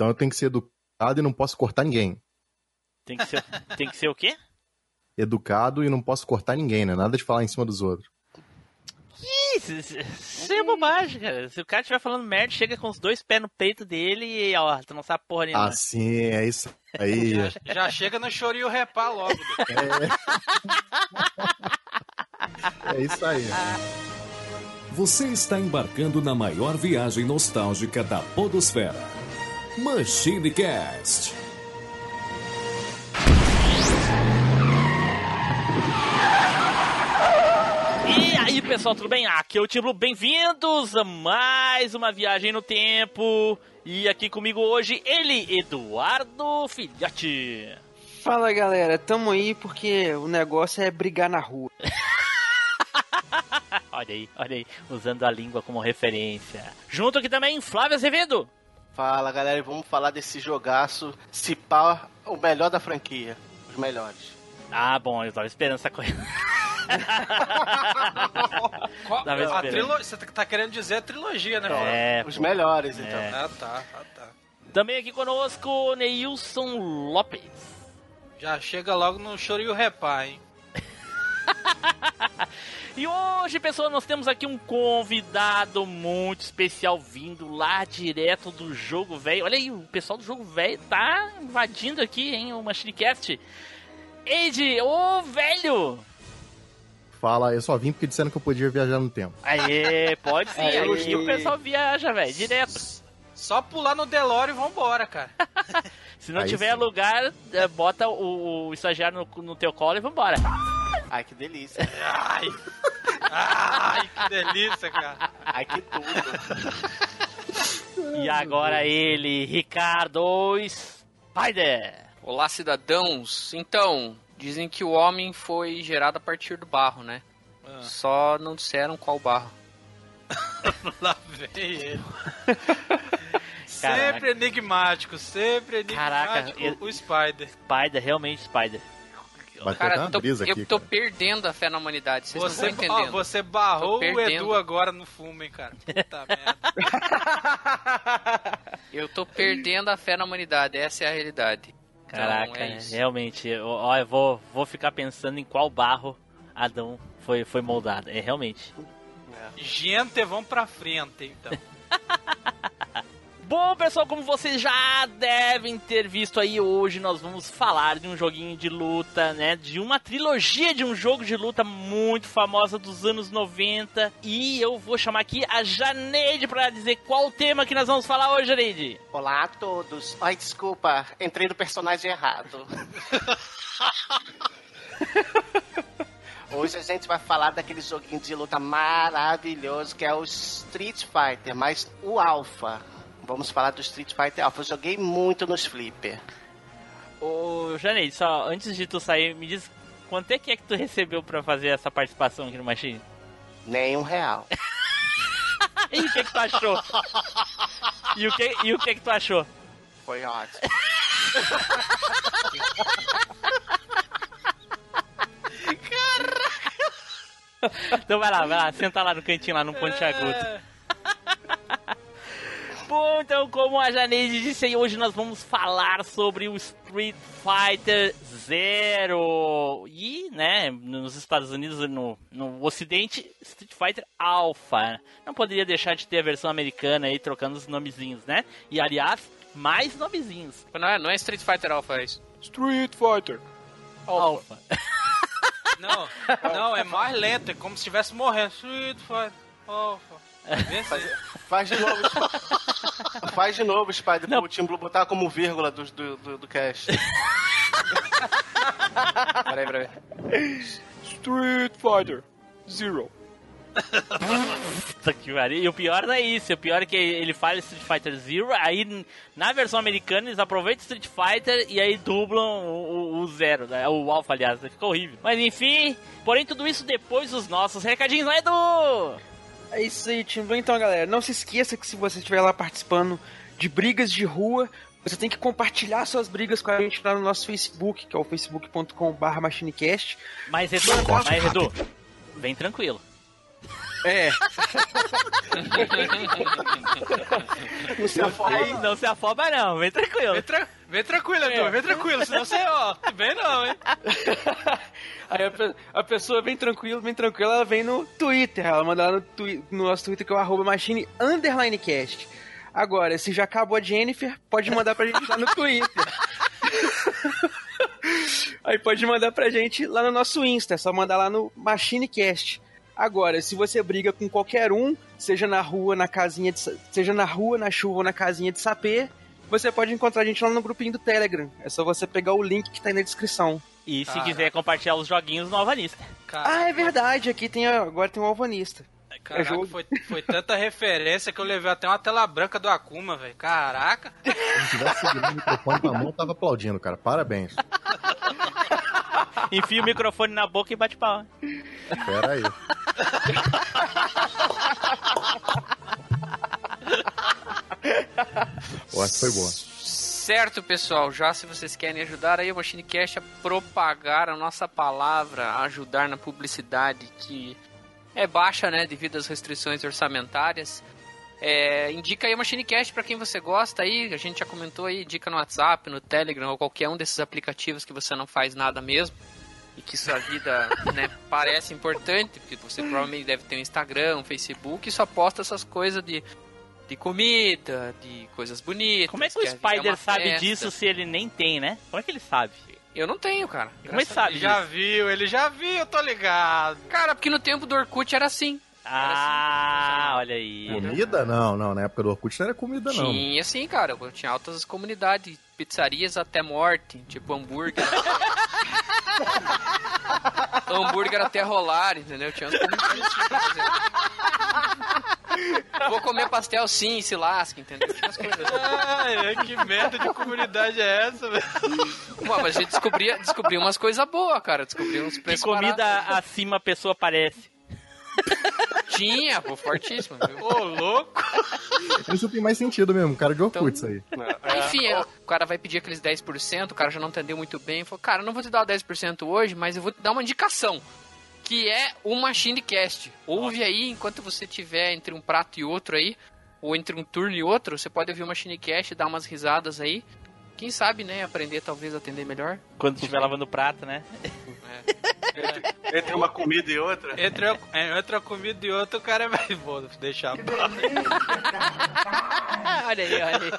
Então eu tenho que ser educado e não posso cortar ninguém. Tem que ser, tem que ser o quê? Educado e não posso cortar ninguém, né? Nada de falar em cima dos outros. Isso, isso é bobagem, cara. Se o cara estiver falando merda, chega com os dois pés no peito dele e, ó, tu não sabe porra nenhuma. Ah, sim, é isso aí. Já, já chega no chorinho repá logo. É, é isso aí. Você está embarcando na maior viagem nostálgica da Podosfera. Machine Cast. E aí, pessoal, tudo bem? Aqui é o Tiblo, bem-vindos a mais uma viagem no tempo. E aqui comigo hoje, ele, Eduardo Filhote. Fala galera, tamo aí porque o negócio é brigar na rua. olha aí, olha aí, usando a língua como referência. Junto aqui também, Flávio Azevedo. Fala galera, e vamos falar desse jogaço, se pá, o melhor da franquia. Os melhores. Ah, bom, eu tava esperando essa coisa. Qual- a trilo- Você tá querendo dizer a trilogia, né? É, Os pô. melhores, então. É. Ah, tá, ah, tá. Também aqui conosco, Neilson Lopes. Já chega logo no chorinho repá, hein? E hoje, pessoal, nós temos aqui um convidado muito especial vindo lá direto do jogo velho. Olha aí, o pessoal do jogo velho tá invadindo aqui, hein, o Machinecast. Eide, ô velho! Fala, eu só vim porque disseram que eu podia viajar no tempo. Aê, pode sim, Aê. aqui o pessoal viaja, velho, direto. Só pular no Delore e vambora, cara. Se não Aí tiver sim. lugar, é, bota o, o estagiário no, no teu colo e vambora. Ai, que delícia. Ai, ai, que delícia, cara. Ai, que tudo. E agora ele, Ricardo Spider. Olá, cidadãos. Então, dizem que o homem foi gerado a partir do barro, né? Ah. Só não disseram qual barro. Lá vem ele. Caraca. Sempre enigmático, sempre Caraca, enigmático eu- o Spider. Spider, realmente Spider. Bateu Cara, tô, brisa aqui. eu tô cara. perdendo a fé na humanidade. Vocês Você, não estão ó, entendendo. você barrou o. Edu agora no fumo, hein, cara. Puta merda. Eu tô perdendo a fé na humanidade. Essa é a realidade. Então, Caraca, é isso. realmente, eu, ó, eu vou, vou ficar pensando em qual barro Adão foi, foi moldado. É realmente. Gente, vamos pra frente, então. Bom, pessoal, como vocês já devem ter visto aí, hoje nós vamos falar de um joguinho de luta, né? De uma trilogia de um jogo de luta muito famosa dos anos 90. E eu vou chamar aqui a Janeide pra dizer qual o tema que nós vamos falar hoje, Janeide. Olá a todos. Ai, desculpa, entrei no personagem errado. Hoje a gente vai falar daquele joguinho de luta maravilhoso que é o Street Fighter, mas o Alpha. Vamos falar do Street Fighter Alpha. Eu joguei muito nos Flipper. Ô, Janeide, só antes de tu sair, me diz quanto é que é que tu recebeu pra fazer essa participação aqui no Machine? Nenhum real. E o que que tu achou? E o que, e o que que tu achou? Foi ótimo. Então vai lá, vai lá, senta lá no cantinho, lá no ponte agudo. Bom, então, como a Janeide disse aí, hoje nós vamos falar sobre o Street Fighter Zero. E, né, nos Estados Unidos, no, no Ocidente, Street Fighter Alpha. Não poderia deixar de ter a versão americana aí, trocando os nomezinhos, né? E, aliás, mais nomezinhos. Não é, não é Street Fighter Alpha, é isso. Street Fighter. Alpha. Não, não, é mais lento, é como se estivesse morrendo. Street Fighter, Alpha. Faz, faz de novo. faz de novo, Spider, Não. pro Team Blue botar como vírgula do, do, do, do cast. Peraí, peraí. Street Fighter Zero. Puta que pariu. E o pior não é isso. O pior é que ele fala Street Fighter Zero, aí na versão americana eles aproveitam Street Fighter e aí dublam o, o, o Zero, né? o Alpha, aliás. Ficou horrível. Mas enfim, porém tudo isso depois dos nossos recadinhos, né, Edu? É isso aí, Tim Blue. Então, galera, não se esqueça que se você estiver lá participando de brigas de rua, você tem que compartilhar suas brigas com a gente lá no nosso Facebook, que é o facebook.com.br machinecast. Mas Edu, mas Edu, vem tranquilo. É. Não se afoba, não, se afoba não, vem tranquilo. Vem, tra vem tranquilo, Arthur, vem tranquilo, senão você, ó, vem não, hein? Aí a, a pessoa vem tranquilo, bem tranquila, ela vem no Twitter. Ela manda lá no, twi- no nosso Twitter que é o arroba machine underline cast. Agora, se já acabou a Jennifer, pode mandar pra gente lá no Twitter. Aí pode mandar pra gente lá no nosso Insta, é só mandar lá no MachineCast. Agora, se você briga com qualquer um, seja na rua, na casinha de, seja na rua, na chuva ou na casinha de sapê, você pode encontrar a gente lá no grupinho do Telegram. É só você pegar o link que tá aí na descrição. E se Caraca. quiser compartilhar os joguinhos no Alvanista. Ah, é verdade, aqui tem agora tem um alvanista. Caraca, jogo. foi, foi tanta referência que eu levei até uma tela branca do Akuma, velho. Caraca. Se tivesse segurando o microfone na mão, eu tava aplaudindo, cara. Parabéns. Enfia o microfone na boca e bate pau. Pera aí. Foi boa. Certo, pessoal. Já se vocês querem ajudar aí o MachineCast a propagar a nossa palavra, ajudar na publicidade que é baixa, né, devido às restrições orçamentárias. É, indica aí o MachineCast para quem você gosta aí. A gente já comentou aí, dica no WhatsApp, no Telegram ou qualquer um desses aplicativos que você não faz nada mesmo e que sua vida, né, parece importante, porque você provavelmente deve ter um Instagram, um Facebook e só posta essas coisas de de comida, de coisas bonitas. Como é que o é Spider sabe festa. disso se ele nem tem, né? Como é que ele sabe? Eu não tenho, cara. Como ele sabe Ele já viu, ele já viu, eu tô ligado. Cara, porque no tempo do Orkut era assim. Ah, olha aí. Comida? Não, não. Na época do Orkut não era comida, não. Tinha sim, cara. Tinha altas comunidades, pizzarias até morte, tipo hambúrguer. hambúrguer até rolar, entendeu? Tinha umas comunidades assim pra fazer. Vou comer pastel sim, se lasca, entendeu? Tinha umas coisas assim. Ai, que merda de comunidade é essa, velho? Ué, mas a gente descobria, descobria umas coisas boas, cara. Descobria uns Que preços comida baratos. acima a pessoa parece. Tinha, pô, fortíssimo, viu? Ô, louco. Isso tem mais sentido mesmo, cara de Orkut, isso aí. Enfim, é, o cara vai pedir aqueles 10%, o cara já não entendeu muito bem. Falou, cara, eu não vou te dar o 10% hoje, mas eu vou te dar uma indicação. Que é o Machine Cast. Ouve aí, enquanto você tiver entre um prato e outro aí, ou entre um turno e outro, você pode ouvir o Machine Cast, dar umas risadas aí. Quem sabe, né, aprender talvez a atender melhor. Quando estiver lavando prato, né? Entre uma comida e outra. Entre, é, entre a comida e outra, o cara vai. Vou deixar. olha aí, olha aí.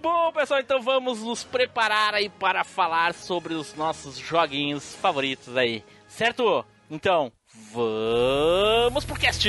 Bom, pessoal, então vamos nos preparar aí para falar sobre os nossos joguinhos favoritos aí. Certo? Então, vamos pro cast!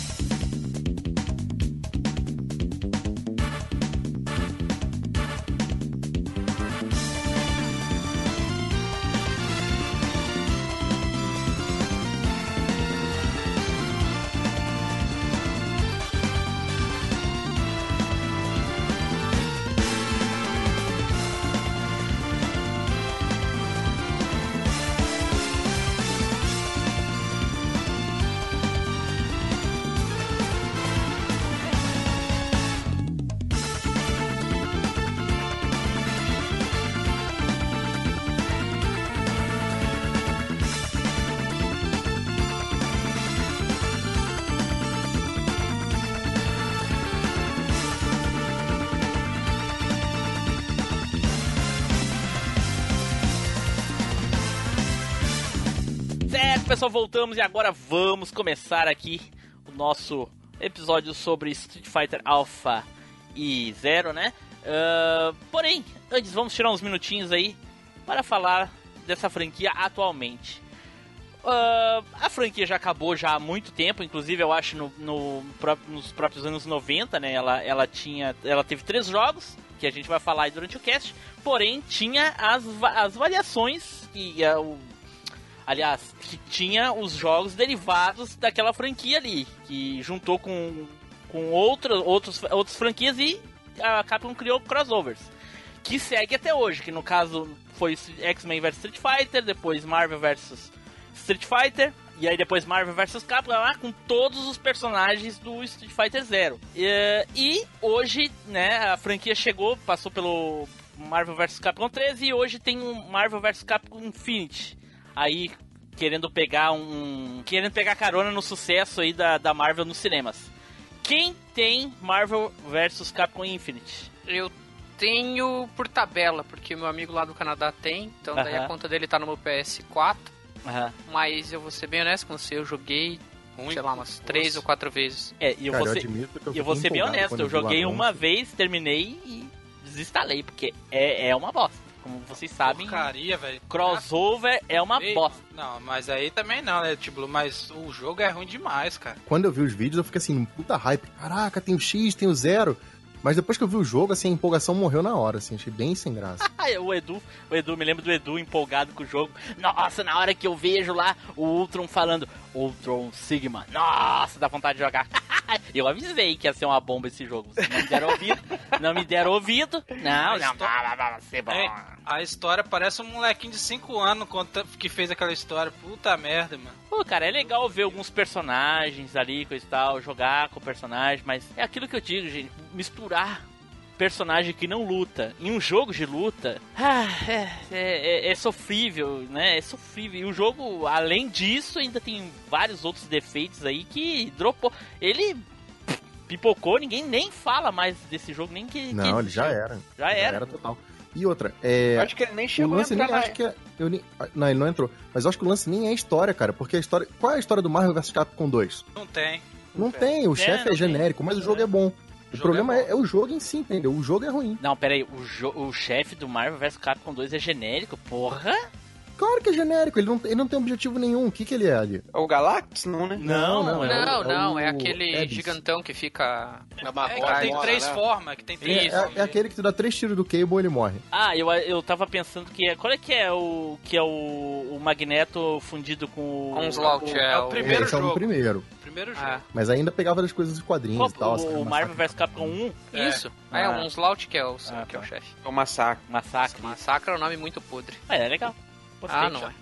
Pessoal, voltamos e agora vamos começar aqui o nosso episódio sobre Street Fighter Alpha e Zero, né? Ah, porém, antes vamos tirar uns minutinhos aí para falar dessa franquia atualmente. Ah, a franquia já acabou já há muito tempo, inclusive eu acho no, no nos próprios anos 90, né? Ela, ela tinha. Ela teve três jogos, que a gente vai falar aí durante o cast, porém tinha as, as variações e ah, o, Aliás, que tinha os jogos derivados daquela franquia ali, que juntou com, com outra, outros, outras franquias e a Capcom criou crossovers. Que segue até hoje, que no caso foi X-Men vs Street Fighter, depois Marvel vs Street Fighter, e aí depois Marvel vs Capcom, lá com todos os personagens do Street Fighter Zero. E, e hoje, né, a franquia chegou, passou pelo Marvel vs Capcom 13 e hoje tem um Marvel vs Capcom Infinity. Aí querendo pegar um. querendo pegar carona no sucesso aí da, da Marvel nos cinemas. Quem tem Marvel vs Capcom Infinite? Eu tenho por tabela, porque meu amigo lá do Canadá tem, então daí Aham. a conta dele tá no meu PS4. Aham. Mas eu vou ser bem honesto com você, eu joguei, sei lá, umas três ou quatro vezes. É, e eu Cara, vou eu ser, eu e eu vou ser bem honesto, eu joguei uma vez, terminei e desinstalei, porque é, é uma bosta. Como vocês sabem, Porcaria, velho. crossover é uma Ei, bosta. Não, mas aí também não, né, tipo, mas o jogo é ruim demais, cara. Quando eu vi os vídeos, eu fiquei assim, puta hype. Caraca, tem o X, tem o zero. Mas depois que eu vi o jogo, assim, a empolgação morreu na hora, assim, achei bem sem graça. O Edu, o Edu, me lembro do Edu empolgado com o jogo. Nossa, na hora que eu vejo lá o Ultron falando Ultron Sigma, nossa, dá vontade de jogar. eu avisei que ia ser uma bomba esse jogo. Vocês não me deram ouvido, não me deram ouvido. Não, não, vai, vai, vai ser bom. É, a história parece um molequinho de 5 anos que fez aquela história. Puta merda, mano. Pô, cara, é legal ver alguns personagens ali, coisa e tal, jogar com o personagem, mas é aquilo que eu digo, gente, misturar personagem que não luta em um jogo de luta, ah, é, é, é- é sofrível, né? É sofrível. E o jogo, além disso, ainda tem vários outros defeitos aí que dropou. Ele pipocou, ninguém nem fala mais desse jogo, nem que. Não, que ele já era. Já era. total. E outra, é. Eu acho que ele nem O chegou a lance nem entrar na... acho que é. Eu nem, não, ele não entrou. Mas eu acho que o lance nem é história, cara. Porque a história. Qual é a história do Marvel vs Capcom 2? Não tem. Não tem, o É, chefe não é tem. genérico, mas o jogo é bom. O jogo problema é é, é o jogo em si, entendeu? O jogo é ruim. Não, pera aí, o, o chefe do Marvel vs Capcom 2 é genérico? Porra! Claro que é genérico, ele não, ele não tem objetivo nenhum. O que, que ele é ali? É o Galactus? Não, né? Não, não, não, é Não, o- não, é o aquele Abyss. gigantão que fica. É uma É, que tem três né? formas, que tem É, três é, é aquele que tu dá três tiros do Cable e ele morre. Ah, eu, eu tava pensando que é. Qual é que é o. que é o, o Magneto fundido com o. Onslaught, é, é o o... primeiro Esse é o jogo. primeiro. Primeiro jogo. Ah, Mas ainda pegava das coisas dos quadrinhos e tal. o, o Marvel vs Capcom 1? Isso. É, Ah. um Onslaught que é o, Ah, que é o tá. chefe. É o massacre. Massacre. Massacre é um nome muito podre. É, é legal. Gostei. Ah, não é.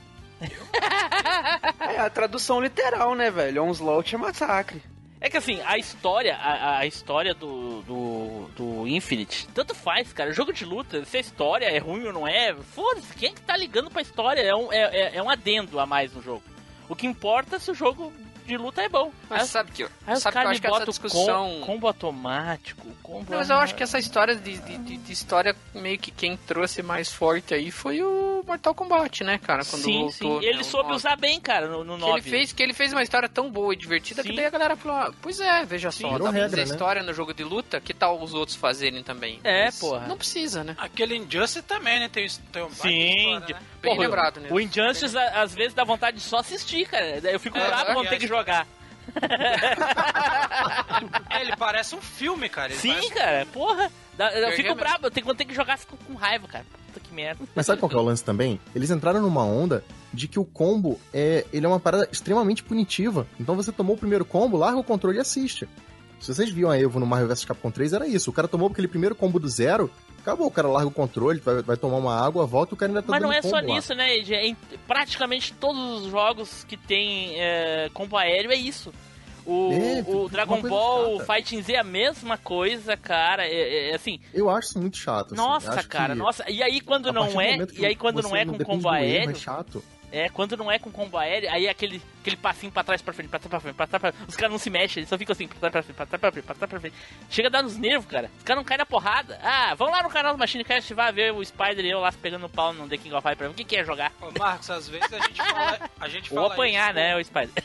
É a tradução literal, né, velho? Onslaught é massacre. É que assim, a história, a, a história do, do, do Infinite, tanto faz, cara. Jogo de luta, se a história é ruim ou não é, foda-se, quem é que tá ligando pra história? É um, é, é, é um adendo a mais no jogo. O que importa é se o jogo de luta é bom. Mas Aí- sabe que, Aí sabe que eu acho que essa discussão. com, combo automático, combo... Não, mas eu acho que essa história de, de, de- de história, meio que quem trouxe mais forte aí foi o Mortal Kombat, né, cara? Quando Sim, voltou, sim. Ele né, o soube nove. usar bem, cara, no, no Que ele 9. fez, que ele fez uma história tão boa e divertida Sim. que daí a galera falou, ah, pois é, veja só, virou dá pra regra, fazer né? história no jogo de luta, que tal os outros fazerem também? É, Mas porra. Não precisa, né? Aquele Injustice também, né? Tem, tem um Sim, história, né? Bem Porra, lembrado, né? O Injustice a- às vezes dá vontade de só assistir, cara. Eu fico É, bravo quando é, tem que jogar. É, ele parece um filme, cara. Ele Sim, cara, porra. Dá- Eu fico bravo, eu tenho, quando tem que jogar, fico com raiva, cara. Puta que merda. Mas sabe qual que é o lance também? Eles entraram numa onda de que o combo é, ele é uma parada extremamente punitiva. Então você tomou o primeiro combo, larga o controle e assiste. Se vocês viam a Evo no Marvel vs Capcom 3, era isso. O cara tomou aquele primeiro combo do zero, acabou, o cara larga o controle, vai, vai tomar uma água, volta e o cara ainda tá Mas não é só lá. nisso, né, Ed? É em praticamente todos os jogos que tem é, combo aéreo é isso. O, É, o Dragon Ball chata. Fighting Z é a mesma coisa, cara. É, é, assim, Eu acho isso muito chato. assim. nossa, Acho cara, que nossa. E aí quando não é, e aí quando não é com combo aéreo, É chato. É, quando não é com combo aéreo, aí é aquele, aquele passinho pra trás, pra frente, pra trás, pra frente, pra trás, pra frente. Os caras não se mexem, eles só ficam assim, pra trás, pra frente, pra trás, pra frente, pra trás, pra frente. Chega a dar nos nervos, cara. Os caras não caem na porrada. Ah, vamos lá no canal do Machine Cast, vai ver o Spider e eu lá pegando o pau no The King of Fighters pra ver o que, que é jogar. Ô, Marcos, às vezes a gente fala. A gente Ou fala apanhar, isso, né, o Spider.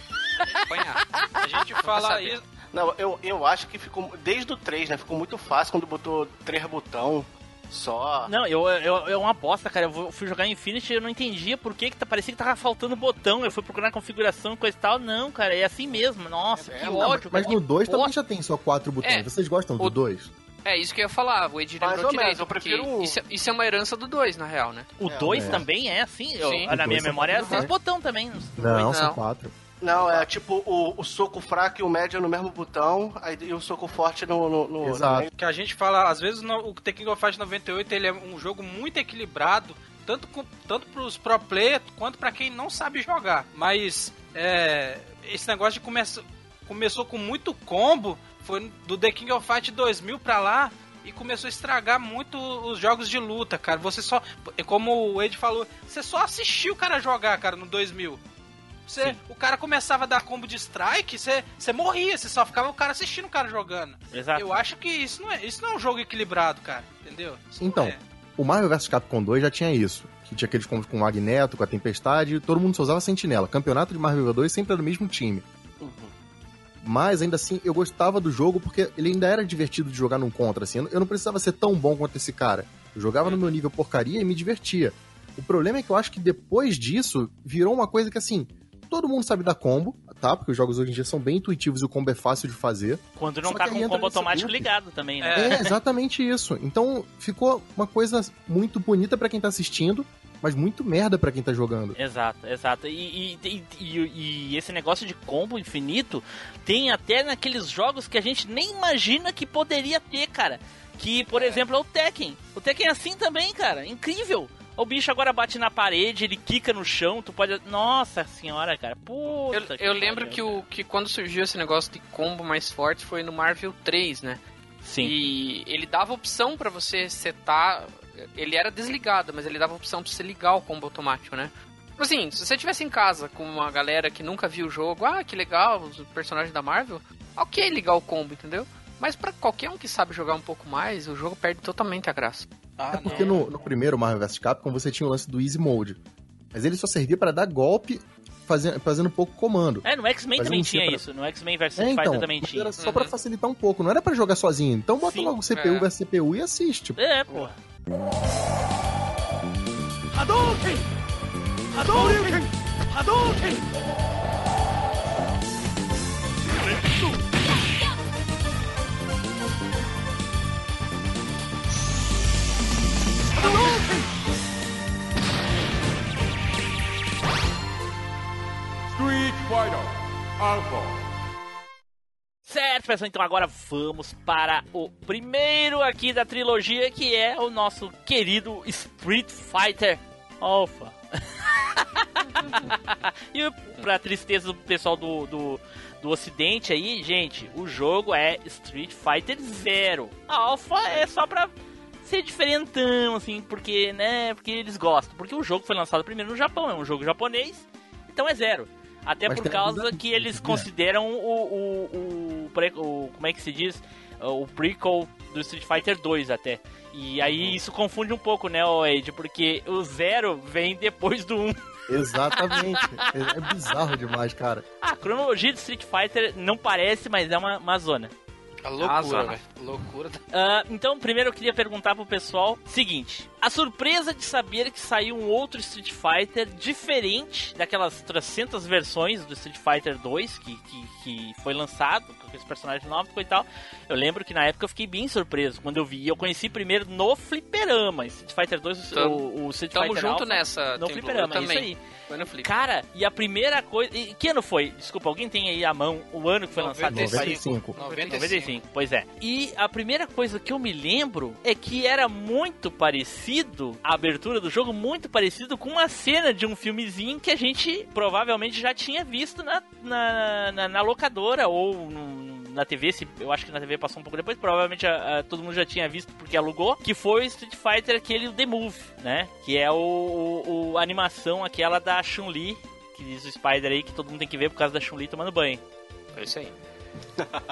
Apanhar. A gente fala isso. Não, eu, eu acho que ficou. Desde o 3, né? Ficou muito fácil quando botou três botão só. Não, eu, eu, é uma bosta, cara. Eu fui jogar Infinity e eu não entendia por que, que tá, parecia que tava faltando botão. Eu fui procurar configuração e coisa e tal. Não, cara, é assim mesmo. Nossa, É que mesmo? ódio. Mas cara, no que 2 também já tem só quatro botões. É. Vocês gostam O- do 2? É isso que eu ia falar, o Ed lembrou ou direito, menos, eu prefiro isso, é- isso é uma herança do 2, na real, né? O É, 2 é. também é assim? Eu- na minha memória quatro seis botão também. Não, Não. são quatro. Não, é tipo o, o soco fraco e o médio no mesmo botão, aí, e o soco forte no. no, no Exato. no- Que a gente fala, às vezes no, o The King of Fighters 98 ele é um jogo muito equilibrado, tanto, com, tanto pros pro player quanto pra quem não sabe jogar. Mas é, esse negócio de começar começou com muito combo, foi do The King of Fight 2000 pra lá e começou a estragar muito os jogos de luta, cara. Você só, como o Ed falou, você só assistiu o cara jogar, cara, no 2000. Você, Sim. o cara começava a dar combo de strike, você, você morria, você só ficava o cara assistindo o cara jogando. Exato. Eu acho que isso não é, isso não é um jogo equilibrado, cara. Entendeu? Isso Então, é. O Mario vs Capcom 2 já tinha isso. Que tinha aqueles combos com o Magneto, com a Tempestade, todo mundo só usava Sentinela. Campeonato de Mario vs 2 sempre era do mesmo time. Uhum. Mas ainda assim, eu gostava do jogo porque ele ainda era divertido de jogar num contra, assim. Eu não- Eu não precisava ser tão bom quanto esse cara. Eu jogava no meu nível porcaria e me divertia. O problema é que eu acho que depois disso, virou uma coisa que assim. Todo mundo sabe dar combo, tá? Porque os jogos hoje em dia são bem intuitivos e o combo é fácil de fazer. Quando não Só tá com o combo automático ligado também, né? É exatamente isso. Então ficou uma coisa muito bonita pra quem tá assistindo, mas muito merda pra quem tá jogando. Exato, exato. E, e, e- e- e esse negócio de combo infinito tem até naqueles jogos que a gente nem imagina que poderia ter, cara. Que, por exemplo, é o Tekken. O Tekken é assim também, cara. Incrível. O bicho agora bate na parede, ele quica no chão, tu pode. Nossa senhora, cara. Puta Eu, eu lembro que, o, que quando surgiu esse negócio de combo mais forte foi no Marvel 3, né? Sim. E ele dava opção pra você setar. Ele era desligado, mas ele dava opção pra você ligar o combo automático, né? Tipo Assim, se você estivesse em casa com uma galera que nunca viu o jogo, ah, que legal, os personagens da Marvel, ok ligar o combo, entendeu? Mas pra qualquer um que sabe jogar um pouco mais, o jogo perde totalmente a graça. Ah, É porque no, no primeiro Mario vs Capcom você tinha o lance do Easy Mode. Mas ele só servia pra dar golpe fazendo, fazendo pouco comando. É, no X-Men também tinha pra- isso. No X-Men vs É, então, Fighter também tinha. era só pra facilitar um pouco, não era pra jogar sozinho. Então bota Sim, logo CPU é. vs CPU e assiste. É, pô. Street Fighter Alpha. Certo, pessoal, então agora vamos para o primeiro aqui da trilogia, que é o nosso querido Street Fighter Alpha. e pra tristeza do pessoal do, do, do ocidente aí, gente, o jogo é Street Fighter Zero. A Alpha é só pra ser diferentão, assim, porque, né, porque eles gostam. Porque o jogo foi lançado primeiro no Japão, é um jogo japonês, então é zero. Até Mas por causa que eles sabia? consideram o, o, o, o- Como é que se diz? O prequel do Street Fighter 2 até. E aí isso confunde um pouco, né, o Ed? Porque o zero vem depois do 1. Exatamente. é, bizarro demais, cara. A cronologia do Street Fighter não parece, mas é uma, uma zona. A loucura, Azar. velho. Loucura. Ah, então, primeiro eu queria perguntar pro pessoal seguinte: a surpresa de saber que saiu um outro Street Fighter diferente daquelas trocentas versões do Street Fighter 2 que, que, que foi lançado, com esse personagem novo e tal. Eu lembro que na época eu fiquei bem surpreso quando eu vi. Eu conheci primeiro no Fliperama. Street Fighter 2, o- Tamo- o, o Street Tamo Fighter junto Alpha, nessa, No Fliperama, eu isso também. aí. Foi no Flip. Cara, e a primeira coisa. E que ano foi? Desculpa, alguém tem aí a mão o ano que foi lançado? 95. 95. 95, pois é. E a primeira coisa que eu me lembro é que era muito parecido, a abertura do jogo, muito parecido com uma cena de um filmezinho que a gente provavelmente já tinha visto na, na, na- na locadora ou no- na TV, se, eu acho que na TV passou um pouco depois, provavelmente a- a- todo mundo já tinha visto porque alugou, que foi o Street Fighter aquele The Move, né? Que é o, o- o- a animação aquela da Chun-Li, que diz o Spider aí, que todo mundo tem que ver por causa da Chun-Li tomando banho É isso aí.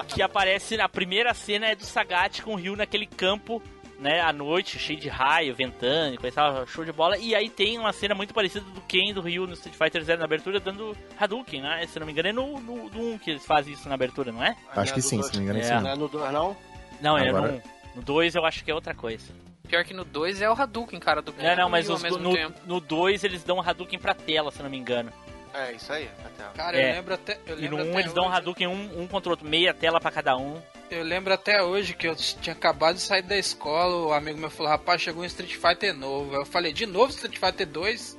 que aparece na primeira cena é do Sagat com o Ryu naquele campo, né, à noite, cheio de raio, ventando, e coisa tal, show de bola. E aí tem uma cena muito parecida do Ken do Ryu no Street Fighter Zero na abertura, dando Hadouken, né? Se não me engano, é no, no, no 1 que eles fazem isso na abertura, não é? Acho que sim, se não me engano, é É. isso Não é no 2, não? Não, é Agora- no 1. No 2 eu acho que é outra coisa. Pior que no 2 é o Hadouken, cara, do É, não, mas Ryu os no, tempo. no 2 eles dão Hadouken pra tela, se não me engano. É, isso aí. Até. Cara, É. eu lembro até. Eu E lembro no 1 até eles dão hoje- Hadouken um, um contra o outro, meia tela pra cada um. Eu lembro até hoje que eu tinha acabado de sair da escola, o amigo meu falou, rapaz, chegou um Street Fighter novo. Eu falei, de novo Street Fighter 2?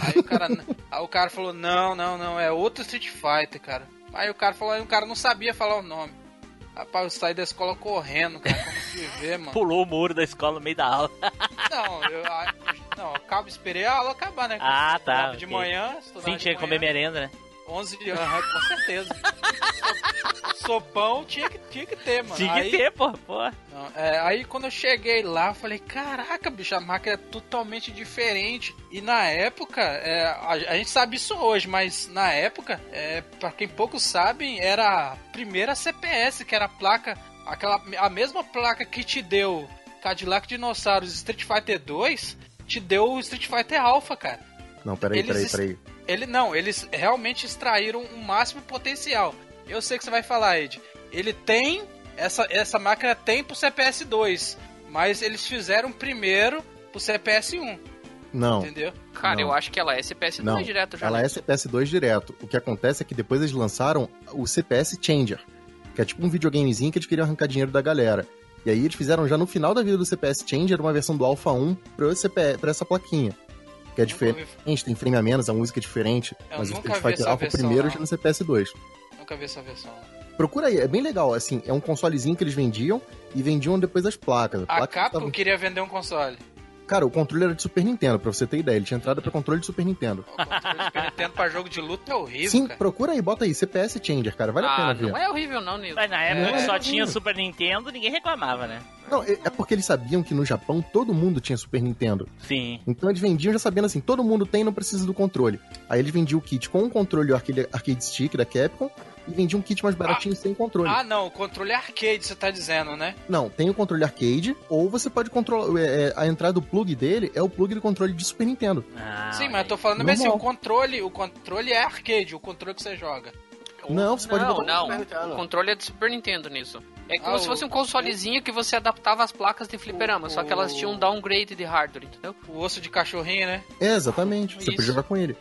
Aí o cara, aí o cara falou, não, não, não, é outro Street Fighter, cara. Aí o cara falou, aí o cara não sabia falar o nome. Rapaz, eu saí da escola correndo, cara, eu fui ver, mano. Pulou o muro da escola no meio da aula. Não, eu, não, eu acabo, esperei a aula acabar, né? Ah, tá, De ok. manhã, Sim, de tinha que comer merenda, né? 11 de aham, com certeza. Sopão tinha que, tinha que ter, mano. Tinha aí, que ter, pô. pô. Não, é, aí quando eu cheguei lá, eu falei, caraca, bicho, a máquina é totalmente diferente. E na época, é, a, a gente sabe isso hoje, mas na época, é, para quem poucos sabem, era a primeira CPS, que era a placa, aquela, a mesma placa que te deu Cadillac Dinossauros Street Fighter 2, te deu o Street Fighter Alpha, cara. Não, peraí, Eles peraí, peraí. Ele não, eles realmente extraíram o máximo potencial. Eu sei que você vai falar, Ed. Ele tem essa essa máquina tem pro CPS 2, mas eles fizeram primeiro pro CPS 1, Não, entendeu? Cara, Não. eu acho que ela é CPS2 Não, direto já. ela né? é CPS2 direto. O que acontece é que depois eles lançaram o CPS Changer, que é tipo um videogamezinho que eles queriam arrancar dinheiro da galera. E aí eles fizeram já no final da vida do CPS Changer uma versão do Alpha 1 pro CPS, pra essa plaquinha. Que é diferente, vi, tem frame a menos, a música é diferente. Eu mas o Street Fighter Alpha primeiro já no CPS2. nunca vi essa versão. Procura aí, é bem legal, assim, é um consolezinho que eles vendiam e vendiam depois as placas. A placas Capcom estavam- queria vender um console. Cara, o controle era de Super Nintendo, pra você ter ideia. Ele tinha entrada pra controle de Super Nintendo. O controle de Super Nintendo pra jogo de luta é horrível, Sim, cara. procura aí, bota aí, CPS Changer, cara, vale a pena Ah, ver. não é horrível não, Nilson. Mas na época Não, que só é tinha. Super Nintendo, ninguém reclamava, né? Não, é é porque eles sabiam que no Japão todo mundo tinha Super Nintendo. Sim. Então eles vendiam já sabendo assim, todo mundo tem, não precisa do controle. Aí eles vendiam o kit com o controle arcade, arcade stick da Capcom e vendiam um kit mais baratinho sem controle. Ah, não, o controle é arcade, você tá dizendo, né? Não, tem o controle arcade, ou você pode controlar. é, é, a entrada do plug dele é o plug do controle de Super Nintendo. Ah, Sim, mas eu tô falando mas assim, o controle, o controle é arcade, o controle que você joga. Não, você pode Não, botar. não. Nintendo. O controle é do Super Nintendo nisso. É como Ah, se o- fosse um consolezinho que você adaptava as placas de fliperama, só que elas tinham um downgrade de hardware, entendeu? O osso de cachorrinho, né? É, exatamente. Você Isso. pode jogar com ele.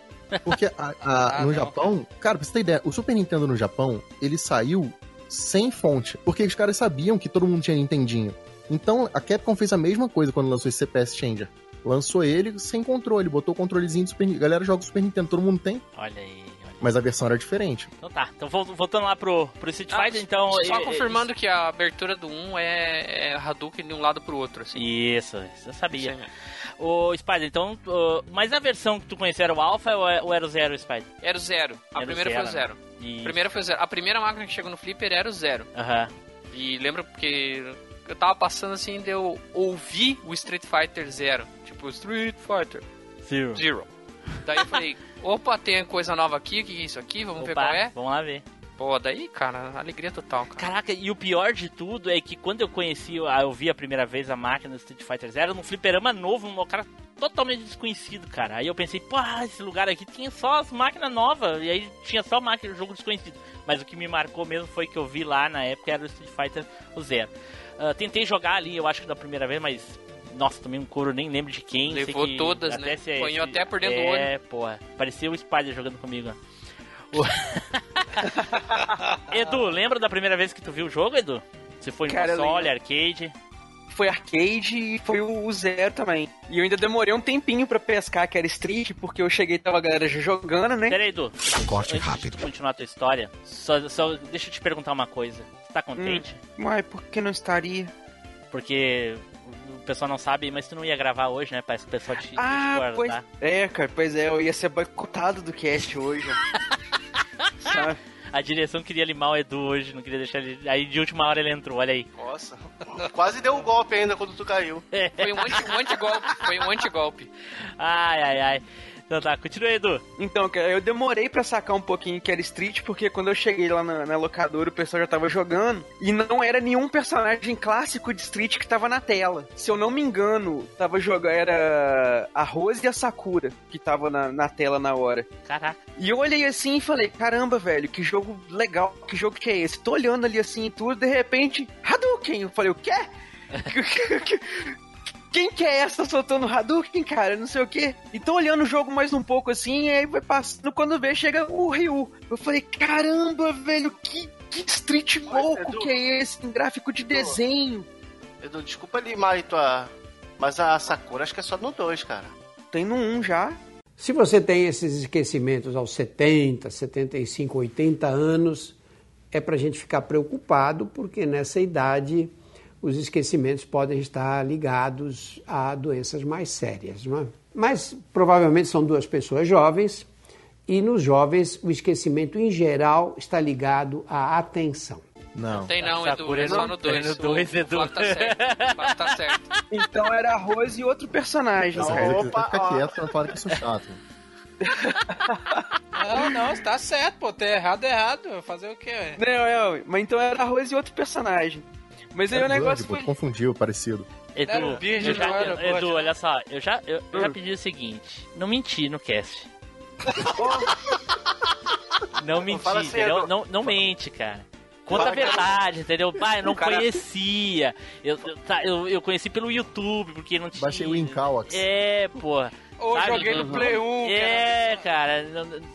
Porque a- a- Ah, no não. Japão, cara, pra você ter ideia, o Super Nintendo no Japão, ele saiu sem fonte. Porque os caras sabiam que todo mundo tinha Nintendinho. Então a Capcom fez a mesma coisa quando lançou esse CPS Changer. Lançou ele sem controle, botou o controlezinho do Super Nintendo. Galera joga o Super Nintendo, todo mundo tem, Olha aí. olha aí. mas a versão era diferente. Então tá, então vol- voltando lá pro, pro Street Ah, Fighter, então... Só é- confirmando que a abertura do 1 é, é Hadouken de um lado pro outro, assim. Isso, isso eu sabia. Sim. Ô, Spider, então, ô, mas a versão que tu conheceu era o Alpha ou é- era o Zero, Spider? Era o zero. A Era o primeira zero, foi o zero. E... A primeira foi o zero. A primeira máquina que chegou no Flipper era o zero. Aham. E lembra porque eu tava passando assim, eu ouvi o Street Fighter Zero. Tipo, Street Fighter Zero. Zero. Daí eu falei, opa, tem coisa nova aqui, o que é isso aqui? Vamos ver qual é? vamos lá ver. Pô, daí, cara, alegria total, cara. Caraca, e o pior de tudo é que quando eu conheci, ah, eu vi a primeira vez a máquina do Street Fighter Zero num fliperama novo, num lugar totalmente desconhecido, cara. Aí eu pensei, pô, esse lugar aqui tinha só as máquinas novas, e aí tinha só máquina, jogo desconhecido. Mas o que me marcou mesmo foi que eu vi lá na época era o Street Fighter o Zero. Ah, tentei jogar ali, eu acho que da primeira vez, mas. Nossa, tomei um couro, nem lembro de quem. Levou que todas, né? Apanhou se- até por dentro do É, porra. Parecia o Spider jogando comigo. Edu, lembra da primeira vez que tu viu o jogo, Edu? Você foi em Cara, console, arcade? Foi arcade e foi o, zero também. E eu ainda demorei um tempinho pra pescar que era Street, porque eu cheguei e tava a galera já jogando, né? Pera aí, Edu. Corte Antes rápido. de continuar a tua história, só, só deixa eu te perguntar uma coisa. Você tá contente? Mas por que não estaria? Porque pessoal não sabe, mas tu não ia gravar hoje, né? Parece que o pessoal te, Ah, te pois é, cara, pois é, eu ia ser boicotado do cast hoje. Sabe? A direção queria limar o Edu hoje, não queria deixar ele... Aí de última hora ele entrou, olha aí. Nossa, quase deu um golpe ainda quando tu caiu. Foi um anti- um anti-golpe, foi um anti-golpe. Ai, ai, ai. Então tá, continua, Edu. Então, cara, eu demorei pra sacar um pouquinho que era Street, porque quando eu cheguei lá na, na locadora, o pessoal já tava jogando, e não era nenhum personagem clássico de Street que tava na tela. Se eu não me engano, tava jogando, era a Rose e a Sakura que tava na, na tela na hora. Caraca. E eu olhei assim e falei, caramba, velho, que jogo legal, que jogo que é esse? Tô olhando ali assim e tudo, de repente, Hadouken! Eu falei, o quê? Quem que é essa soltando Hadouken, cara? Não sei o quê. E tô olhando o jogo mais um pouco assim, e aí vai passando, quando vê, chega o Ryu. Eu falei, caramba, velho, que, que street louco Edu. que é esse? Um gráfico de desenho. Edu, desculpa limar tua. Mas a Sakura acho que é só no 2, cara. Tem no 1 já. Se você tem esses esquecimentos aos 70, 75, 80 anos, é para a gente ficar preocupado, porque nessa idade os esquecimentos podem estar ligados a doenças mais sérias. Não é? Mas provavelmente são duas pessoas jovens, e nos jovens o esquecimento em geral está ligado à atenção. Não. Tem não, Tá Edu. É só no 2. É no dois, Edu. Flávio tá certo. O tá certo. Então era arroz e outro personagem. Essa que Opa, fica ó. quieto não falar que eu sou chato. Não, não, você tá certo, pô. Tá errado, é errado. Fazer o quê? Não, não, mas então era arroz e outro personagem. Mas aí É o negócio foi. confundiu, parecido. Edu, Era eu já- não era o Edu, Bird, olha só, eu já, eu, eu já Hum. pedi o seguinte: não mentir no cast. não mentir, Fala assim, entendeu? Edu. Não, não mente, cara. Conta a verdade, entendeu? Pai, eu não cara- conhecia. Eu, eu, tá, eu, eu conheci pelo YouTube, porque não tinha. Baixei o Incawax. É, porra. Ou Sabe? joguei no. Play 1. É, cara,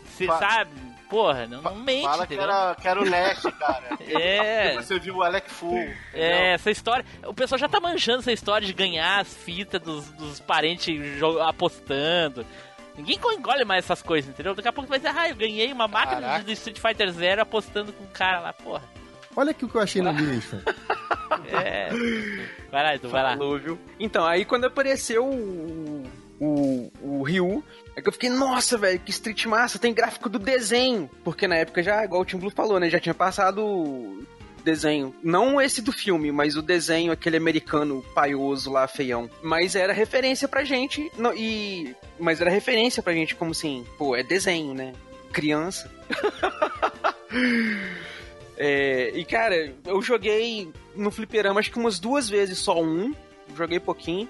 você Fa- sabe? Porra, não, não mente, Fala que entendeu? era, que era o Nest, cara. É. Você viu o Alec Full. É, essa história. O pessoal já tá manjando essa história de ganhar as fitas dos, dos parentes apostando. Ninguém engole mais essas coisas, entendeu? Daqui a pouco vai dizer, ah, eu ganhei uma máquina Caraca. de Street Fighter Zero apostando com o cara lá, porra. Olha aqui o que eu achei no lixo. É. Vai lá, Edu, vai lá. Falou, viu? Então, aí quando apareceu o, o, o Ryu, é que eu fiquei, nossa, velho, que Street Massa, tem gráfico do desenho. Porque na época já, igual o Tim Blue falou, né, já tinha passado desenho. Não esse do filme, mas o desenho, aquele americano paioso lá, feião. Mas era referência pra gente, não, e... Mas era referência pra gente, como assim, pô, é desenho, né? Criança. É, e cara, eu joguei no fliperama acho que umas duas vezes só um, joguei pouquinho,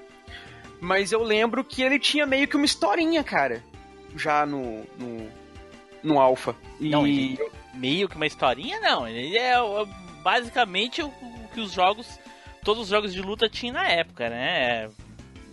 mas eu lembro que ele tinha meio que uma historinha, cara, já no no, no Alpha. E Não, ele- Meio que uma historinha, não. Ele é o- basicamente o, o que os jogos. Todos os jogos de luta tinham na época, né?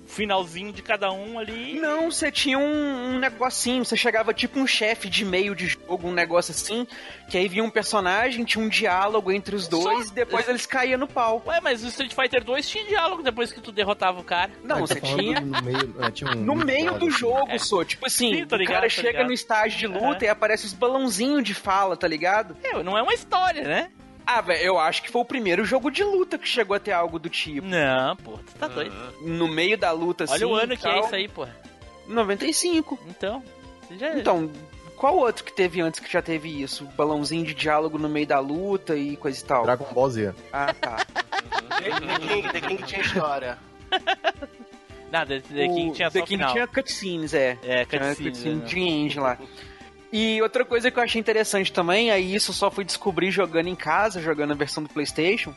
Finalzinho de cada um ali. não, você tinha um, um negocinho, você chegava tipo um chefe de meio de jogo, um negócio assim, que aí vinha um personagem, tinha um diálogo entre os dois Só- e depois eles caíam no pau. Ué, mas o Street Fighter 2 tinha diálogo depois que tu derrotava o cara. Não, Ah, você tá tinha No meio, é, tinha um No meio do jogo, É. só. Tipo assim, Sim, tô o ligado, cara tô chega ligado. no estágio de luta Aham. e aparece os balãozinhos de fala, tá ligado? É, não é uma história, né? Ah, velho, eu acho que foi o primeiro jogo de luta que chegou a ter algo do tipo. Não, pô, tu tá doido. No meio da luta, assim. Olha o ano que é isso aí, pô. 95. Então. você já- Então, qual outro que teve antes que já teve isso? Balãozinho de diálogo no meio da luta e coisa e tal. Dragon Ball Z. Ah, tá. The King, The King tinha história. Não, The, The King tinha The só King final. tinha cutscenes, é. É, Tinha cutscene, cutscene né? de engine lá. E outra coisa que eu achei interessante também, aí isso eu só fui descobrir jogando em casa, jogando a versão do PlayStation,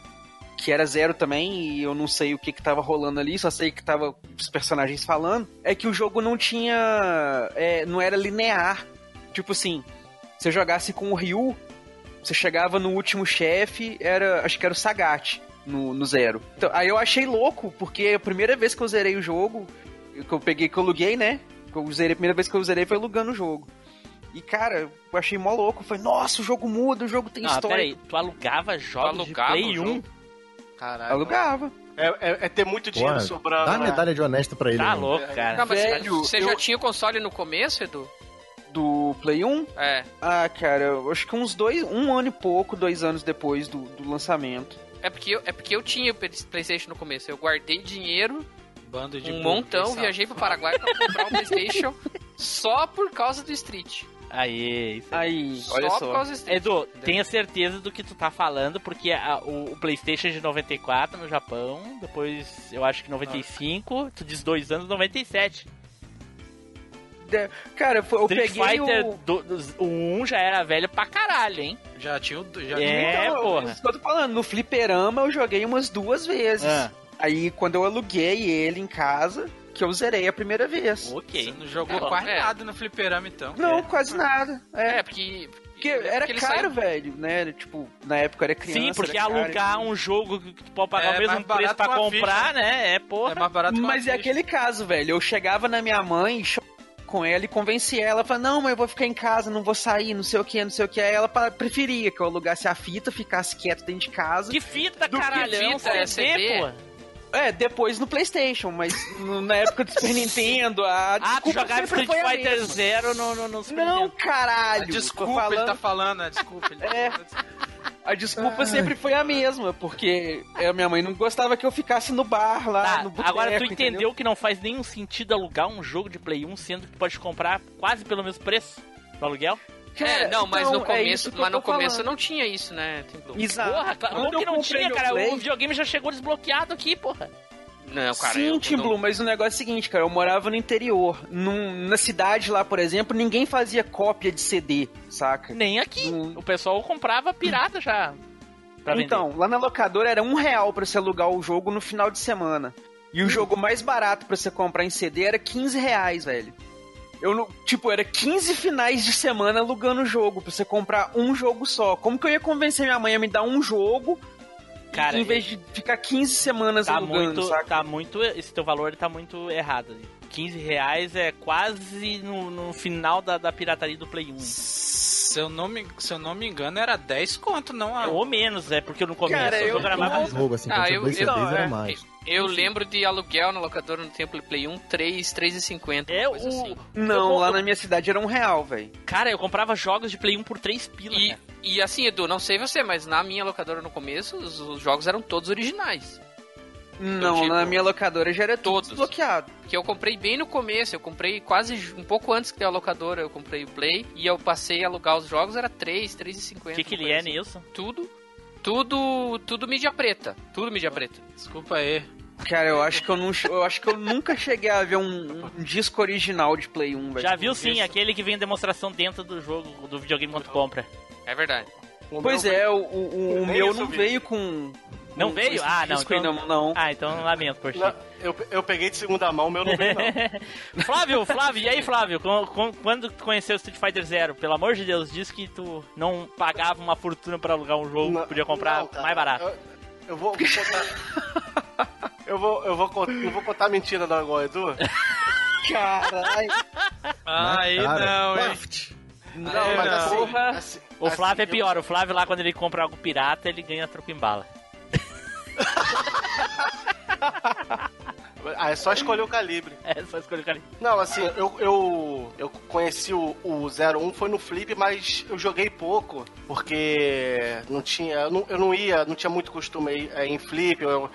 que era zero também, e eu não sei o que que tava rolando ali, só sei que tava os personagens falando, é que o jogo não tinha. é, não era linear. Tipo assim, eu jogasse com o Ryu, você chegava no último chefe, era. acho que era o Sagat. No, no zero. Então, aí eu achei louco, porque a primeira vez que eu zerei o jogo, que eu peguei, que eu aluguei, né? Que eu zerei, a primeira vez que eu zerei foi alugando o jogo. E, cara, eu achei mó louco. Foi, nossa, o jogo muda, o jogo tem Ah, história. peraí, tu alugava jogos alugava de Play 1? jogo? Caralho. Alugava. É, é- é ter muito dinheiro Porra, sobrando. dá a né? medalha de honesto pra ele. Tá mano. louco, cara. Não, mas Velho, você eu- já tinha o console no começo, Edu? Do Play 1? É. Ah, cara, eu acho que uns dois, um ano e pouco, dois anos depois do, do lançamento. É porque, eu, é porque eu tinha o Playstation no começo. Eu guardei dinheiro, Bando de um montão, viajei pro Paraguai pra comprar um Playstation só por causa do Street. Aí, isso aí. Aí, olha só só. Edu, entendeu? tenha certeza do que tu tá falando, porque a- o, o PlayStation é de 94 no Japão, depois eu acho que 95, tu diz dois anos, 97. De- Cara, foi- eu Street peguei Fighter o... do, dos- o 1 já era velho pra caralho, hein? Já tinha o. Já É, Então, porra. Isso que eu tô falando. No fliperama eu joguei umas duas vezes. Ah. Aí quando eu aluguei ele em casa, que eu zerei a primeira vez. Você Ok. não jogou É, quase é. nada no fliperama, então. Não, quase nada. É, É, porque... porque era ele caro, saiu- velho, né? Tipo, na época eu era criança. Sim, porque era caro. alugar um jogo que tu pode pagar É o mesmo preço pra comprar, ficha. né? É porra. É mais barato Mas é ficha. aquele caso, velho. Eu chegava na minha mãe com ela e convencia ela. Falava, não, mas eu vou ficar em casa, não vou sair, não sei o que, não sei o que. Aí ela preferia que eu alugasse a fita, ficasse quieto dentro de casa. Que fita, Do que fita, é CD, CD? porra. É, depois no PlayStation, mas no- na época do Super Nintendo, a Ah, tu desculpa jogava sempre Street foi a Fighter. Zero no, no, no Super Não, Nintendo. caralho. tô Desculpa, falando, ele tá falando, é, desculpa. Ele tá É. falando. A desculpa sempre foi a mesma, porque a minha mãe não gostava que eu ficasse no bar lá, Tá, no boteco, agora tu entendeu entendeu? que não faz nenhum sentido alugar um jogo de Play 1, sendo que pode comprar quase pelo mesmo preço no aluguel? É, não, mas então, no é começo, eu mas no começo falando. não tinha isso, né? Exato. Porra, como que não tinha, cara. Play- O videogame já chegou desbloqueado aqui, porra. Não, cara, Sim, eu, Tim não- Blue, mas o negócio é o seguinte, cara, eu morava no interior. Num- na cidade lá, por exemplo, ninguém fazia cópia de CD, saca? Nem aqui. Hum. O pessoal comprava pirata já. Vender. Então, lá na locadora era um real pra você alugar o jogo no final de semana. E o jogo mais barato pra você comprar em CD era 15 reais, velho. Eu, não- tipo, era 15 finais de semana alugando o jogo pra você comprar um jogo só. Como que eu ia convencer minha mãe a me dar um jogo Cara, em vez de ficar 15 semanas tá alugando, muito, saca? tá muito. Esse teu valor tá muito errado. 15 reais é quase no, no final da, da pirataria do Play 1. Se eu, não me, se eu não me engano, era 10 conto, não a... Ou menos, é porque no começo Cara, eu era mais tô- barato. jogo, assim, Ah, eu- eu- não, era é. mais. Eu lembro de aluguel na locadora no tempo do Play 1, 3, 3,50. É, uma coisa o- assim. Não, Eu- lá eu- na minha cidade era um real, velho. Cara, eu comprava jogos de Play 1 por 3 pila, E, cara. e assim, Edu, não sei você, mas na minha locadora no começo, os, os jogos eram todos originais. Não, tipo, na minha locadora já era tudo todos. desbloqueado. Que eu comprei bem no começo, eu comprei quase um pouco antes que ter a locadora, eu comprei o Play e eu passei a alugar os jogos, era 3, 3,50. O que, que ele é assim. nisso? Tudo, tudo, tudo mídia preta. Tudo mídia preta. Desculpa aí. Cara, eu acho que eu, não, eu acho que eu nunca cheguei a ver um, um disco original de Play 1, velho. Já viu sim, aquele que vem demonstração dentro do jogo, do videogame quando compra. É verdade. Pois é, o, o, o Nem meu isso não veio com. Não com veio? Ah, não, então- não, não. Ah, então lamento por ti. Não, eu, eu peguei de segunda mão, o meu não veio, não. Flávio, Flávio, e aí, Flávio? Com- com- Quando tu conheceu o Street Fighter Zero? Pelo amor de Deus, diz que tu não pagava uma fortuna pra alugar um jogo, Não, podia comprar não, cara, mais barato. Eu, eu vou, vou contar. eu vou, eu vou, con- não vou contar mentira não, igual o Edu. Caralho. Aí Cara, não, hein? Não, É, mas não. assim, Porra. assim- O Flávio é assim, pior, o Flávio lá quando ele compra algo pirata, ele ganha troco em bala. Ah, é só escolher o calibre. É, só escolher o cara. Não, assim, eu, eu, eu conheci o, o 01 foi no Flip, mas eu joguei pouco, porque não tinha, eu não, eu não ia, não tinha muito costume é, em Flip, eu, eu-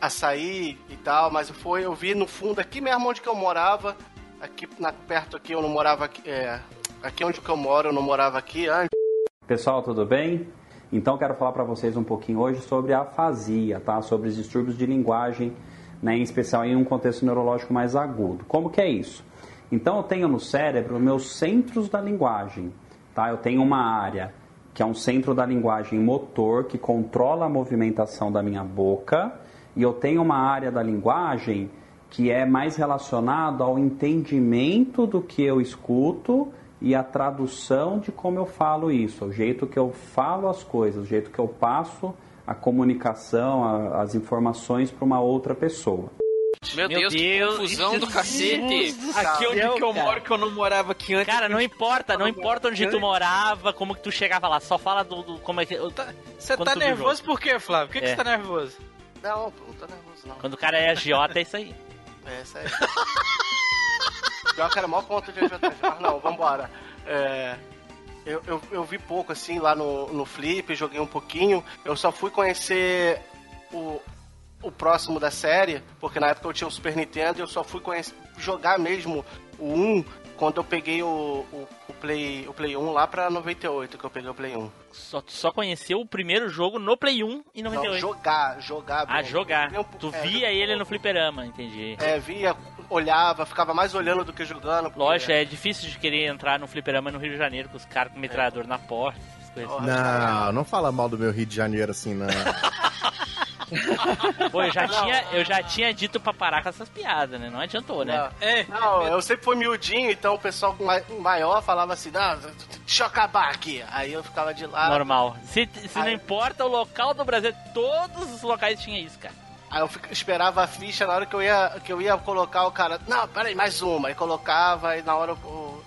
a sair e tal, mas foi, eu vi no fundo, aqui mesmo onde que eu morava, aqui na, perto aqui, eu não morava aqui, é, aqui onde que eu moro, eu não morava aqui antes. Pessoal, tudo bem? Então quero falar para vocês um pouquinho hoje sobre a afasia, tá? Sobre os distúrbios de linguagem, né? em especial em um contexto neurológico mais agudo. Como que é isso? Então eu tenho no cérebro meus centros da linguagem, tá? Eu tenho uma área que é um centro da linguagem motor que controla a movimentação da minha boca e eu tenho uma área da linguagem que é mais relacionado ao entendimento do que eu escuto e a tradução de como eu falo isso, o jeito que eu falo as coisas, o jeito que eu passo a comunicação, a- as informações para uma outra pessoa. Meu, Meu Deus, que Deus, confusão do cacete. Aqui onde céu, que eu cara. moro, que eu não morava aqui antes. Cara, não importa, não importa onde tu morava, como que tu chegava lá, só fala do, do- como é que... Você tá tu viu o nervoso por quê, Flávio? Por que, que É. você tá nervoso? Não, não tô nervoso não. Quando o cara é agiota, é isso aí. É, isso aí. Pior que era o maior ponto de agiotagem. Mas não, vambora. É, eu, eu, eu vi pouco, assim, lá no, no Flip, joguei um pouquinho. Eu só fui conhecer o, o próximo da série, porque na época eu tinha o Super Nintendo e eu só fui conhecer, jogar mesmo o 1 quando eu peguei o, o, o Play, o Play 1 lá pra 98, que eu peguei o Play 1. Só, só conheceu o primeiro jogo no Play 1 em Não, 98. jogar, jogar. ah, jogar. Eu- Tu é, via ele no fliperama, entendi. É, via, olhava, ficava mais olhando do que jogando. porque- Lógico, é difícil de querer entrar no fliperama no Rio de Janeiro com os caras com metralhador na porta, essas coisas. Ó, Não, não fala mal do meu Rio de Janeiro assim, não. Pô, eu já, tinha, eu já tinha dito pra parar com essas piadas, né? Não adiantou, né? Não. É, Não, eu sempre fui miudinho, então o pessoal ma- maior falava assim, não, deixa eu acabar aqui. Aí eu ficava de lado. Normal. Se, se não Aí- importa o local do Brasil, todos os locais tinham isso, cara. Aí eu esperava a ficha na hora que eu ia, que eu ia colocar o cara. Não, peraí, mais uma. Aí colocava, e na hora o.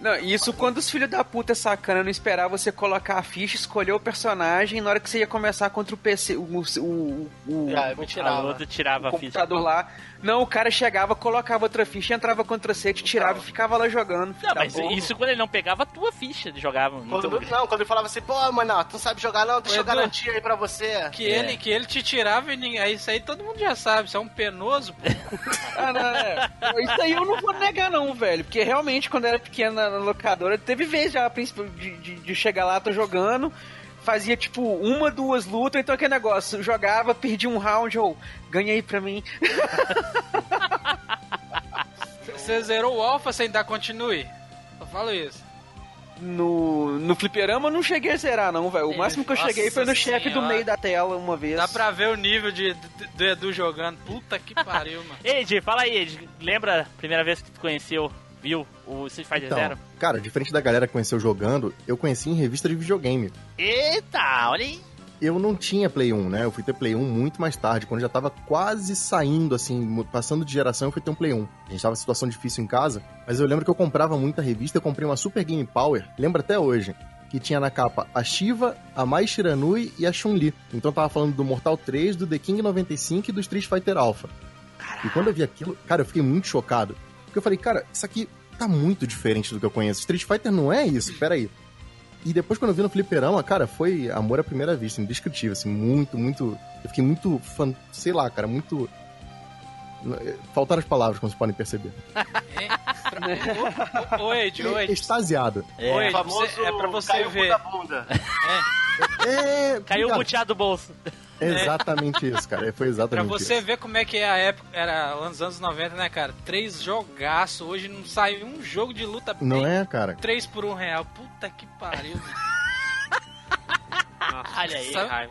Não, isso quando os filhos da puta sacana não esperavam você colocar a ficha, escolher o personagem, e na hora que você ia começar contra o PC, o, o, o, Ah, A tirava. Ludo tirava o a ficha. lá. Não, o cara chegava, colocava outra ficha, entrava contra você, te tirava e ficava lá jogando. Não, mas Acabou. isso quando ele não pegava a tua ficha, ele jogava. Quando, Muito... não, quando ele falava assim, pô, mano, tu não sabe jogar não, deixa eu garantir aí pra você. Que, ele, que ele te tirava e ninguém. Aí isso aí todo mundo já sabe, isso é um penoso, pô. Ah, não, é. Isso aí eu não vou negar, não, velho. Porque realmente, quando eu era pequeno na na locadora, teve vez já, a princípio, de, de, de chegar lá, tô jogando. Fazia tipo uma, duas lutas, então aquele negócio, jogava, perdia um round, ou ganhei pra mim. Você zerou o Alpha sem dar continue? Eu falo isso. No, no fliperama eu não cheguei a zerar, não, velho. O máximo que eu cheguei foi no chefe do meio da tela uma vez. Dá pra ver o nível de, de- do Edu jogando. Puta que pariu, mano. Ed, fala aí, Ed. Lembra a primeira vez que tu conheceu, viu o Street Fighter Então, Zero? cara, diferente da galera que conheceu jogando, eu conheci em revista de videogame. Eita, olha aí. Eu não tinha Play 1, né? Eu fui ter Play 1 muito mais tarde, quando já tava quase saindo, assim, passando de geração, eu fui ter um Play 1. A gente tava em situação difícil em casa, mas eu lembro que eu comprava muita revista, eu comprei uma Super Game Power, lembro até hoje, que tinha na capa a Shiva, a Mai Shiranui e a Chun-Li. Então tava falando do Mortal 3, do The King 95 e do Street Fighter Alpha. E quando eu vi aquilo, cara, eu fiquei muito chocado. Porque eu falei, cara, isso aqui tá muito diferente do que eu conheço. Street Fighter não é isso, peraí. E depois, quando eu vi no fliperama, cara, foi amor à primeira vista, indescritível, assim, muito, muito. Eu fiquei muito fan, sei lá, cara, muito. Faltaram as palavras, como vocês podem perceber. Ô, ô, Ed, ô, Ed. Extasiado. É. Ô, Ed, famoso é pra você caiu ver. da bunda. É, Caiu o muteado do bolso. É exatamente isso, cara. Foi Pra exatamente você isso. ver como é que é a época, era nos anos 90, né, cara? Três jogaço, hoje não sai um jogo de luta Não bem. é, cara? Três por um real. Puta que pariu, Olha aí, Sabe?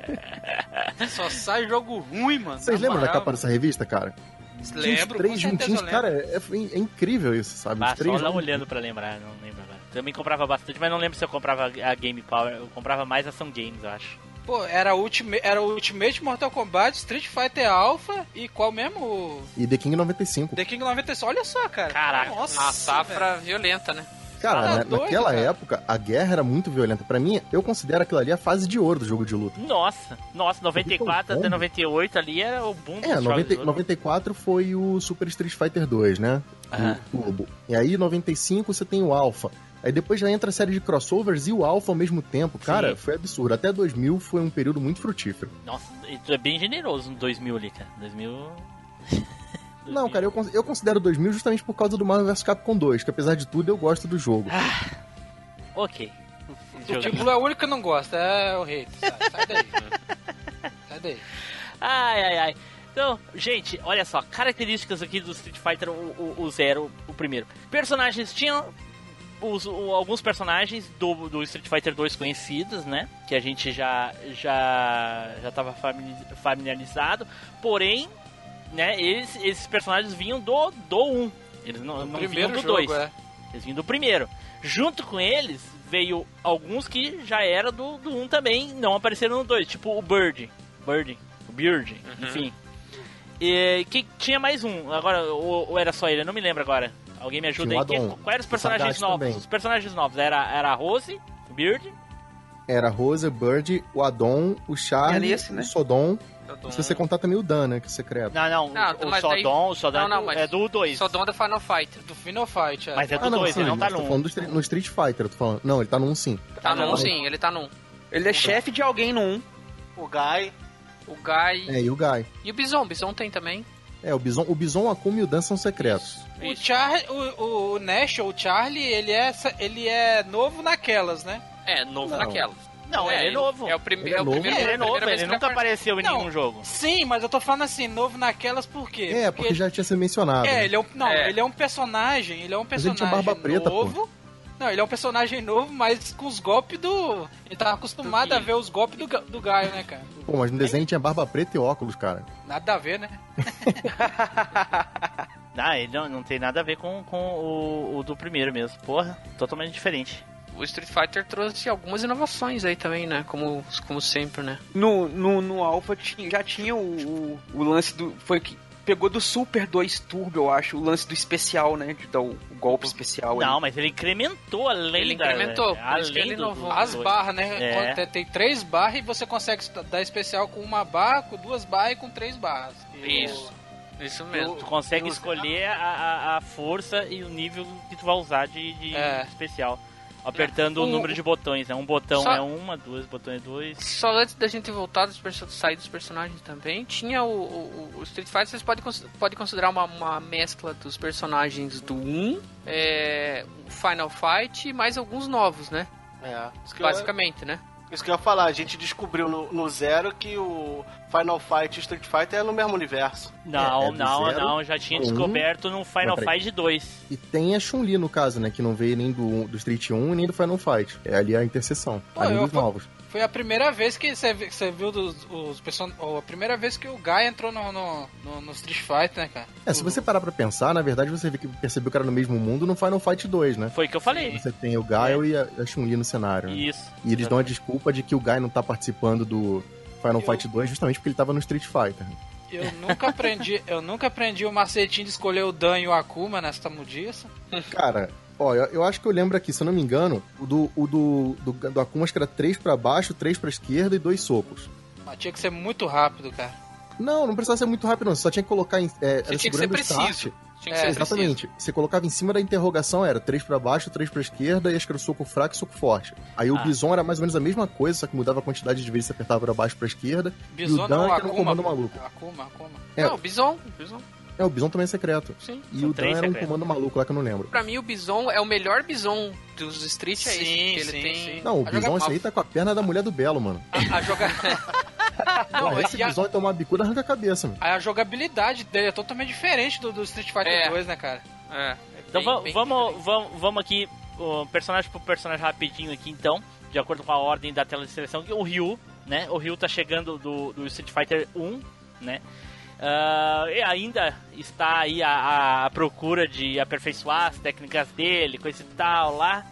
Só sai jogo ruim, mano. Vocês lembram da capa dessa revista, cara? Lembro, três juntinhos, cara, é, é incrível isso, sabe? Ah, Os três só juntos. olhando pra lembrar, não lembro agora. Também comprava bastante, mas não lembro se eu comprava a Game Power. Eu comprava mais ação games, eu acho. Pô, era o Ultimate, era Ultimate Mortal Kombat, Street Fighter Alpha e qual mesmo? O E The King 95. The King 96. Olha só, cara. Caraca, Nossa, A safra violenta, né? Cara, Tá na- doido, naquela cara. época, a guerra era muito violenta. Pra mim, eu considero aquilo ali a fase de ouro do jogo de luta. Nossa, nossa, 94 até 98 ali era o boom É, jogos 90, de luta. 94 foi o Super Street Fighter 2, né? Turbo. E aí, 95, você tem o Alpha. Aí depois já entra a série de crossovers e o Alpha ao mesmo tempo. Cara, Sim. foi absurdo. Até 2000 foi um período muito frutífero. Nossa, tu é bem generoso no 2000 ali, cara. 2000... Não, cara, eu, eu considero 2000 justamente por causa do Marvel vs Capcom 2, que apesar de tudo eu gosto do jogo. Ok. O Blue é o único que não gosta, é o rei. Sai, sai daí. sai daí. Ai, ai, ai. Então, gente, olha só, características aqui do Street Fighter, o, o, o Zero, o primeiro. Personagens tinham os- o- alguns personagens do, do Street Fighter 2 conhecidos, né? Que a gente já já já estava familiarizado. Porém, né? Eles, esses personagens vinham do do 1. Eles não, não vinham do jogo, 2. é. Eles vinham do primeiro. Junto com eles veio alguns que já era do, do 1 também, não apareceram no 2, tipo o Bird. Bird. O Beard, enfim. E que tinha mais um, agora, ou, ou era só ele? Eu não me lembro agora. Alguém me ajuda aí. Quem, quais eram os personagens novos? também. Os personagens novos era, era a Rose, o Beard, Era a Rosa, o Bird, o Adon, o Charlie, É nesse, né? o Sodom. Todo Se você contar também o Dan, né? Que é secreto. Não, não, Não, o, mas daí- Sodom, o Sodom Não, é não, é do 2. Só dono da Final Fight. Do Final Fight, é. Mas é do Ah, não, 2, sim, ele não tá no 1. falando do, Street- no Street Fighter, eu tô falando. Não, ele tá no 1 sim. Tá não. num, sim, ele tá num. Ele é chefe de alguém no 1. O Guy. O Guy. É, e o Guy. E o Bison, o Bison tem também. É, o Bison, o Bison, a Akuma e o Dan são secretos. O, Char, o, o Nash, ou o Charlie, ele é, ele é novo naquelas, né? É, novo Não. naquela. Não, ele é novo. É o, prime Ele é é o novo. primeiro. Ele é primeira novo, ele nunca apare- apareceu em Não. nenhum jogo. Sim, mas eu tô falando assim, novo naquelas por quê? É, porque já tinha sido mencionado. É, né? ele é um, não, É. ele é um personagem, ele é um Mas ele tinha personagem barba preta, pô. novo. Não, ele é um personagem novo, mas com os golpes do. Ele tava acostumado Do a ver os golpes do, do Gaio, né, cara? Pô, mas no desenho tinha barba preta e óculos, cara. Nada a ver, né? Ah, ele não, não tem nada a ver com, com o, o do primeiro mesmo. Porra, totalmente diferente. O Street Fighter trouxe algumas inovações aí também, né? Como, como sempre, né? No, no, no Alpha tinha- já tinha o, o, o lance do. Foi que pegou do Super 2 Turbo, eu acho, o lance do especial, né? De dar o, o golpe especial Não, ali. mas ele incrementou além Ele da- incrementou, que além ele inovou. do As barras, né? É. Tem, três barras e você consegue dar especial com uma barra, com duas barras e com três barras. Isso. Isso mesmo. Tu consegue escolher a, a, a força e o nível que tu vai usar de, de É. especial. Apertando o, O- número de botões, né? Um botão Só- é uma, dois botões é dois. Só antes da gente voltar dos perso- sair dos personagens também, tinha o, o- o Street Fighter, vocês podem, podem considerar uma, uma mescla dos personagens do 1, é, Final Fight e mais alguns novos, né? É, Basicamente, né? Isso que eu ia falar. A gente descobriu no, no Zero que o Final Fight e o Street Fighter é no mesmo universo. Não, É, é não, zero não, já tinha um. descoberto no Final Não. Fight 2. E tem a Chun-Li, no caso, né? Que não veio nem do, do Street 1 nem do Final Fight. É ali a interseção. Pô, dos fa- novos. Foi a primeira vez que você viu dos, os person... ou a primeira vez que o Guy entrou no, no, no- no Street Fighter, né, cara? É, se você parar pra pensar, na verdade você vê que percebeu que era no mesmo mundo no Final Fight 2, né? Foi o que eu falei. Você tem o Gaio e a, Chun-Li no cenário. né? Isso. E eles dão a desculpa de que o Guy não tá participando do Final Fight 2 justamente porque ele tava no Street Fighter. Eu nunca aprendi, eu nunca aprendi o macetinho de escolher o Dan e o Akuma nessa mudiça. Cara, ó, eu, eu acho que eu lembro aqui, se eu não me engano, o do, o do, do, do Akuma acho que era 3 pra baixo, 3 pra esquerda e dois socos. Mas tinha que ser muito rápido, cara. Não, não precisava ser muito rápido, não. Você só tinha que colocar em. É, Você tinha que ser o preciso. Tinha que É, ser Exatamente. Você colocava em cima da interrogação, era 3 pra baixo, 3 pra esquerda, e acho que era soco fraco e soco forte. Aí o Ah. Bison era mais ou menos a mesma coisa, só que mudava a quantidade de vezes que você apertava pra baixo e pra esquerda. e Bison o Dan não, era um Akuma. comando maluco. Akuma, Akuma. É. Não, o Bison, o Bison, É, o Bison também é secreto. sim. E o Dan era um comando maluco lá que eu não lembro. Pra mim, o Bison é o melhor Bison dos Street, é esse. Sim, porque ele sim, tem... sim. Não, o a Bison jogar- esse aí tá com a perna da mulher do Belo, mano. A, a joga... Não, esse a- Bison tomar uma bicuda arranca a cabeça, mano. a jogabilidade dele é totalmente diferente do, do Street Fighter É. 2, né, cara? É, é Então bem- va- bem vamos, vamos, vamos aqui, personagem por personagem rapidinho aqui então, de acordo com a ordem da tela de seleção, que o Ryu, né? O Ryu tá chegando do, do Street Fighter 1, né? E ainda está aí a, a procura de aperfeiçoar as técnicas dele, coisa e tal lá.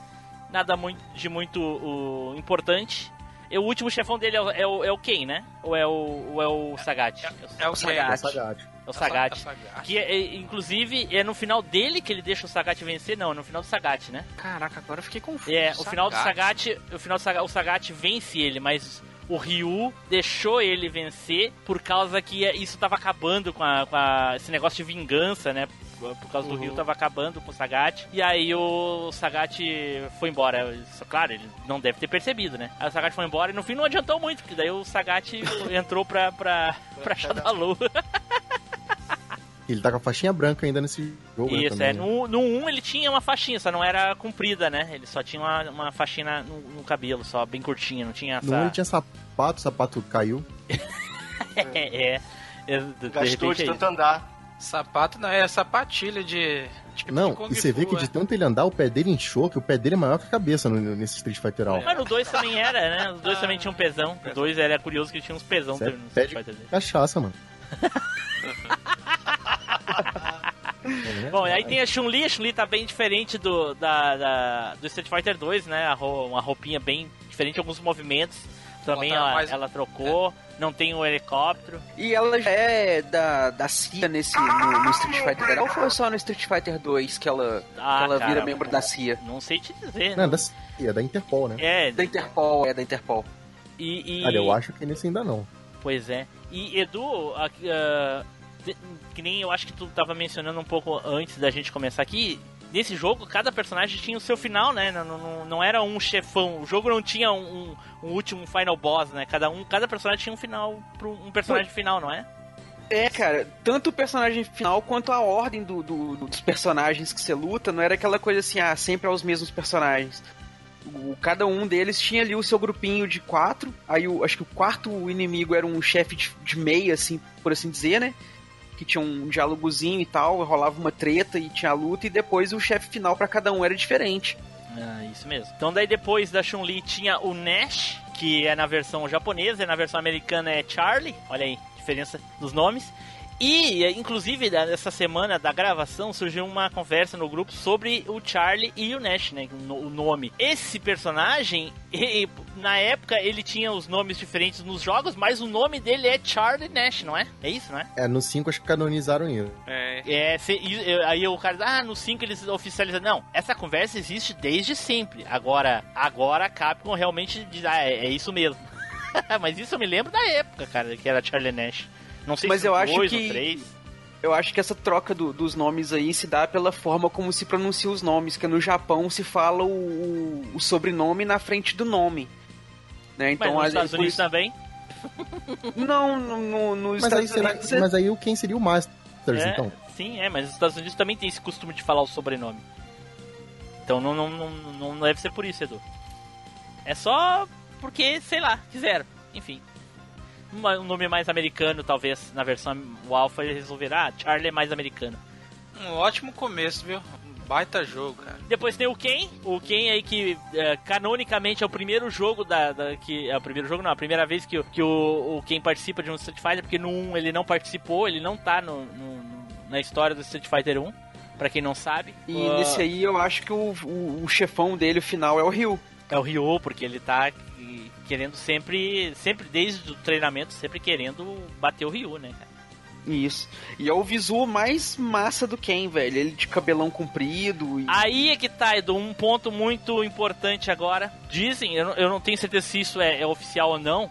Nada muito, de muito o, importante. E o último chefão dele é o, é o, é o Ken, né? Ou é o, ou é o Sagat? É o É Sagat. Sagat. É o Sagat. É o Sagat. Que, é, é, inclusive, é no final dele que ele deixa o Sagat vencer? Não, é no final do Sagat, né? Caraca, agora eu fiquei confuso. É, o final do Sagat, o final do Sagat, o Sagat vence ele, mas o Ryu deixou ele vencer por causa que isso tava acabando com, a, com a- esse negócio de vingança, né? Por causa do Ryu tava acabando com o Sagat. E aí o Sagat foi embora. Isso, claro, ele não deve ter percebido, né? Aí o Sagat foi embora e no fim não adiantou muito, porque daí o Sagat entrou pra, pra, pra Shadalu. Ele tá com a faixinha branca ainda nesse jogo. né, Isso, também, é. né? No, no 1 ele tinha uma faixinha, só não era comprida, né? Ele só tinha uma, uma faixinha no, no cabelo, só bem curtinha, não tinha essa. No 1 ele tinha sapato, o sapato caiu. é, é. é, de Gastou de é tanto andar. Sapato não, é sapatilha de. tipo Não, de e você vê que é. de tanto ele andar, o pé dele inchou, que o pé dele é maior que a cabeça no- nesse Street Fighter Alpha. Mas no 2 também era, né? Os dois também tinham pesão. O 2 era curioso que tinha uns pesão é também no Street de Fighter cachaça, mano. Bom, e aí tem a Chun-Li, a Chun-Li tá bem diferente do, da, da- do Street Fighter 2, né? Uma roupinha bem diferente, alguns movimentos. Também Botaram ela, mais- ela trocou, não tem o helicóptero. E ela já é da, da CIA nesse, no, no Street Fighter. Ou foi só no Street Fighter 2 que ela, Ah, que ela cara, vira membro da CIA? Não sei te dizer, Não, é né? da, CIA, é da Interpol, né? É, Da Interpol, é da Interpol. e... e... Cara, eu acho que nesse ainda não. Pois é. E Edu, de- que nem eu acho que tu tava mencionando um pouco antes da gente começar aqui, nesse jogo cada personagem tinha o seu final, né? Não, não, não era um chefão. O jogo não tinha um, um- último final boss, né? Cada um, cada personagem tinha um final pro um personagem final, não é? É, cara, tanto o personagem final quanto a ordem do, do- dos personagens que você luta não era aquela coisa assim, ah, sempre aos mesmos personagens. O- cada um deles tinha ali o seu grupinho de quatro. Aí o, acho que o quarto inimigo era um chefe de, de meia, assim, por assim dizer, né? Que tinha um diálogozinho e tal, rolava uma treta e tinha luta, e depois o chefe final pra cada um era diferente. Ah, isso mesmo. Então daí depois da Chun-Li tinha o Nash, que é na versão japonesa, e na versão americana é Charlie. Olha aí, diferença dos nomes. E, inclusive, nessa semana da gravação, surgiu uma conversa no grupo sobre o Charlie e o Nash, né? O no- o nome. Esse personagem, na época, ele tinha os nomes diferentes nos jogos, mas o nome dele é Charlie Nash, não é? É isso, não é? É, no 5 acho que canonizaram isso. É. É, se- aí o cara diz, ah, no 5 eles oficializam. Não, essa conversa existe desde sempre. Agora, agora a Capcom realmente diz, ah, é, é isso mesmo. Mas isso eu me lembro da época, cara, que era Charlie Nash. Não sei Mas se eu no acho dois que- ou três. Eu acho que essa troca do- dos nomes aí se dá pela forma como se pronuncia os nomes, que no Japão se fala o, o- o sobrenome na frente do nome. Né? Mas Então, nos às Estados Unidos isso- também. Não, no, no, nos Mas aí, Estados será, Unidos. é- mas aí o quem seria o Masters, É, então? Sim, é, mas os Estados Unidos também tem esse costume de falar o sobrenome. Então não, não, não, não deve ser por isso, Edu. É só porque, sei lá, quiseram. Enfim. Um nome mais americano, talvez, na versão o Alpha eles resolveram, ah, Charlie é mais americano. Um ótimo começo, viu? Um baita jogo, cara. Depois tem o Ken, o Ken aí que é, canonicamente é o primeiro jogo da, da- que é o primeiro jogo não, a primeira vez que, o- que o, o Ken participa de um Street Fighter, porque no 1 ele não participou, ele não tá no, no- na história do Street Fighter 1, pra quem não sabe. E Ah, nesse aí eu acho que o, o, o chefão dele, o final, é o Ryu. é o Ryu, porque ele tá querendo sempre, sempre desde o treinamento, sempre querendo bater o Ryu, né, cara? Isso. E é o visual mais massa do Ken, velho. Ele de cabelão comprido. E... Aí é que tá, Edu, um ponto muito importante agora. Dizem, eu não, eu não tenho certeza se isso é, é oficial ou não,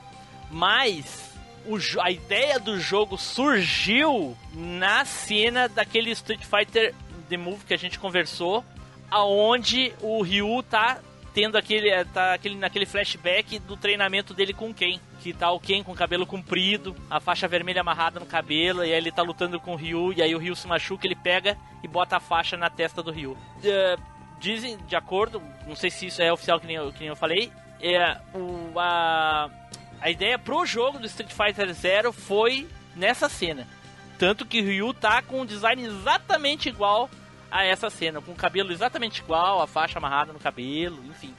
mas o a ideia do jogo surgiu na cena daquele Street Fighter The Move que a gente conversou, aonde o Ryu tá tendo aquele, eh, tá aquele, naquele flashback do treinamento dele com Ken. Que tá o Ken com o cabelo comprido, a faixa vermelha amarrada no cabelo, e aí ele tá lutando com o Ryu, e aí o Ryu se machuca, ele pega e bota a faixa na testa do Ryu. Eh, dizem, de acordo, não sei se isso é oficial que nem eu, que nem eu falei, é, o, a, a ideia pro jogo do Street Fighter Zero foi nessa cena. Tanto que o Ryu tá com um design exatamente igual a essa cena, com o cabelo exatamente igual, a faixa amarrada no cabelo, enfim.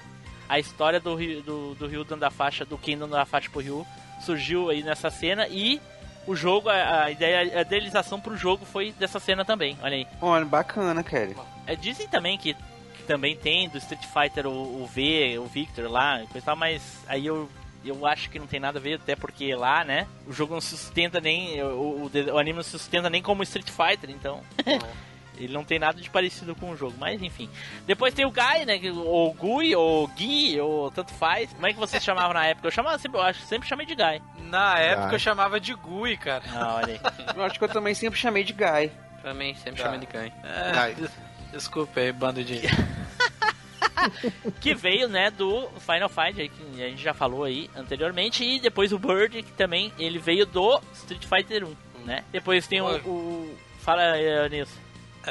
A história do, Ryu- do, do Ryu dando a faixa, do Ken dando a faixa pro Ryu, surgiu aí nessa cena e o jogo, a, a ideia, a idealização pro jogo foi dessa cena também, olha aí. Olha, bacana, cara. É, dizem também que, que também tem do Street Fighter o, o V, o Victor lá, e coisa tal, mas aí eu, eu acho que não tem nada a ver, até porque lá, né, o jogo não se sustenta nem, o, o, o anime não se sustenta nem como Street Fighter, então... Ele não tem nada de parecido com o jogo, mas enfim. Depois tem o Guy, né? Ou Gui, ou Gui, ou tanto faz. Como é que vocês chamavam na época? Eu chamava sempre, eu acho, sempre chamei de Guy. Na época Guy. eu chamava de Gui, cara. Ah, olha aí. Eu acho que eu também sempre chamei de Guy. Também, sempre Tá. chamei de Guy. É, des- desculpa aí, bando de. que veio, né, do Final Fight, que a gente já falou aí anteriormente, e depois o Bird, que também ele veio do Street Fighter 1, né? Depois tem o, o... Fala, Nilson.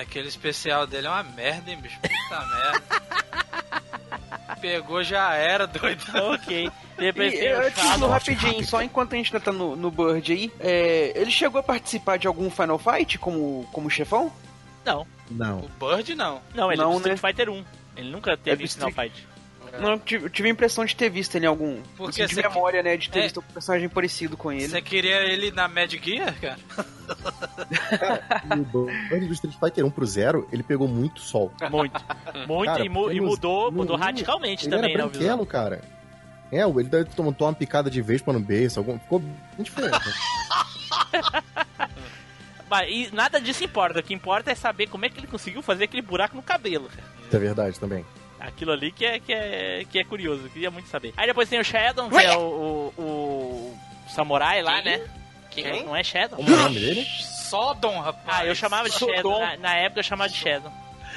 Aquele especial dele é uma merda, hein, bicho? Puta merda. Pegou, já era, doido. Ok. Depois E, eu Shadow. rapidinho, só enquanto a gente ainda tá no, no Bird aí, é, ele chegou a participar de algum Final Fight como, como chefão? Não, Não. O Bird não. não, ele é Não, do Street né? Fighter 1. Ele nunca teve do Final Fight. Não, eu tive, a impressão de ter visto ele em algum. Porque assim, de você que- memória, né? De ter É. visto um personagem parecido com ele. Você queria ele na Mad Gear, cara? E o Bird do Street Fighter 1 pro Zero, ele pegou muito sol. Muito. Muito Cara, e, mu- e mudou, no mudou radicalmente ele também, era né, branquelo, cara. É, ele daí tomou uma picada de vez no beijo, algum, ficou bem diferente. Mas, e nada disso importa. O que importa é saber como é que ele conseguiu fazer aquele buraco no cabelo. cara. É verdade também. Aquilo ali que é, que é, que é curioso, queria muito saber. Aí depois tem o Shadow, que é o, o, o samurai lá, né? Quem? Não é Shadow? Como é o nome dele? Sodom, rapaz. Ah, eu chamava de Shadow. Na, na época eu chamava de Shadow.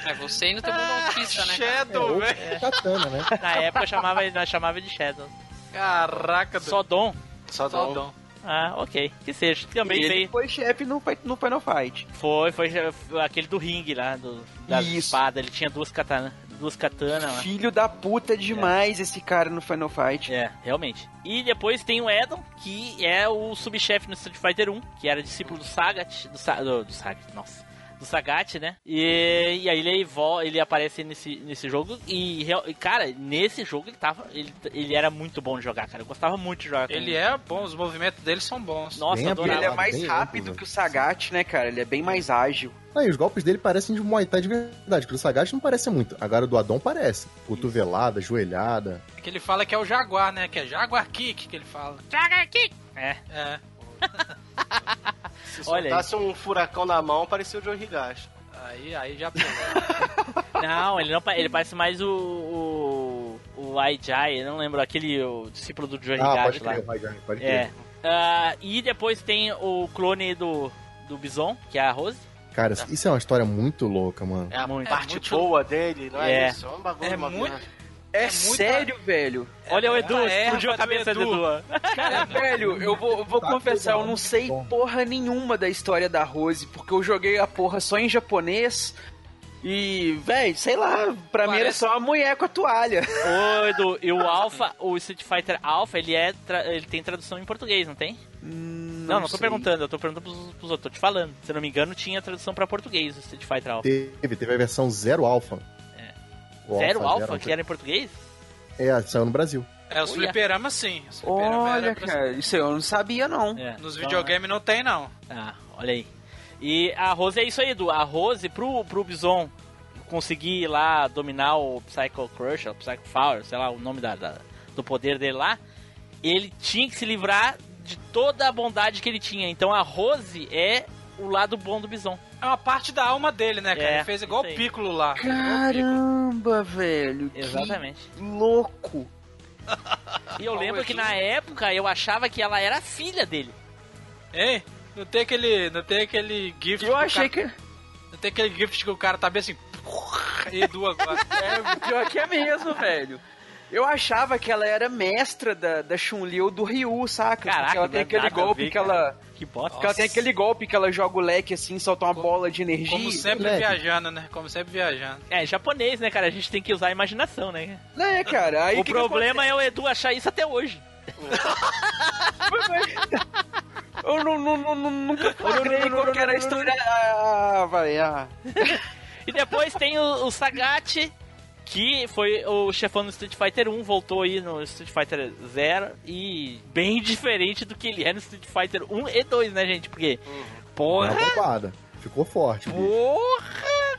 É você e no teu mundo autista, né? Shadow, velho. Katana, né? Na época eu chamava, nós chamava de Shadow. Caraca, doido. Sodom. Sodom. Sodom. Ah, ok. Que seja. Também ele veio. foi chefe no, no Final Fight. Foi, foi, foi aquele do ringue lá, do, da Isso. espada. Ele tinha duas katanas. Duas katanas. Filho da puta demais esse cara no Final Fight. É, realmente. E depois tem o Edon, que é o subchefe no Street Fighter 1, que era discípulo do Sagat, do, Sa do, do Sagat, nossa, do Sagat, né? E, e aí ele, ele aparece nesse, nesse jogo e, e, cara, nesse jogo ele tava. Ele, ele era muito bom de jogar, cara. Eu gostava muito de jogar com Ele é bom, os movimentos dele são bons. Nossa, Bem E adorava. ele é mais rápido que o Sagat, né, cara? Ele é bem mais ágil. E os golpes dele parecem de Muay Thai de verdade, que o Sagat não parece muito. Agora o do Adon parece. Cotovelada, joelhada. É que ele fala que é o Jaguar, né? Que é Jaguar Kick que ele fala. Jaguar Kick! É. É. Se Olha soltasse um furacão na mão, parecia o Joe Higashi. Aí, aí já pegou. Não, ele não ele parece mais o. o. o Aijai, não lembro, aquele o discípulo do Joe Ah, Higashi lá. crer, pode É. crer. Ah, e depois tem o clone do, do Bison, que é a Rose. Cara, isso é uma história muito louca, mano. É a Muito. parte muito- boa dele, não é, É. isso? É um bagulho É muito- É, muita- sério, velho? Olha o Edu, muita explodiu a cabeça do do Edu. Cara, velho, eu vou, eu vou Tá confessar, eu não sei bom. porra nenhuma da história da Rose, porque eu joguei a porra só em japonês. E, velho, sei lá, pra mim era Parece- só uma mulher com a toalha. Ô, Edu, e o Alpha, o Street Fighter Alpha, ele, é tra- ele tem tradução em português, não tem? Não, não, tô sei. perguntando, eu tô perguntando pros, pros outros, tô te falando. Se eu não me engano, tinha tradução pra português o Street Fighter Alpha. Teve, teve a versão Zero Alpha. É. O Zero Alpha, que era em português? É, saiu no Brasil. É, os Olha. fliperamas sim. Os fliperamas Olha, pra- cara, isso eu não sabia, não. É. Nos Então, videogames não tem, não. Ah, olha aí. E a Rose é isso aí, Edu. A Rose, pro, pro Bison conseguir lá dominar o Psycho Crush, o Psycho Power, sei lá o nome da, da- do poder dele lá, ele tinha que se livrar de toda a bondade que ele tinha. Então a Rose é o lado bom do Bison. É uma parte da alma dele, né, cara? É, ele fez igual o. Piccolo lá. Caramba, velho. Exatamente. Que louco. E eu lembro que na época eu achava que ela era filha dele. Hein? Não tem aquele. Não tem aquele gift. Eu que achei cara- que. Não tem aquele gift que o cara tá bem assim. Edu agora. É, pior que é mesmo, velho. Eu achava que ela era mestra da, da Chun-Li ou do Ryu, saca? Caraca, Porque ela tem aquele golpe ver, que ela. Que bosta. Porque ela tem aquele golpe que ela joga o leque assim, solta uma bola de energia. Como sempre viajando, né? Como sempre viajando. É, japonês, né, cara? A gente tem que usar a imaginação, né? É, cara. Aí o que que problema é o Edu achar isso até hoje. Eu não, não, não, não- nunca flagrei qual que era a história. Ah, vai, ah. E depois tem o, o Sagat, que foi o chefão do Street Fighter 1, voltou aí no Street Fighter 0 e bem diferente do que ele é no Street Fighter 1 e 2, né, gente? Porque, Deu porra, poupada. Ficou forte. porra,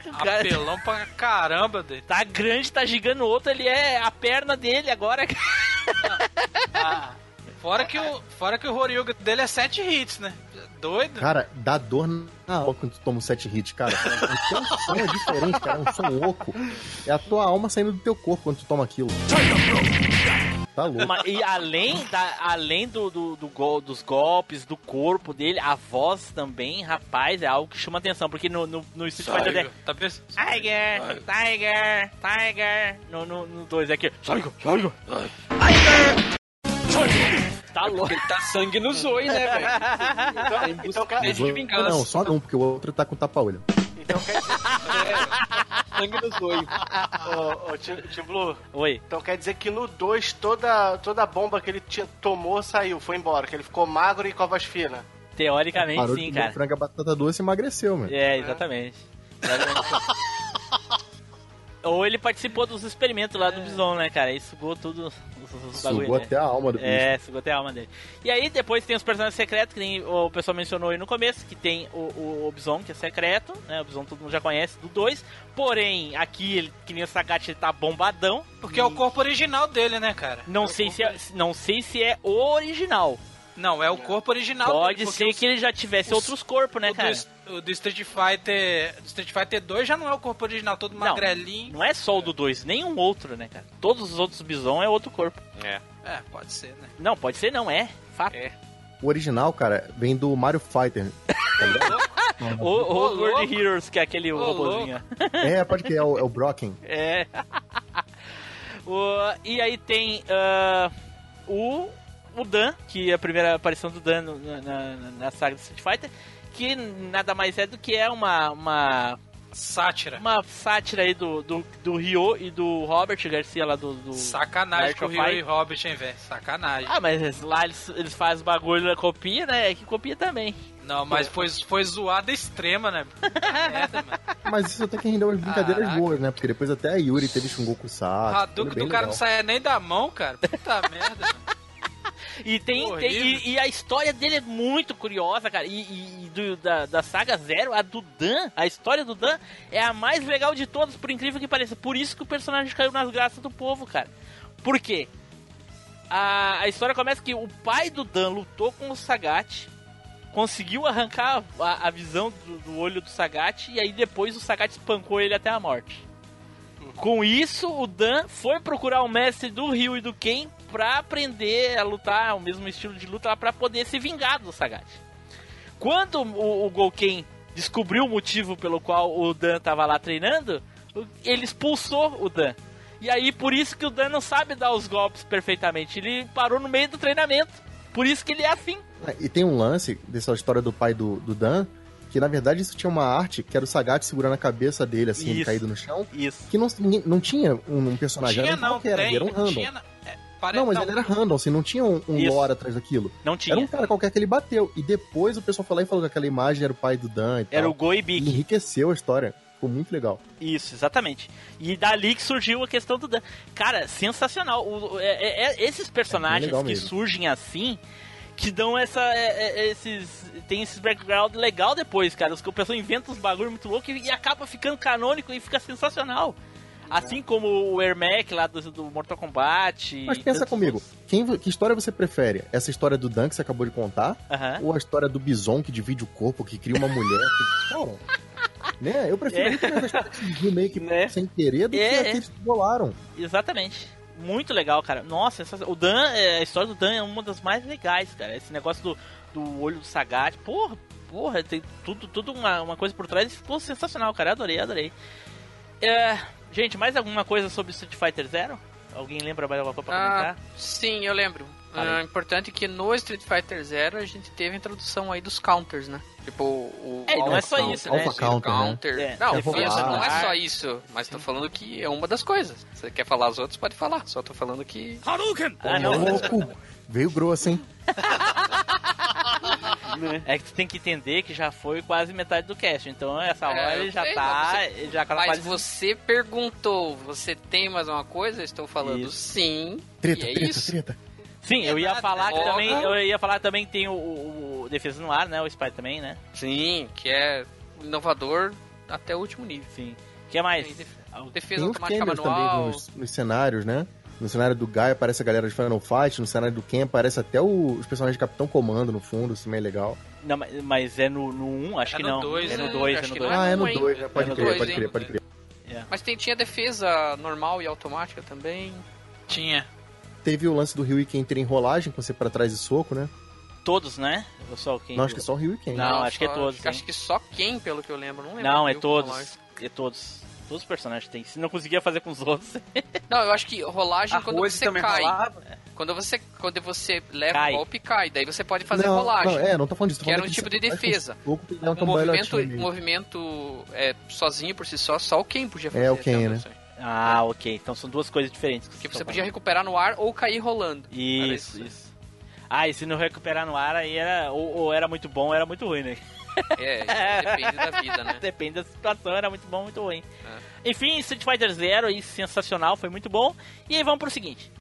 o cara Apelão pra caramba dele. tá grande, tá gigando outro, ele é a perna dele agora. Ah, fora, que o, fora que o Horyuga dele é 7 hits, né? Doido. Cara, dá dor na alma quando tu toma um set hit, cara. O teu som é diferente, cara. É um som oco. É a tua alma saindo do teu corpo quando tu toma aquilo. Tá louco. Uma- e além, da, além do, do, do gol- dos golpes, do corpo dele, a voz também, rapaz, é algo que chama atenção. Porque no, no, no Street Fighter Saiga. Tá bem... Tiger, Tiger, Tiger. No 2 no, no dois aqui. Tiger, Tiger. Tá louco. Ele tá sangue no zoio, né, velho? Então, Em busca então, de vingança. Não, só um, porque o outro tá com tapa-olho. então quer dizer, Sangue no zoio. ô, ô, Tim- Tim Blue, Oi. então quer dizer que no 2 toda, toda a bomba que ele tinha, tomou saiu, foi embora, que ele ficou magro e com a voz fina. Teoricamente Parou sim, de cara. franga batata doce emagreceu, mano. É, exatamente. Ou ele participou dos experimentos lá do Bison, né, cara? Ele sugou tudo os, os bagulho, Sugou né? até a alma do bicho. É, sugou até a alma dele. E aí depois tem os personagens secretos, que nem o pessoal mencionou aí no começo, que tem o, o, o Bison, que é secreto, né? O Bison todo mundo já conhece, do 2. Porém, aqui, ele, que nem o Sagat, ele tá bombadão. Porque é o corpo original dele, né, cara? Não É sei, se é, não sei se é o original. Não, é o corpo original Pode ser os- que ele já tivesse os- outros corpos, né, o cara? Do, o do Street Fighter. Do Street Fighter 2 já não é o corpo original, todo magrelinho. Não é só o do 2, nenhum outro, né, cara? Todos os outros Bison é outro corpo. É, pode ser, né? Não, pode ser não, é. Fato. O original, cara, vem do Mario Fighter. O, o Ô, World. Heroes, que é aquele Ô, robozinho. É, pode que é o, é o Brocken. É. o, e aí tem ah, o, o Dan, que é a primeira aparição do Dan no- na, na, na saga do Street Fighter, que nada mais é do que é uma, uma Sátira. Uma sátira aí do, do, do Ryo e do Robert Garcia lá do. do Sacanagem com o Fight. e Robert, hein, velho? Sacanagem. Ah, mas lá eles, eles fazem bagulho na copia, né? É que copia também. Não, mas foi, foi zoada extrema, né? Merda. Mas isso até que rendeu umas brincadeiras Caraca. boas, né? Porque depois até a Yuri teve Shungoku O Sato. Hadouken do cara não saia nem da mão, cara. Puta merda, mano. E tem, tem- e, e a história dele é muito curiosa, cara. E, e- e do- da, da saga Zero, a do Dan, a história do Dan é a mais legal de todas, por incrível que pareça. Por isso que o personagem caiu nas graças do povo, cara. Por quê? A, a história começa que o pai do Dan lutou com o Sagat, conseguiu arrancar a, a visão do, do olho do Sagat, e aí depois o Sagat espancou ele até a morte. Com isso, o Dan foi procurar o mestre do Ryu e do Ken pra aprender a lutar, o mesmo estilo de luta, pra poder se vingar do Sagat. Quando o, o Gouken descobriu o motivo pelo qual o Dan tava lá treinando, ele expulsou o Dan. E aí, por isso que o Dan não sabe dar os golpes perfeitamente. Ele parou no meio do treinamento. Por isso que ele é assim. E tem um lance dessa história do pai do, do Dan, que na verdade isso tinha uma arte que era o Sagat segurando a cabeça dele, assim, Isso. caído no chão. Isso. Que não, não tinha um, um personagem, Tinha um não, qualquer, tem. era um random. Tinha, é, pare- Não, mas ele era random, assim, não tinha um, um Isso. lore atrás daquilo. Não tinha. Era um cara qualquer que ele bateu. E depois o pessoal foi lá e falou que aquela imagem era o pai do Dan e Era tal. o Goi E Biki. enriqueceu a história. Ficou muito legal. Isso, exatamente. E dali que surgiu a questão do Dan. Cara, sensacional. O- é- é- é- esses personagens legal que mesmo. surgem assim, que dão essa. é- é- esses. Tem esses background legal depois, cara. Os que o pessoal inventa uns bagulho muito louco e, e acaba ficando canônico e fica sensacional. Assim como o Ermac lá do, do Mortal Kombat. Mas pensa comigo, outros. quem, que história você prefere? Essa história do Dan que você acabou de contar? Aham. Ou a história do Bison que divide o corpo, que cria uma mulher? Que, cara, né? Eu prefiro É. muito mais a história que que Né? sem querer do É, que é. aqueles que bolaram. Exatamente. Muito legal, cara. Nossa, essa- o Dan, é, a história do Dan é uma das mais legais, cara. Esse negócio do, do olho do Sagat, porra, porra, tem tudo, tudo uma, uma coisa por trás. Ficou sensacional, cara. Adorei, adorei. É, gente, mais alguma coisa sobre Street Fighter Zero? Alguém lembra mais alguma coisa pra Ah, comentar? sim, eu lembro. Aí. Ah, importante que no Street Fighter Zero a gente teve a introdução aí dos counters, né? Tipo, o. É, não é só Counter, isso, né? Alpha Counter, né? É. Não, É não é só isso. Mas tô falando que é uma das coisas. Você quer falar as outras, pode falar. Só tô falando que. Ah, não. Louco! Veio grosso, hein? É que tu tem que entender que já foi quase metade do cast. Então essa hora É, eu ele já sei, tá. mas ele já tá Mas quase. você perguntou, você tem mais uma coisa? Eu Estou falando Isso. sim. Treta, é treta, isso. treta. Sim, eu ia falar que também. Eu ia falar também que tem o, o- o Defesa no Ar, né? O Spy também, né? Sim, que é inovador até o último nível. Sim. O que mais? Tem Ah, Defesa Tem automática manual. também nos, nos cenários, né? No cenário do Guy aparece a galera de Final Fight, no cenário do Ken aparece até o- os personagens de Capitão Comando no fundo, isso também é legal. Não, mas- é no, no 1, acho É que no não. dois, é no né? 2, é Acho no que 2. não ah, é no hein? 2, né? Pode É no crer, dois, pode crer, pode crer. Mas tem, tinha defesa normal e automática também. Tinha. Teve o lance do Ryu e Ken ter enrolagem, com você pra trás e soco, né? Todos, né? Ou só quem? Não, acho que é só o Ryu e Ken. Não, acho que é só- todos, Acho, acho que só quem, pelo que eu lembro. Não lembro. Não, é todos. É todos. Todos os personagens tem. Se não conseguia fazer com os outros. Não, eu acho que rolagem A quando Rose você cai. rolava. Quando você, quando você leva Cai. o golpe, cai. Daí você pode fazer não, rolagem. Não, é, não tô falando disso. tô Que era um tipo de defesa. é um o movimento, movimento é, sozinho por si só, só o Ken podia fazer. É, o Ken, né? ah, ok. Então são duas coisas diferentes. Que vocês você podia falando. recuperar no ar ou cair rolando. Isso, isso. Ah, e se não recuperar no ar, aí era. Ou, ou era muito bom ou era muito ruim, né? É, depende da vida, né? Depende da situação, era muito bom muito ruim. Enfim, Street Fighter Zero aí, sensacional, foi muito bom. E aí vamos pro seguinte.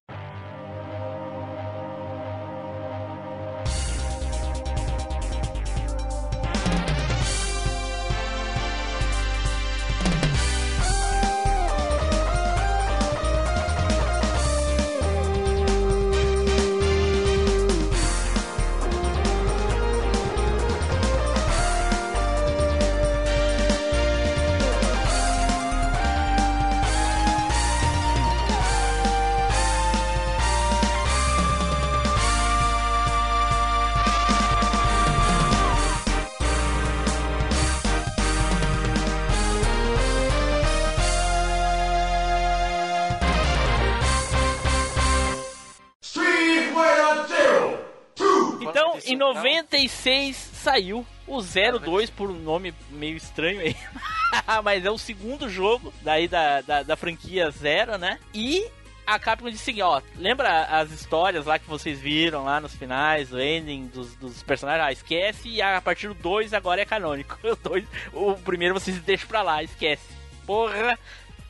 96 saiu o 02 por um nome meio estranho aí. mas é o segundo jogo daí da, da, da franquia Zero, né? E a Capcom disse assim, ó, lembra as histórias lá que vocês viram lá nos finais, o ending dos, dos personagens? Ah, esquece e a partir do 2 agora é canônico. O, dois, o primeiro vocês deixam pra lá, esquece. Porra!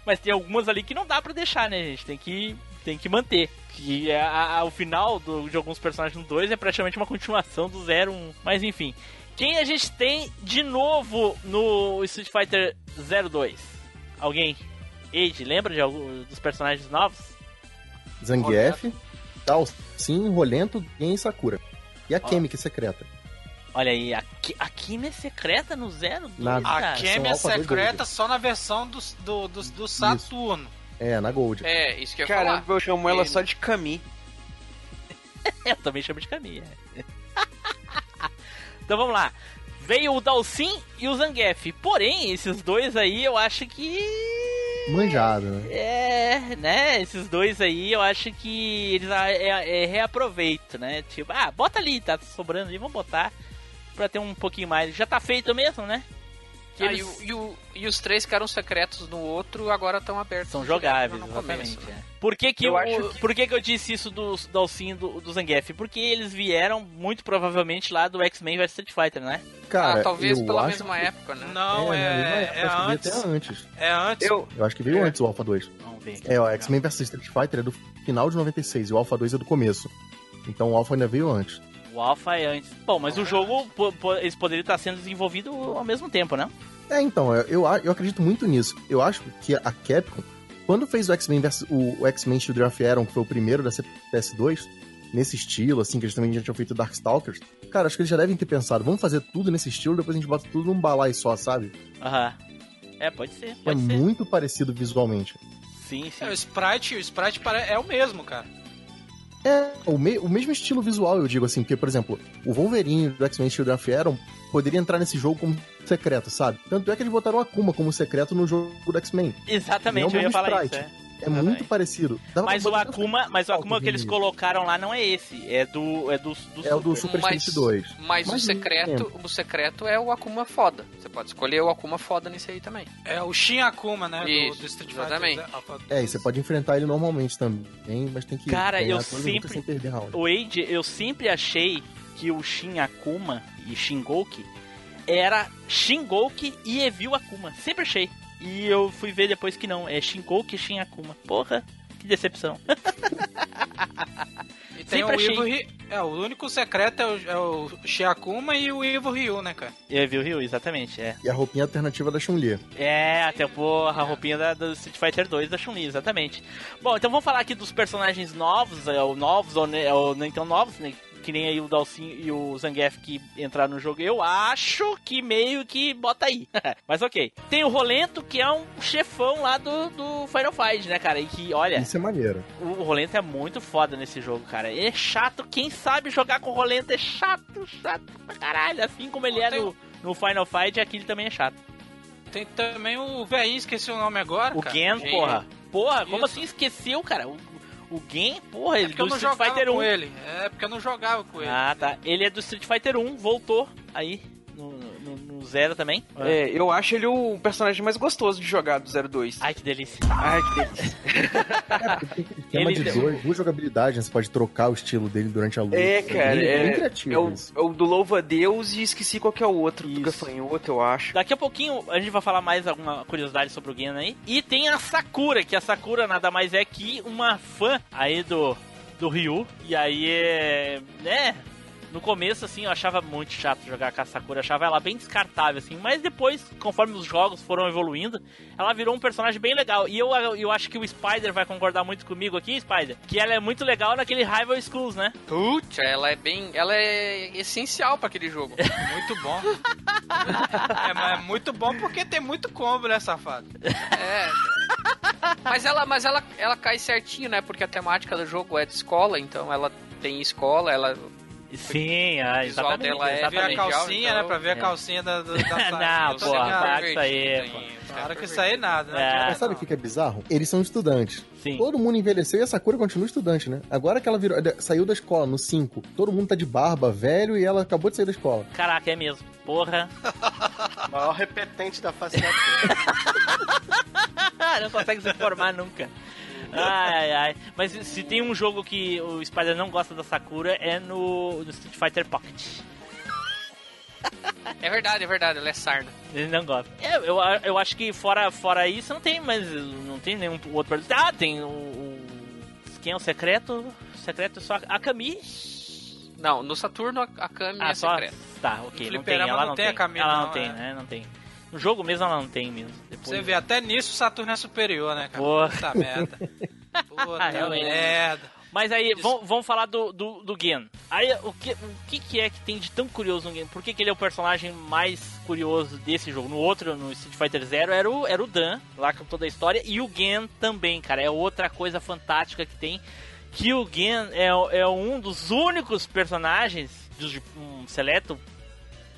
Mas tem algumas ali que não dá pra deixar, né, gente? Tem que, tem que manter. Que é a, a, o final do, de alguns personagens no 2 é praticamente uma continuação do 0 1. Mas enfim. Quem a gente tem de novo no Street Fighter 02? Alguém? Age, lembra de algum, dos personagens novos? Zangief, Dalsin, Rolento, Gen e Sakura. E a Kemi, que é secreta. Olha aí, a, a Kimi é secreta no Zero 2, Na- A Kemi é secreta Gold. só na versão do, do, do, do Saturno. É, na Gold. É, isso que eu ia Caramba, falar. eu chamo ela Ele- só de Kami. Eu também chamo de caminha. então vamos lá. Veio o Dalsin e o Zangief. Porém, esses dois aí eu acho que. Manjado, né? É, né? Esses dois aí eu acho que eles é, é, é reaproveito, né? Tipo, ah, bota ali, tá sobrando ali, vamos botar pra ter um pouquinho mais. Já tá feito mesmo, né? Que Ah, eles e, o- e o- e os três que eram secretos no outro agora estão abertos. são jogáveis, no exatamente. começo, né? é. Por que que, Eu eu, acho por que que eu disse isso do Dalsin e do, do Zangief? Porque eles vieram muito provavelmente lá do X-Men vs Street Fighter, né? Cara, ah, talvez eu pela acho mesma que- época, né? Não, é, é, é, que veio antes. até antes. É antes. Eu, Eu acho que veio É. antes o Alpha 2. Vamos ver. É, o X-Men vs Street Fighter é do final de 96 e o Alpha 2 é do começo. Então o Alpha ainda veio antes. O Alpha é antes. Bom, mas o jogo, po- po- eles poderiam estar sendo desenvolvido ao mesmo tempo, né? É, então, eu, eu, acredito muito nisso. Eu acho que a Capcom, quando fez o X-Men versus- o, o X-Men Children of Aeron, que foi o primeiro da PS2, nesse estilo, assim, que eles também já tinham feito Darkstalkers, cara, acho que eles já devem ter pensado, vamos fazer tudo nesse estilo, depois a gente bota tudo num balai só, sabe? Aham. É, pode ser, É pode ser. muito parecido visualmente. Sim, sim. É, o Sprite, o Sprite é o mesmo, cara. É, o, me- o mesmo estilo visual, eu digo assim, porque, por exemplo, o Wolverine do X-Men Children of Aeron poderia entrar nesse jogo como secreto, sabe? Tanto é que eles botaram o Akuma como secreto no jogo do X-Men. Exatamente, Não eu ia falar sprite. isso, é. É muito parecido. Dava Mas o Akuma, mas o Akuma que eles colocaram lá não é esse, é do é do, do É o do Super. Mas- Street 2. Mas, o Mas secreto, o secreto é o Akuma foda. Você pode escolher o Akuma foda nisso aí também. É o Shin Akuma, né? do- Isso, do, Street Fighter. exatamente. Alpha É, e você pode enfrentar ele normalmente também, mas tem que Cara, eu sempre- sem perder round. O Age, eu sempre achei que o Shin Akuma e Shingoki era Shingoki e Evil Akuma. Sempre achei. E eu fui ver depois que não, é Shingoki e Shin Akuma. Porra, que decepção. E tem Sempre o. Ivo Ryu. É, o único secreto é o, é o Shin Akuma e o Ivo Ryu, né, cara? E Evil Ryu, exatamente, é. E a roupinha alternativa da Chun-Li. É, até porra, a roupinha da, do Street Fighter 2 da Chun-Li, exatamente. Bom, então vamos falar aqui dos personagens novos, é, ou novos, ou, ne- ou nem tão novos, né? Que nem aí o Dalsin e o Zangief que entraram no jogo. Eu acho que meio que bota aí. Mas ok. Tem o Rolento, que é um chefão lá do, do Final Fight, né, cara? E que, olha, Isso é maneiro. o Rolento é muito foda nesse jogo, cara. É chato, quem sabe jogar com o Rolento é chato, chato pra caralho. Assim como ele é no, no Final Fight, aqui ele também é chato. Tem também o velhinho, esqueci o nome agora, O cara. Gen, porra. Porra, como assim esqueceu, cara? O, o Gen, porra, É ele eu do Street Fighter 1. com ele. É porque eu não jogava com ele. Ah, tá. Ele é do Street Fighter 1, voltou aí Zero também. É, eu acho ele o personagem mais gostoso de jogar do 02. Ai, que delícia. Ai, que delícia. Tema Ele de deu- duas, jogabilidades, né? Você pode trocar o estilo dele durante a luta. É, cara, bem, é, bem é, criativo o, isso. é o do Louva a Deus e esqueci qual que é o outro, do Isso. gafanhoto, eu acho. Daqui a pouquinho a gente vai falar mais alguma curiosidade sobre o Gen aí. E tem a Sakura, que a Sakura nada mais é que uma fã aí do, do Ryu. E aí é. né? No começo, assim, eu achava muito chato jogar com a Sakura, achava ela bem descartável, assim, mas depois, conforme os jogos foram evoluindo, ela virou um personagem bem legal. E eu, eu acho que o Spider vai concordar muito comigo aqui, Spider, que ela é muito legal naquele Rival Schools, né? Putz, ela é bem. Ela é essencial pra aquele jogo. Muito bom. é, mas é muito bom porque tem muito combo, né, safado? É. Mas ela, mas ela, ela cai certinho, né? Porque a temática do jogo é de escola, então ela tem escola, ela Sim, ah, exatamente. dela é Ver a exatamente. calcinha, então, né? Pra ver a é. calcinha da, da, da Não, Tô pô, para com isso aí, Para que isso aí nada, né? É. Mas sabe o que que é bizarro? Eles são estudantes. Sim. Todo mundo envelheceu e a Sakura continua estudante, né? Agora que ela virou, saiu da escola, no 5, todo mundo tá de barba, velho, e ela acabou de sair da escola. Caraca, é mesmo. Porra. Maior repetente da face da não consegue se formar nunca. Ai, ai, ai. Mas se tem um jogo que o Spider não gosta da Sakura é no, no Street Fighter Pocket. É verdade, é verdade, ela é sarna. Ele não gosta. É, eu, eu acho que fora, fora isso não tem, mas não tem nenhum outro personagem. Ah, tem o, o. Quem é o secreto? O secreto é só a Kami. Não, no Saturno a, Kami Ah, é só. secreta. Tá, ok. Não tem, ela não não tem tem. a Kami, ela não, não, tem, é. né? Não tem. No jogo mesmo ela não tem mesmo. Depois... Você vê, até nisso o Saturno é superior, né, cara? Porra. Puta merda. Puta Realmente. merda. Mas aí, vamos, vamos falar do, do, do Gen. Aí, o que, o que que é que tem de tão curioso no Gen? Por que, que ele é o personagem mais curioso desse jogo? No outro, no Street Fighter Zero, era o, era o Dan, lá com toda a história. E o Gen também, cara. É outra coisa fantástica que tem. Que o Gen é, é um dos únicos personagens, dos, um seleto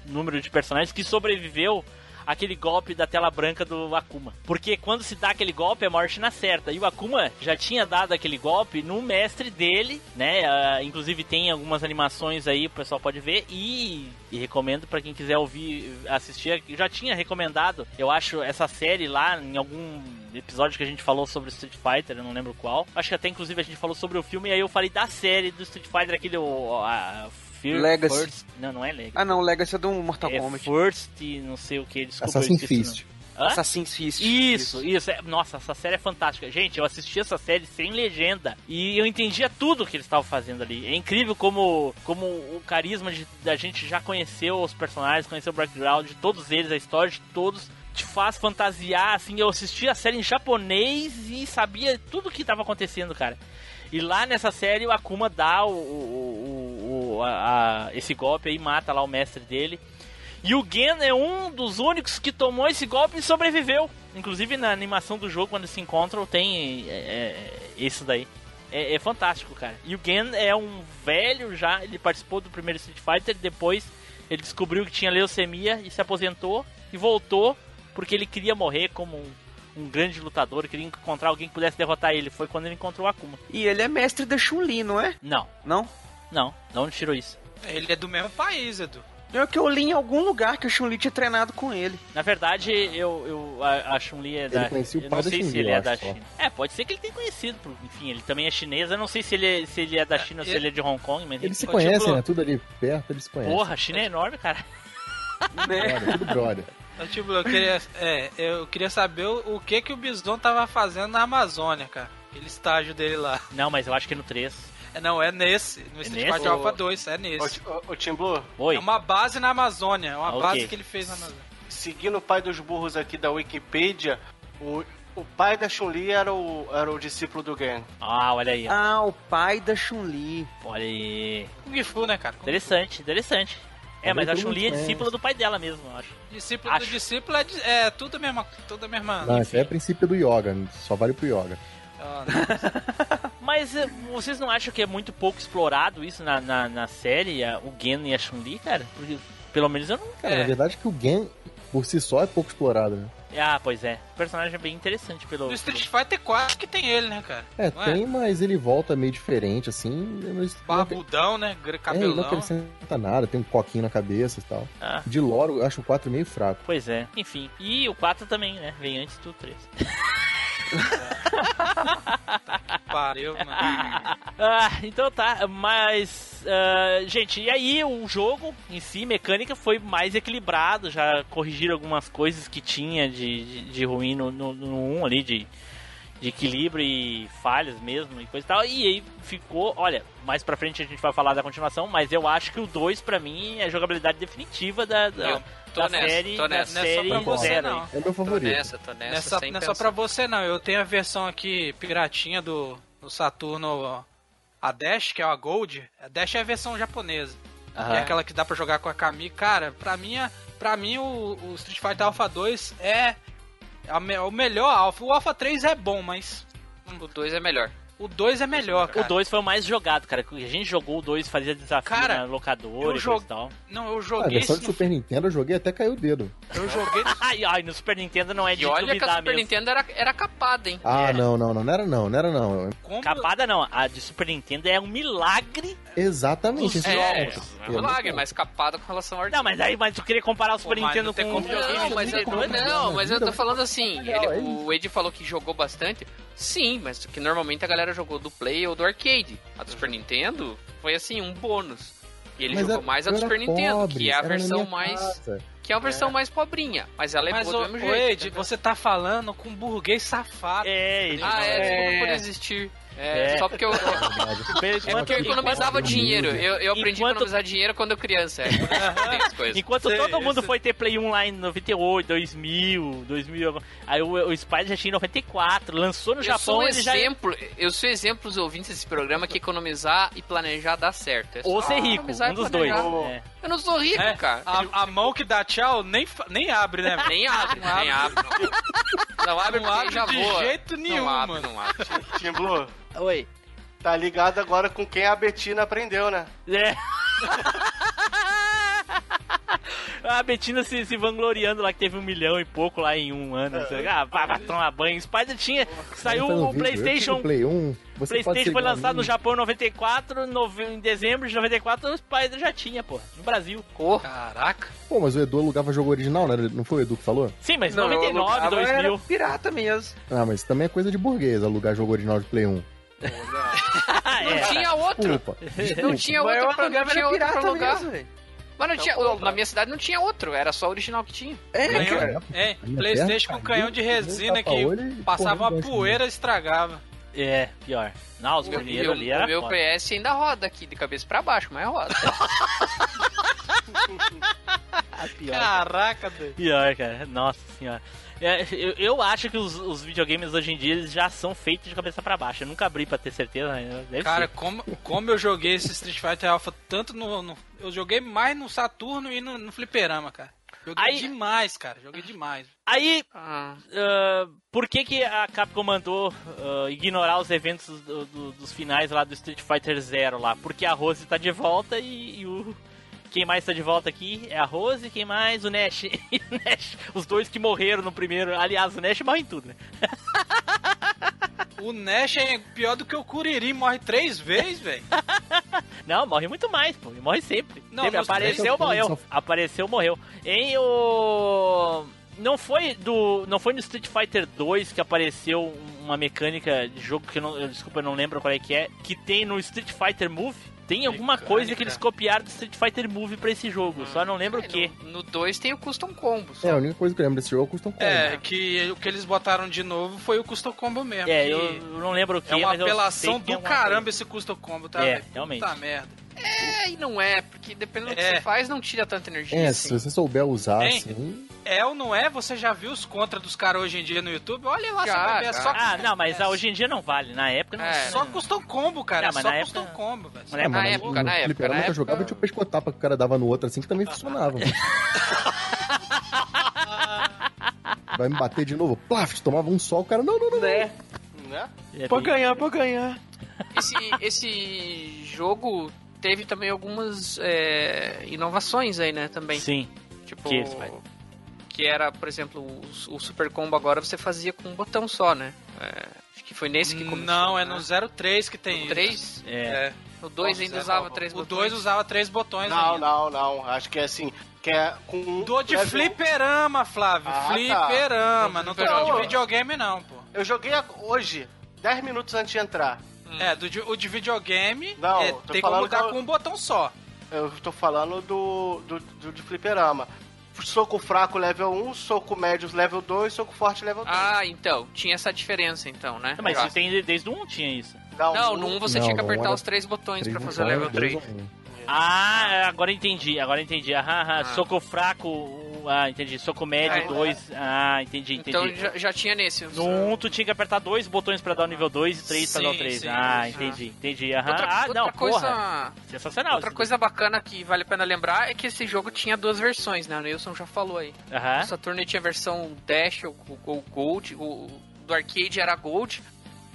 número de personagens, que sobreviveu aquele golpe da tela branca do Akuma. Porque quando se dá aquele golpe, é morte na certa. E o Akuma já tinha dado aquele golpe no mestre dele, né? Ah, inclusive tem algumas animações aí, o pessoal pode ver. E, e recomendo para quem quiser ouvir, assistir. Eu já tinha recomendado, eu acho, essa série lá em algum episódio que a gente falou sobre Street Fighter, eu não lembro qual. Acho que até inclusive a gente falou sobre o filme, e aí eu falei da série do Street Fighter, aquele. O, a, Fear Legacy. First- Não, não é Legacy. Ah, não, o Legacy é do Mortal é Kombat. First, não sei o que, desculpa. Assassin's Fist. Hã? Assassin's Fist. Isso, isso. É, nossa, essa série é fantástica. Gente, eu assisti essa série sem legenda e eu entendia tudo que eles estavam fazendo ali. É incrível como, como o carisma de, da gente já conheceu os personagens, conheceu o background de todos eles, a história de todos. Te faz fantasiar, assim. Eu assisti a série em japonês e sabia tudo o que estava acontecendo, cara. E lá nessa série o Akuma dá o, o, o- o- a- a- esse golpe aí, mata lá o mestre dele. E o Gen é um dos únicos que tomou esse golpe e sobreviveu. Inclusive na animação do jogo, quando se encontram, tem é, é, isso daí. É, é fantástico, cara. E o Gen é um velho já, ele participou do primeiro Street Fighter, depois ele descobriu que tinha leucemia e se aposentou e voltou porque ele queria morrer como um, um grande lutador, queria encontrar alguém que pudesse derrotar ele. Foi quando ele encontrou o Akuma. E ele é mestre da Chun-Li, não é? Não, Não? Não, de onde tirou isso? Ele é do mesmo país, Edu. É que eu li em algum lugar que a Chun-Li tinha treinado com ele. Na verdade, eu, eu a, a Chun-Li é da. conhecia o eu não da sei se Chun-Li, ele eu é da só. China. É, pode ser que ele tenha conhecido. Enfim, ele também é chinês. Eu não sei se ele é, se ele é da China ou se e- ele é de Hong Kong, mas Eles se conhecem, tipo- né? Tudo ali perto, eles se conhecem. Porra, a China é enorme, cara. Brother, tudo brother. Então, tipo, eu queria, é, eu queria saber o, o que que o Bison tava fazendo na Amazônia, cara. Aquele estágio dele lá. Não, mas eu acho que é no 3. É, não, é nesse. No Street nesse? Fighter Alpha Ô, 2, é nesse. Ô, Tim Blue, Oi. É uma base na Amazônia. É uma Ah, base que ele fez na Amazônia. seguindo o pai dos burros aqui da Wikipedia, o, o pai da Chun-Li era o, era o discípulo do Gen. Ah, olha aí. Ah, o pai da Chun-Li. Olha aí. Kung Fu, né, cara? Kung Fu. Interessante, interessante. É, Também mas a Chun-Li é discípula do pai dela mesmo, eu acho. Discípulo Acho. do discípulo é, é tudo a mesma. Tudo a mesma. Não, esse é princípio do yoga, só vale pro yoga. Ah, não. Mas eh, vocês não acham que é muito pouco explorado isso na, na, na série, o Gen e a Chun-Li, cara? Porque pelo menos eu não. Cara, É. na verdade que o Gen, por si só, é pouco explorado, né? Ah, pois é. O personagem é bem interessante pelo. No Street Fighter 4 que tem ele, né, cara? É, Não tem, mas ele volta meio diferente, assim. Não, não, Barbudão, né? Gr- é, ele não Cabelão. acrescenta nada, tem um coquinho na cabeça e tal. Ah, De lore, eu acho o 4 meio fraco. pois é. Enfim. E o 4 também, né? Vem antes do 3. Pariu, mano. Ah, então tá, mas. ah, gente, e aí o jogo em si, mecânica, foi mais equilibrado. Já corrigiram algumas coisas que tinha de, de, de ruim no, no, no 1 ali, de, de equilíbrio e falhas mesmo e coisa e tal. E aí ficou, olha, mais pra frente a gente vai falar da continuação, mas eu acho que o 2 pra mim é a jogabilidade definitiva da, da, tô da nessa, série, tô da nessa. Não é só série pra você, zero. não. É meu Tô favorito. nessa, tô nessa, Nessa, sem não é só pra você, não. Eu tenho a versão aqui, piratinha do, do Saturno, a Dash, que é a Gold. A Dash é a versão japonesa. Que é aquela que dá pra jogar com a Kami. Cara, pra mim, pra mim o, o Street Fighter Alpha 2 é a o melhor Alpha. O Alpha 3 é bom, mas O 2 é melhor. O 2 é melhor, cara. O 2 foi o mais jogado, cara. A gente jogou o 2, fazia desafio Cara, na locadora eu e tal. Não, eu Ah, a joguei versão esse de no... Super Nintendo eu joguei até caiu o dedo. Eu joguei Ai, ai, no Super Nintendo não é de E olha que a Super mesmo. Nintendo era, era capada, hein? Ah, É. não, não, não, não era não, não era não. como... Capada não, a de Super Nintendo é um milagre. Exatamente, esse É, jogo. é um milagre, mas capada com relação ao Não, mas aí, mas tu queria comparar o Super mas Nintendo com o? Não, mas, eu, como não, mas eu tô falando assim, Legal, ele- é o Ed falou que jogou bastante. Sim, mas que normalmente a galera jogou do Play ou do arcade. A do Super Nintendo foi assim, um bônus. E ele Mas jogou era- mais a do Super Nintendo, pobre, que é a versão mais. casa. Que é a versão mais pobrinha. Mas ela é Mas, boa o, do mesmo jeito. Ed, você tá falando com um burguês safado. É, ele Ah, é, É. desculpa por existir. É, É. só porque eu. É porque eu economizava dinheiro. Eu, eu aprendi Enquanto- a economizar dinheiro quando eu criança. É. Enquanto Sei, todo mundo foi ter Play 1 lá em 98, 2000, 2000, aí o, o Spider já tinha em 94, lançou no Eu Japão, sou um ele já exemplo, eu sou exemplo dos ouvintes desse programa que economizar e planejar dá certo. É ou ser rico, um dos dois. planejar. É. Eu não sou rico, É, cara. a, a mão que dá tchau nem, nem abre, né? velho? Nem abre, nem abre. Não, abre Não abre já de voa. jeito nenhum, não abre, mano. não abre. Tim Blue, Oi. tá ligado agora com quem a Betina aprendeu, né? É. A Betina se, se vangloriando lá que teve um milhão e pouco lá em um ano. não sei. Ah, vai, vai tomar banho. Spider tinha. Saiu Tá o tive PlayStation. Play 1, você PlayStation foi lançado no Japão em 94, nove- em dezembro de 94 o Spider já tinha, pô, no Brasil. Caraca. Pô, mas o Edu alugava jogo original, né? Não foi o Edu que falou? Sim, mas Não, eu 99, alugava, 2000. Era pirata mesmo. Ah, mas também é coisa de burguês alugar jogo original de Play 1. Ah, Não é. tinha outro. Desculpa. Não tinha Mas eu outro pra, não tinha era outro pra alugar. mesmo. Mas não tinha, Então, na minha cidade não tinha outro, era só o original que tinha. É, Canhão, cara. é, Minha Playstation com canhão de resina que passava uma poeira e estragava. É, pior. Não, os O meu, primeiros ali o era meu foda. PS ainda roda aqui, de cabeça pra baixo, mas roda. Pior, Caraca, doido. Pior, cara. Nossa senhora. É, eu, eu acho que os, os videogames hoje em dia eles já são feitos de cabeça pra baixo. Eu nunca abri pra ter certeza, deve Cara, ser. como, como eu joguei esse Street Fighter Alpha tanto no, no- Eu joguei mais no Saturno e no, no Fliperama, cara. Joguei Aí- demais, cara. Joguei demais. Aí, Ah, ah, por que que a Capcom mandou ah, ignorar os eventos do- do- dos finais lá do Street Fighter Zero lá? Porque a Rose tá de volta e, e o... Quem mais tá de volta aqui é a Rose, quem mais? O Nash. O Nash. Os dois que morreram no primeiro. Aliás, o Nash morre em tudo, né? O Nash é pior do que o Kuririn, morre três vezes, velho. Não, morre muito mais, pô. Ele morre sempre. Não, sempre apareceu, morreu. só- Apareceu, morreu. Em o. Não foi do. Não foi no Street Fighter 2 que apareceu uma mecânica de jogo que eu não. eu- desculpa, eu não lembro qual é que é. Que tem no Street Fighter Move. Tem alguma Mecânica. coisa que eles copiaram do Street Fighter Move pra esse jogo. Só não lembro o que. No 2 tem o Custom Combo. só. É, a única coisa que eu lembro desse jogo custa um combo. É, que o que eles botaram de novo foi o Custom Combo mesmo. É, eu, não lembro o que, É uma mas eu sei apelação do caramba esse Custom Combo, tá? É, realmente. Puta merda. É, e não é, porque dependendo do que É. você faz, não tira tanta energia É, assim. se você souber usar, assim... É ou não é? Você já viu os contra dos caras hoje em dia no YouTube? Olha lá, Já, você vai ver. É só, Ah, não, mas é, hoje em dia não vale. Na época não. É, só Custom Combo, cara. Não, é mas só na Custom época- Combo, velho. Na Ah, mas Na no- época, no na época, na que eu época. jogava, tinha o pescotapa que o cara dava no outro assim, que também funcionava. Vai me bater de novo? Plaf, tomava um sol, o cara, não, não, não. Né? Né? É Pode bem- ganhar, pode ganhar. Esse, esse jogo teve também algumas é, inovações aí, né, também. Sim. Tipo, Que que era, por exemplo, o, o Super Combo agora você fazia com um botão só, né? É, acho que foi nesse que começou. Não, é né? no 03 que tem No isso. 3? É. É. O 2 ainda usava três O botões. 2 usava três botões Não, ainda. não, não. Acho que é assim, que é com um... Do de fliperama, Flávio. Ah, tá. fliperama. Não tô Não, de videogame, não, pô. Eu joguei hoje, 10 minutos antes de entrar. É, do de, o de videogame Não, é, tô tem como mudar que eu- com um botão só. Eu tô falando do, do, do de fliperama. Soco fraco level 1, soco médio level 2, soco forte level 3. Ah, então, tinha essa diferença então, né? Mas Já. isso tem desde o 1 tinha isso. Não, no 1 você Não, tinha que não, apertar era os três botões não fazer level dois 3. ou um. Ah, agora entendi, agora entendi. Aham. Ah. Soco fraco, ah, entendi. Soco médio, É. 2. Ah, entendi, entendi. Então já, já tinha nesse. No 1 tu tinha que apertar dois botões pra dar o nível 2 e três pra dar o Sim, 3. sim, ah, sim. entendi, entendi. Aham. Outra, ah, outra não, coisa, porra. Sensacional. outra coisa bacana que vale a pena lembrar é que esse jogo tinha duas versões, né? O Nilson já falou aí. Aham. O Saturn tinha a versão Dash ou, ou Gold, o do arcade era Gold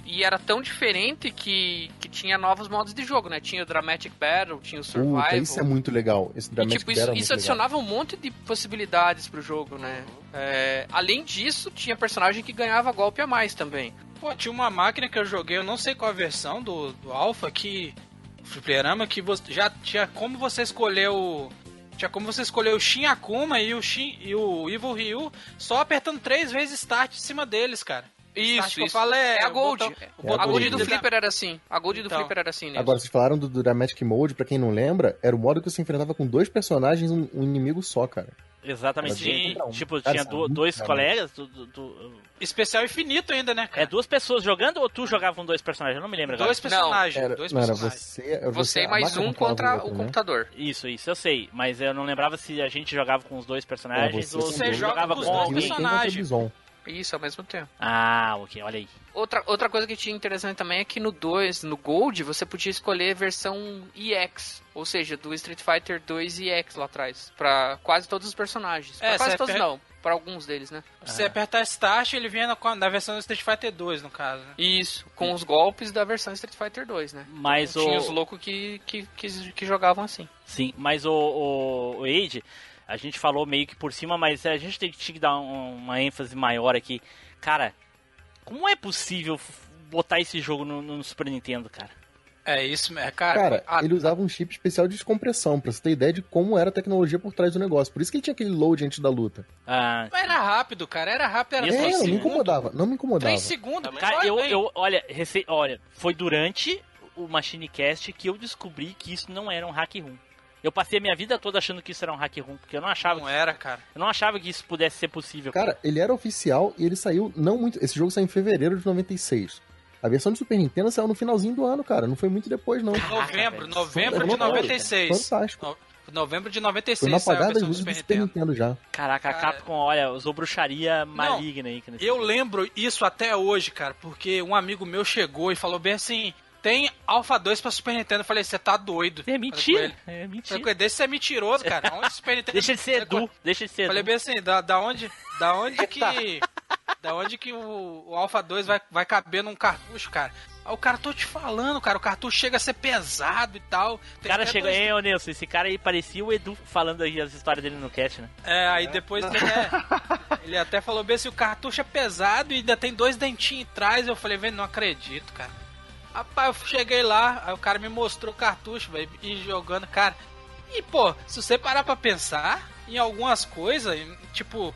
E era tão diferente que tinha novos modos de jogo, né? Tinha o Dramatic Battle, tinha o Survival. Puta, isso é muito legal. Esse E, Dramatic tipo, isso, Battle é isso muito legal. adicionava um monte de possibilidades pro jogo, né? É, além disso, tinha personagem que ganhava golpe a mais também. Pô, tinha uma máquina que eu joguei, eu não sei qual a versão do, do Alpha, que. Fliperama, que você, já tinha como você escolher o. Tinha como você escolher o Shin Akuma e o, Shin, e o Evil Ryu só apertando três vezes Start em cima deles, cara. Isso, que eu falo é, É a Gold. botão- o É a Gold Gold. do Flipper era assim. A Gold do Então. Flipper era assim, né? Agora, vocês falaram do, do Dramatic Mode, pra quem não lembra, era o modo que você enfrentava com dois personagens e um, um inimigo só, cara. Exatamente. Um. Tipo, Cara, tinha é do- dois legal. colegas. do- do- do- Especial infinito ainda, né, é cara? duas pessoas jogando ou tu jogava com dois personagens? Eu não me lembro agora. Dois personagens. Era, dois não, era personagens. você, era Você e a mais um contra outro, o né? computador. Isso, isso eu sei. Mas eu não lembrava se a gente jogava com os dois personagens É, você ou dois. jogava Você com joga com os alguém. dois Quem Isso, ao mesmo tempo. Ah, ok, olha aí. Outra, outra coisa que tinha interessante também é que no 2, no Gold, você podia escolher a versão EX, ou seja, do Street Fighter 2 EX lá atrás, pra quase todos os personagens. Pra É, quase você todos per- não, pra alguns deles, né? Se apertar Start, ele vinha na, na versão do Street Fighter 2, no caso. Né? Isso, com os golpes da versão Street Fighter 2, né? Mas o. Tinha os loucos que, que, que, que jogavam assim. Sim, mas o, o, o Age, a gente falou meio que por cima, mas a gente tem que, tinha que dar um- uma ênfase maior aqui. Cara, como é possível botar esse jogo no, no Super Nintendo, cara? É isso, é, cara. Cara, a- ele usava um chip especial de descompressão, pra você ter ideia de como era a tecnologia por trás do negócio. Por isso que ele tinha aquele load antes da luta. Ah, Era rápido, cara. Era rápido, era Mesmo É, não me incomodava, não me incomodava. 3 segundos. cara, Olha eu, eu olha, rece... olha, foi durante o Machinecast que eu descobri que isso não era um hack room. Eu passei a minha vida toda achando que isso era um hack room, porque eu não achava, Não era, cara. eu não achava que isso pudesse ser possível. Cara, ele era oficial e ele saiu não muito. Esse jogo saiu em fevereiro de 96. A versão de Super Nintendo saiu no finalzinho do ano, cara. Não foi muito depois, não. Novembro, velho. novembro Foi de legal, 96. Fantástico. No- Novembro de Foi 96 na saiu a apagada das versão do luzes do Super Nintendo. Nintendo já. Caraca, a Cara. Capcom, olha, usou bruxaria maligna aí. que nesse Eu jogo. lembro isso até hoje, cara, porque um amigo meu chegou e falou bem assim: tem Alpha 2 pra Super Nintendo. Eu falei, você tá doido. É Falei mentira, é Falei mentira. ele, Desse você é mentiroso, cara. Onde Super Nintendo. Deixa de ser Edu, deixa de ser Falei bem assim, da, da onde. Da onde que. Da onde que o, o Alpha 2 vai, vai caber num cartucho, cara? Aí o cara, tô te falando, cara, o cartucho chega a ser pesado e tal. O cara chega, dois- hein, ô Nilson, esse cara aí parecia o Edu falando aí as histórias dele no cast, né? É, aí depois ele, é- ele até falou bem assim, o cartucho é pesado e ainda tem dois dentinhos atrás. Eu falei, velho, não acredito, cara. Rapaz, eu cheguei lá, aí o cara me mostrou o cartucho, velho, e jogando, cara. E, pô, se você parar pra pensar em algumas coisas, tipo,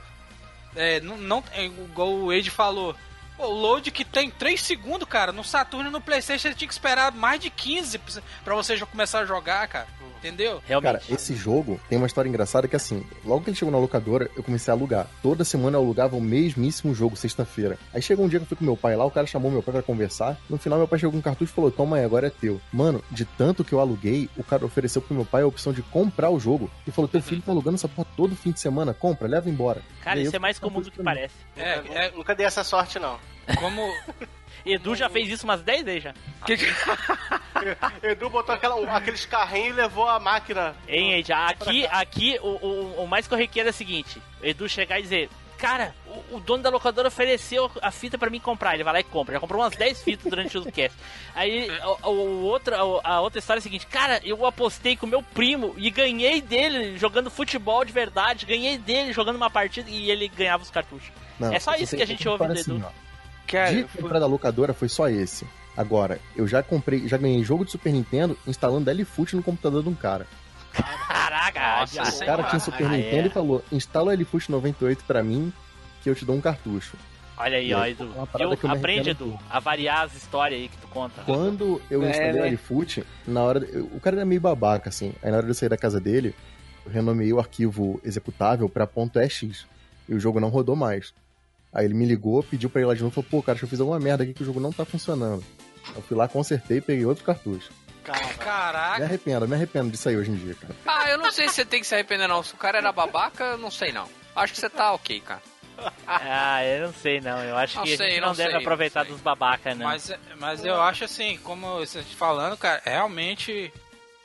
é, não, não é, igual o Wade falou, pô, o load que tem 3 segundos, cara, no Saturno e no Playstation ele tinha que esperar mais de 15 pra- pra você já começar a jogar, cara, entendeu? Realmente. Cara, esse jogo tem uma história engraçada que assim, logo que ele chegou na locadora, eu comecei a alugar. Toda semana eu alugava o mesmíssimo jogo, sexta-feira. Aí chegou um dia que eu fui com meu pai lá, o cara chamou meu pai pra conversar. No final, meu pai chegou com um cartucho e falou: Toma aí, agora é teu. Mano, de tanto que eu aluguei, o cara ofereceu pro meu pai a opção de comprar o jogo. E falou: Teu filho tá alugando essa porra todo fim de semana, compra, leva embora. Cara, isso eu é mais comum do que parece. É, é Nunca dei essa sorte, não. como. Edu já fez isso umas 10 vezes já. Edu botou aquela- aqueles carrinhos e levou a máquina. Hein, Ed? Aqui, aqui o, o, o mais corriqueiro é o seguinte: Edu chegar e dizer. Cara, o, o dono da locadora ofereceu a fita pra mim comprar. Ele vai lá e compra. Já comprou umas 10 fitas durante o cast. Aí o, o outro, a outra história é a seguinte: Cara, eu apostei com meu primo e ganhei dele jogando futebol de verdade. Ganhei dele jogando uma partida e ele ganhava os cartuchos. Não, É só isso que a gente ouve do assim, Edu. ó. Cara, de foi- comprar da locadora foi só esse. Agora, eu já comprei, já ganhei jogo de Super Nintendo instalando LFoot no computador de um cara. Caraca, Nossa O cara tinha Super Ah, Nintendo é. e falou: instala o LFoot 98 pra mim, que eu te dou um cartucho. Olha aí, E ó, aí, Edu. Eu, que eu me aprende, Edu, tudo. a variar as histórias aí que tu conta. Quando eu É, instalei né? o LFoot, na hora. eu- o cara era meio babaca, assim. Aí na hora de eu sair da casa dele, eu renomeei o arquivo executável pra .ex. E o jogo não rodou mais. Aí ele me ligou, pediu pra ir lá de novo e falou: pô, cara, acho que eu fiz alguma merda aqui que o jogo não tá funcionando. Eu fui lá, consertei e peguei outro cartucho. Me Caraca. arrependo, me arrependo disso aí hoje em dia, cara. Ah, eu não sei se você tem que se arrepender, não. Se o cara era babaca, eu não sei, não. Acho que você tá ok, cara. Ah, eu não sei não. Eu acho Não que a sei, gente não, não deve sei, aproveitar não dos babacas, né? Mas, mas eu acho assim, como você tá falando, cara, realmente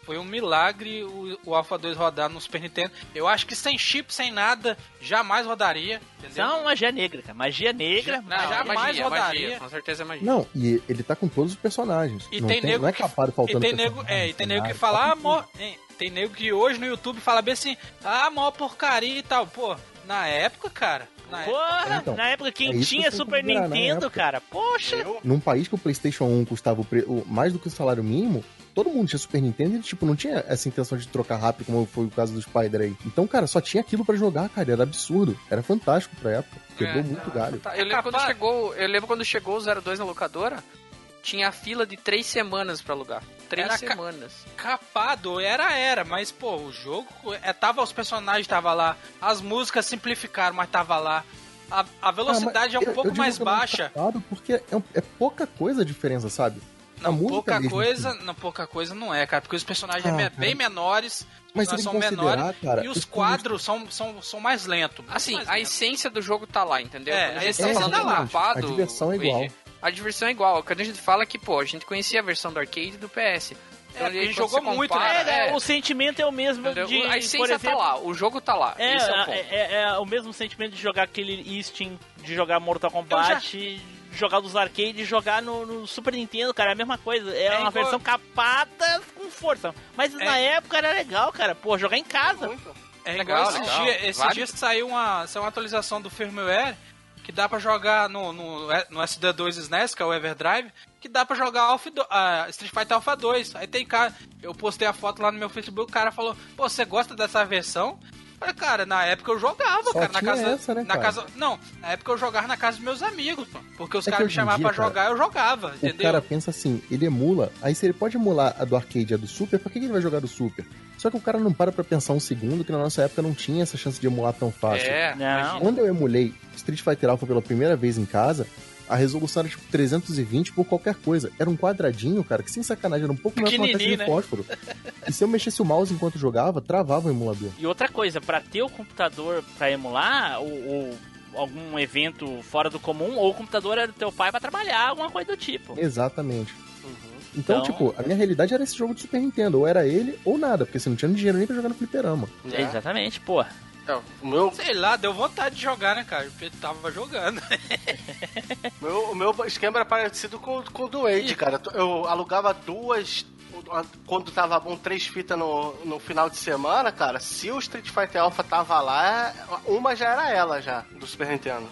Foi um milagre o, o Alpha 2 rodar no Super Nintendo. Eu acho que sem chip, sem nada, jamais rodaria. Entendeu? é uma magia negra, cara. Magia negra. Não, é jamais magia, rodaria. magia, com certeza é magia. Não, e ele tá com todos os personagens. E não tem nego não é que- capado E faltando tem nego, é, e tem nego que fala, ah, mó, tem, tem nego que hoje no YouTube fala bem assim, ah, mó porcaria e tal. Pô, na época, cara, na época, Porra, Então, na época é quem que tinha que Super Nintendo, época. cara. Poxa. Eu, Num país que o PlayStation 1 custava o pre- o- mais do que o salário mínimo, todo mundo tinha Super Nintendo e, tipo, não tinha essa intenção de trocar rápido, como foi o caso do Spider aí. Então, cara, só tinha aquilo pra jogar, cara. Era absurdo. Era fantástico pra época. Quebrou É. muito galho. Tá, eu, lembro quando chegou, eu lembro quando chegou o 02 na locadora, tinha fila de três semanas pra alugar. Três Era ca- semanas. capado, era, era, mas, pô, o jogo, é, tava, os personagens tava lá, as músicas simplificaram, mas tava lá. A, a velocidade Ah, é um eu- pouco mais é baixa. capado Porque é, é pouca coisa a diferença, sabe? Não, música pouca mesmo, coisa, não, pouca coisa não é, cara, porque os personagens Ah, é me- cara. bem menores, Mas você são menores, cara, e os os quadros são, são, são mais lentos. Assim, mais a lentos. essência do jogo tá lá, entendeu? É, a gente essência falando tá do lá. A diversão é Luigi, igual. A diversão é igual. Quando a gente fala que, pô, a gente conhecia a versão do arcade e do PS. É, a gente quando jogou você muito, compara, né? É, o sentimento é o mesmo entendeu? de. a por essência exemplo, tá lá, o jogo tá lá. É, Esse é o ponto. é, é- é o mesmo sentimento de jogar aquele Steam, de jogar Mortal Kombat, de jogar dos arcades, de jogar no, no Super Nintendo, cara, é a mesma coisa. É, É uma igual- versão capada com força. Mas na época era legal, cara. Pô, jogar em casa. muito. É Legal, igual esses legal. dias, esses Válido. dias saiu uma, saiu uma atualização do firmware que dá pra jogar no, no, no SD2 SNES, que é o Everdrive, que dá pra jogar Alpha ah, Street Fighter Alpha 2. Aí tem cara, eu postei a foto lá no meu Facebook, o cara falou, pô, você gosta dessa versão? Cara, na época eu jogava, Só cara, na casa, essa, né, na cara? casa, não, na época eu jogava na casa dos meus amigos, pô, porque os É caras me chamavam pra jogar, eu jogava, O entendeu? cara pensa assim, ele emula, aí se ele pode emular a do arcade e a do Super, pra que que ele vai jogar do Super? Só que o cara não para pra pensar um segundo que na nossa época não tinha essa chance de emular tão fácil. É, Não. Quando eu emulei Street Fighter Alpha pela primeira vez em casa, a resolução era tipo 320 por qualquer coisa. Era um quadradinho, cara, que sem sacanagem era um pouco maior que uma caixa de né? fósforo. E se eu mexesse o mouse enquanto jogava, travava o emulador. E outra coisa, pra ter o computador pra emular, ou, ou algum evento fora do comum, ou o computador era do teu pai pra trabalhar, alguma coisa do tipo. Exatamente. Então, Então- tipo, a minha realidade era esse jogo de Super Nintendo. Ou era ele, ou nada, porque você não tinha dinheiro nem pra jogar no fliperama. É. Exatamente, pô. O meu, Sei lá, deu vontade de jogar, né, cara? Porque tava jogando. meu, o meu esquema era parecido com, com o do Wade, cara. Eu alugava duas. Quando tava bom, três fitas no, no final de semana, cara. Se o Street Fighter Alpha tava lá, uma já era ela já, do Super Nintendo.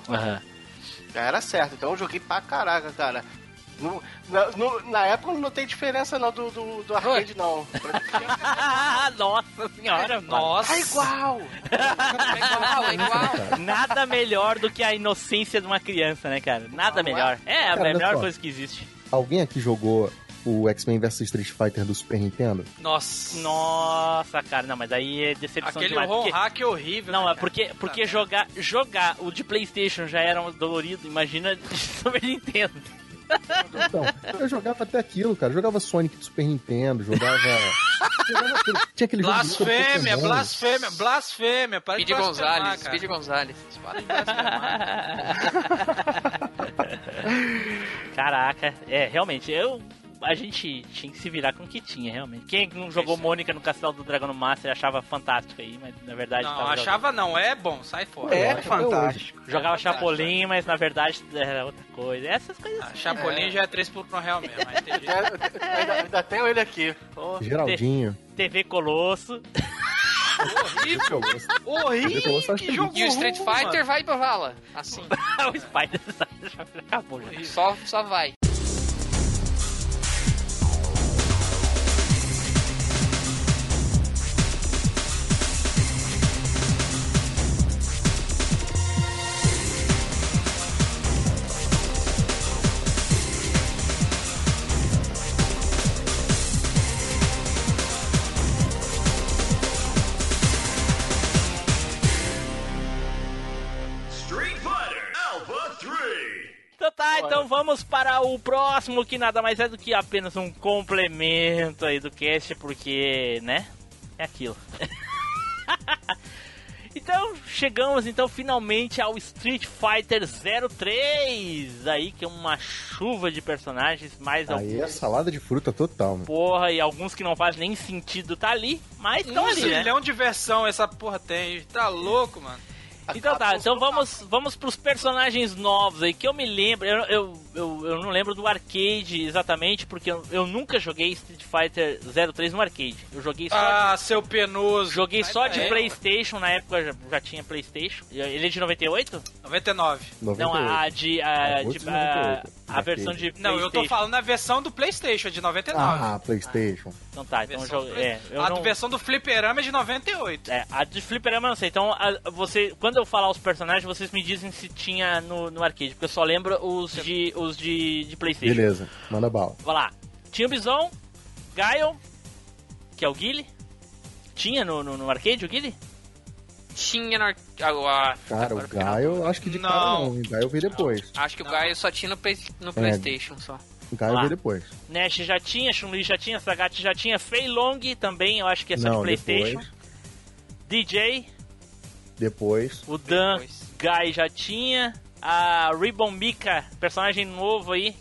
Já era certo. Então eu joguei pra caraca, cara. No- na, no- na época não tem diferença não do, do, do arcade, não. Nossa senhora, Nossa. É igual! É igual, é igual. Nada melhor do que a inocência de uma criança, né, cara? Nada Não melhor. É, a Cara, melhor coisa que existe. Alguém aqui jogou o X-Men vs Street Fighter do Super Nintendo? Nossa. Nossa, cara, não, mas aí é decepção Aquele demais. Porque- hack é horrível. Não, né, é porque, porque jogar, jogar o de Playstation já era um dolorido, imagina de Super Nintendo. Então, eu jogava até aquilo, cara. Jogava Sonic do Super Nintendo, jogava. Tinha aquele luta do Blasfêmia, blasfêmia, blasfêmia. Para Speed Gonzalez, cara. Speed Gonzalez. Para de blasfemar. Caraca, é, realmente, eu. A gente tinha que se virar com o que tinha, realmente. Quem não jogou Mônica no Castelo do Dragão Master achava fantástico aí, mas na verdade. Não, tava achava não, é bom, sai fora. É até fantástico. jogando- Jogava é fantástico. Chapolin, mas na verdade era outra coisa. Essas coisas Ah, assim. Chapolin já é 3 por 1 real mesmo. tem. É, ainda, tenho ele aqui. Geraldinho. TV Colosso. Horrível, Eu horrível. E o Street Fighter mano. vai pra vala. Assim, o Spider já acabou já. só, só vai. Vamos para o próximo, que nada mais é do que apenas um complemento aí do cast, porque, né? É aquilo. Então, chegamos então finalmente ao Street Fighter 03, aí que é uma chuva de personagens, mais Aí é alguns. salada de fruta total, né? Porra, e alguns que não fazem nem sentido tá ali, mas estão Um ali, né? zilhão de versão essa porra tem. Tá louco, mano. Então tá, então vamos, vamos pros personagens novos aí, que eu me lembro, eu, eu, eu, eu não lembro do arcade exatamente, porque eu, eu nunca joguei Street Fighter 03 no arcade. Eu joguei só Ah, seu penoso. de, joguei só de é. Playstation, na época já, já tinha Playstation. Ele é de 98? 99. Não, a de. A, Agosto de, de a, 98, a versão de Não, eu tô falando na versão do PlayStation, de 99. Ah, Playstation. Então tá, então jogo. É, a não, versão do Fliperama é de 98. é, a de Fliperama eu não sei. Então, a- você, quando eu falar os personagens, vocês me dizem se tinha no, no arcade, porque eu só lembro os de, os de, de PlayStation. Beleza, manda bala. Vai lá. Tinha o Bison, Gaio, que é o Guile. Tinha no, no, no arcade o Guile? Tinha ah, ah, Cara, o agora- Gaio, eu acho que de Não. cara não. O Gaio veio depois. Acho que o Gaio só tinha no, Play- no PlayStation só. O Gaio Lá. veio depois. Nash já tinha, Chun-Li já tinha, Sagat já tinha, Fei Long também, eu acho que é só não, de PlayStation. depois. DJ, Depois. o Dan Depois. Guy já tinha. A Ribbon Mika, personagem novo aí.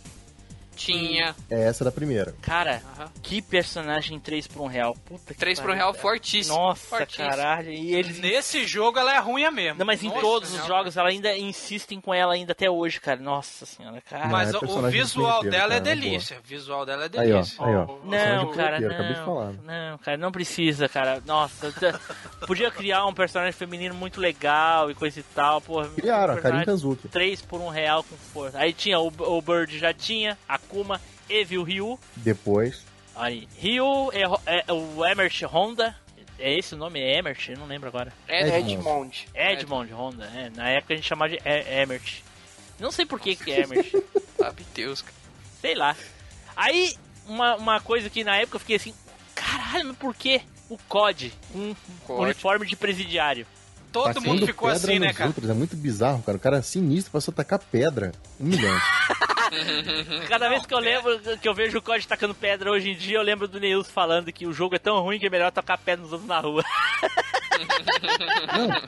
Tinha. É essa da primeira. Cara, Aham. que personagem 3 por 1 real. Puta que 3 por pariu, real cara. fortíssimo. Nossa, fortíssimo. caralho. E eles. Nesse jogo ela é ruim mesmo. Não, mas em Nossa, todos os jogos ela ainda insistem com ela ainda até hoje, cara. Nossa senhora, cara. Mas é o- visual dela é cara, boa. delícia. O visual dela é Aí, ó. delícia. Aí, ó. Não, cara, não. Não, cara, não precisa, cara. Nossa, podia criar um personagem feminino muito legal e coisa e tal, porra. Criaram, um a Karin Kazuki. 3 por 1 real com força. Aí tinha o, o Bird já tinha, Akuma, Evil Ryu. Depois. Aí, Ryu é, é o Emert Honda. É esse o nome? É Emert? Eu não lembro agora. É, Edmond. Edmond Honda, é. Na época a gente chamava de E- Emert. Não sei por que que é Emert. sabe Deus, cara. sei lá. Aí, uma, uma coisa que na época eu fiquei assim, caralho, mas por que o COD com um COD. uniforme de presidiário? Todo Passando mundo ficou pedra assim, né, cara? Outros. É muito bizarro, cara. O cara é sinistro, passou a tacar pedra. Humilhante. Cada vez que eu lembro, que eu vejo o COD tacando pedra hoje em dia, eu lembro do Neils falando que o jogo é tão ruim que é melhor tacar pedra nos outros na rua.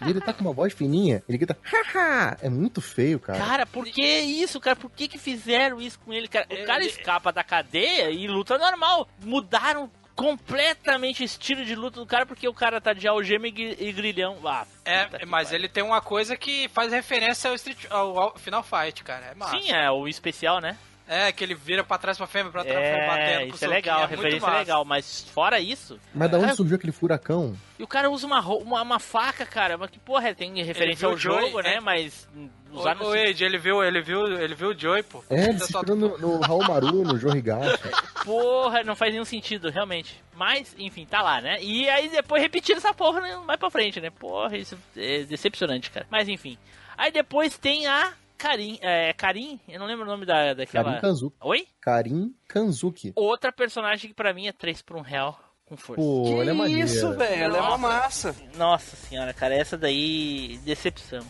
Não, ele tá com uma voz fininha. Ele grita, haha. É muito feio, cara. Cara, por que isso, cara? Por que que fizeram isso com ele, cara? O cara escapa da cadeia e luta normal. Mudaram completamente estilo de luta do cara porque o cara tá de algema e gri- e grilhão. Ah, puta É, mas ele tem uma coisa que faz referência ao, Street, ao, ao Final Fight, cara. É. Sim, é o especial, né? É, que ele vira pra trás, pra frente, pra trás, pra frente, batendo É, isso é legal, a muito referência é legal, mas fora isso. Mas da onde Cara, surgiu aquele furacão? E o cara usa uma, uma, uma faca, cara, mas que porra, tem referência ao o Joey, jogo, né? é. Mas usar Ô, no Ed, ele viu, ele viu, ele viu o Joey, pô. É, ele se só- no, no Raul Maru, no Joe Higashi. Porra, não faz nenhum sentido, realmente. Mas, enfim, tá lá, né? E aí depois repetindo essa porra né, mais pra frente, né? Porra, isso é decepcionante, cara. Mas enfim. Aí depois tem a Karin. É, Karin? Eu não lembro o nome da, daquela. Karin Kanzuki. Oi? Karin Kanzuki. Outra personagem que pra mim é 3 por 1 real com força. Pô, ela é maneira. Isso, velho. Ela é uma massa. Nossa senhora, cara, essa daí. Decepção.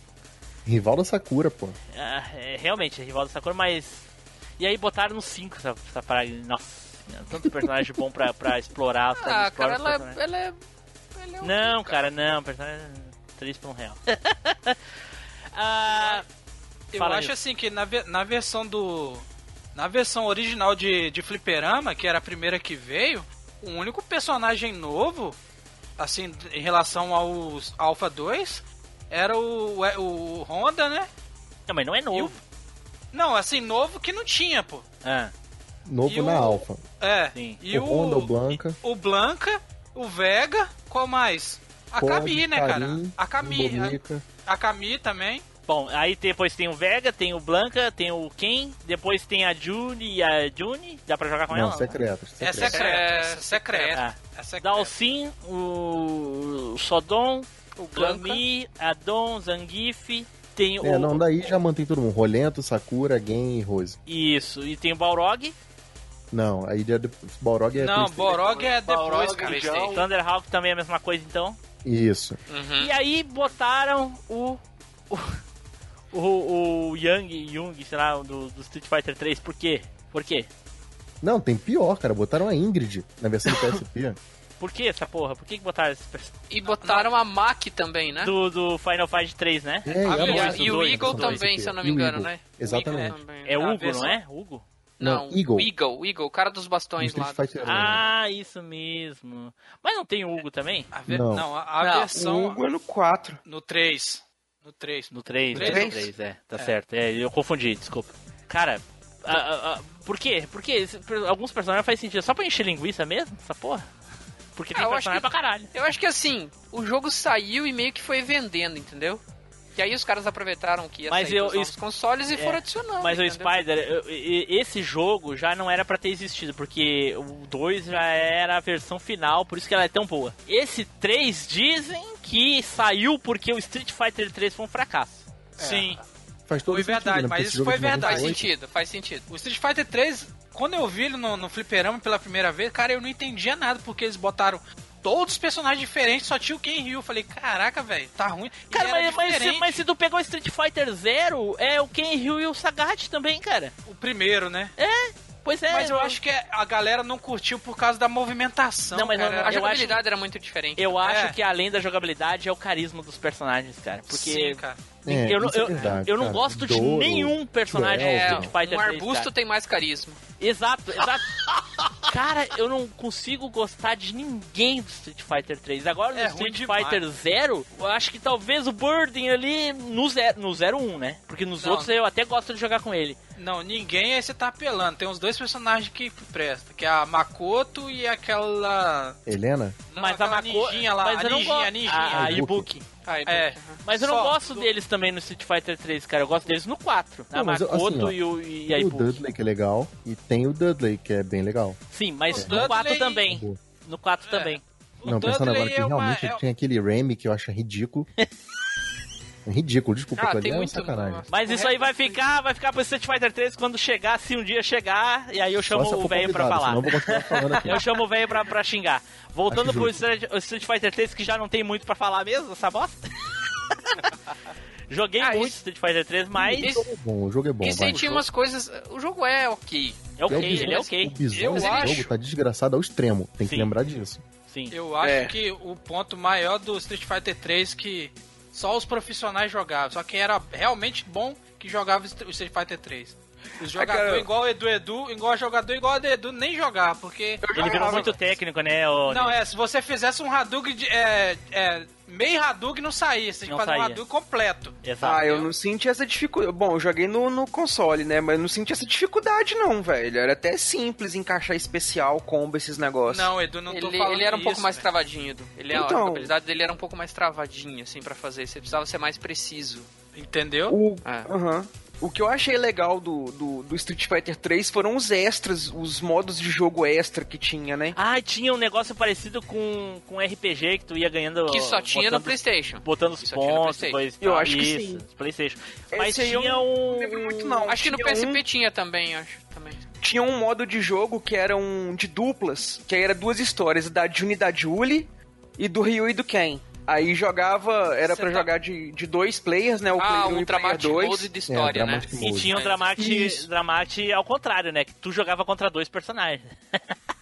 Rival da Sakura, pô. Ah, é, realmente, é rival da Sakura, mas. E aí botaram no 5 essa, essa parada. Nossa, senhora, tanto personagem bom pra, pra explorar. Ah, cara, ela é. Ela é, ela é um- Não, cara, não, personagem 3 por 1 real. ah, Eu Fala acho aí. assim que na, na versão do. Na versão original de, de Fliperama, que era a primeira que veio, o único personagem novo, assim, em relação aos Alpha 2, era o, o Honda, né? não, mas não é novo. o- Não, assim, novo que não tinha, pô. Ah, Novo E na o- Alpha. É. Sim. E o Honda, o Blanca. O Blanca, o Vega, qual mais? A Pod, Kami, né, cara? A Kami. Bomika. A, a Kami também. Bom, aí depois tem o Vega, tem o Blanca, tem o Ken, depois tem a Juni e a Juni. Dá pra jogar com Não, ela? secretos. É secretos. secreto. É É secreto. Ah. É secreto. Dalsin, o Sodom, O Blanca. Gami, Adon, Zangief, tem É, o... não, daí já mantém todo mundo. Rolento, Sakura, Gen e Rose. Isso, e tem o Balrog, Não, aí já depois, Balrog é Não. Borog é depois, Balrog, cara. Jão. Thunderhawk também é a mesma coisa, então. Isso. Uhum. E aí botaram o. O, o, o Young, Jung, sei lá, do, do Street Fighter 3, por quê? Por quê? Não, tem pior, cara. Botaram a Ingrid na versão do PSP. Por que essa porra? Por que, que botaram esse? E botaram a Mac também, né? Do, do Final Fight 3, né? É, Ah, é e, a e o Eagle também, se eu não me o engano, né? Exatamente. O Eagle também. É Hugo, não é? Hugo? Não, Não, Eagle. o Eagle, o Eagle, o cara dos bastões lá. Street Fighter Ah, isso mesmo. Mas não tem o Hugo também? Não. Não, a, a Não, versão O Hugo é no 4. no 3. No 3. No 3, Três? né? No 3, é. Tá certo. É, eu confundi, desculpa. Cara, a- a- a- por quê? Porque alguns personagens faz sentido. Só pra encher linguiça mesmo, essa porra? Porque tem Ah, eu acho personagem que- pra caralho. Eu acho que assim, o jogo saiu e meio que foi vendendo, entendeu? E aí os caras aproveitaram que ia Mas sair eu- isso- consoles e é, foram adicionando. Mas o entendeu? Spider, eu- esse jogo já não era pra ter existido, porque o 2 já era a versão final, por isso que ela é tão boa. Esse 3 dizem que saiu porque o Street Fighter 3 foi um fracasso. Sim. Faz todo Foi sentido, verdade, né? mas isso foi é de verdade. Faz 98. sentido, faz sentido. O Street Fighter 3, quando eu vi ele no, no fliperama pela primeira vez, cara, eu não entendia nada, porque eles botaram todos os personagens diferentes, só tinha o Ken Ryu. Eu falei, caraca, velho, tá ruim. Cara, mas, mas, se, diferente. mas se tu pegou o Street Fighter Zero, é o Ken Ryu e o Sagat também, cara. O primeiro, né? Pois é. mas eu acho que a galera não curtiu por causa da movimentação. Não, mas cara. não- A jogabilidade era muito diferente. Eu acho É. que além da jogabilidade é o carisma dos personagens, cara. Porque Sim, cara. É, eu, não- isso é eu, verdade, eu não cara. gosto de Douro, nenhum personagem Joel, do É, Street Fighter um 3, arbusto cara. tem mais carisma. Exato, exato. cara, eu não consigo gostar de ninguém do Street Fighter 3. Agora no É Street demais. Fighter 0, eu acho que talvez o Burden ali no 0 no 01, né? Porque nos Não. outros eu até gosto de jogar com ele. Não, ninguém aí você tá apelando. Tem uns dois personagens que prestam, que é a Makoto e aquela... Helena? Não, mas a aquela Mako... ninjinha lá, mas a eu não ninjinha, gosto. a ninjinha. A, a Ibuki. Ah, É. Mas eu não Só gosto do- deles também no Street Fighter 3, cara. Eu gosto deles no 4. A Não, mas Makoto assim, ó, e, o, e a Tem o. Dudley, que é legal, e tem o Dudley, que é bem legal. Sim, mas O no 4 Dudley- também. Boa. No 4 É. também. O não, pensando Dudley agora que é uma- realmente é- tem aquele Remy que eu acho ridículo. É ridículo, desculpa, Ah, ali é muito- sacanagem. Mas isso aí vai ficar, vai ficar pro Street Fighter 3 quando chegar, se um dia chegar, e aí eu chamo o velho pra falar. Senão eu vou continuar falando aqui. Eu chamo o velho pra, pra xingar. Voltando Acho pro. Street, o Street Fighter 3, que já não tem muito pra falar mesmo, essa bosta. Joguei Ah, muito isso- Street Fighter 3, mas O jogo é bom, o jogo é bom. Isso vai. aí tinha umas coisas. O jogo é ok. é ok, É ele é ok. O desse acho- jogo tá desgraçado ao extremo. Tem que Sim. lembrar disso. Sim. Eu acho É. que o ponto maior do Street Fighter 3 que só os profissionais jogavam. Só quem era realmente bom que jogava o Street Fighter 3. Os jogadores igual o Edu Edu, igual jogador igual o Edu, nem jogava, porque. Ele virou muito técnico, né? O... Não, é, se você fizesse um Hadouken de. É, é, meio Hadouken não saía, você tinha Não que fazer um. Hadouken completo. Exato. Ah, eu não senti essa dificuldade. Bom, eu joguei no, no console, né? Mas eu não senti essa dificuldade, não, velho. Era até simples encaixar especial, combo, esses negócios. Não, Edu, não tô Ele, falando ele era um pouco isso, mais velho. travadinho. Edu. Ele, A Então- jogabilidade dele era um pouco mais travadinha, assim, pra fazer. Você precisava ser mais preciso. Entendeu? O, É. Aham. O que eu achei legal do, do, do Street Fighter 3 foram os extras, os modos de jogo extra que tinha, né? Ah, tinha um negócio parecido com, com RPG que tu ia ganhando. Que só tinha no botando- PlayStation. Botando os Que tinha no pontos, PlayStation. depois. Eu acho que isso, sim. PlayStation. Mas Esse tinha não um. lembro muito, não. Acho que no Tinha PSP um- tinha também, acho. Também. tinha um modo de jogo que era um de duplas, que aí era duas histórias, da Jun e da Julie e do Ryu e do Ken. Aí jogava, era Cê pra tá- jogar de, de dois players, né? O ah, player 1 um e o player Dramatic 2. Mode de história, É, né? Dramatic E Mode. tinha um Dramate, Isso. Dramate ao contrário, né? Que tu jogava contra dois personagens.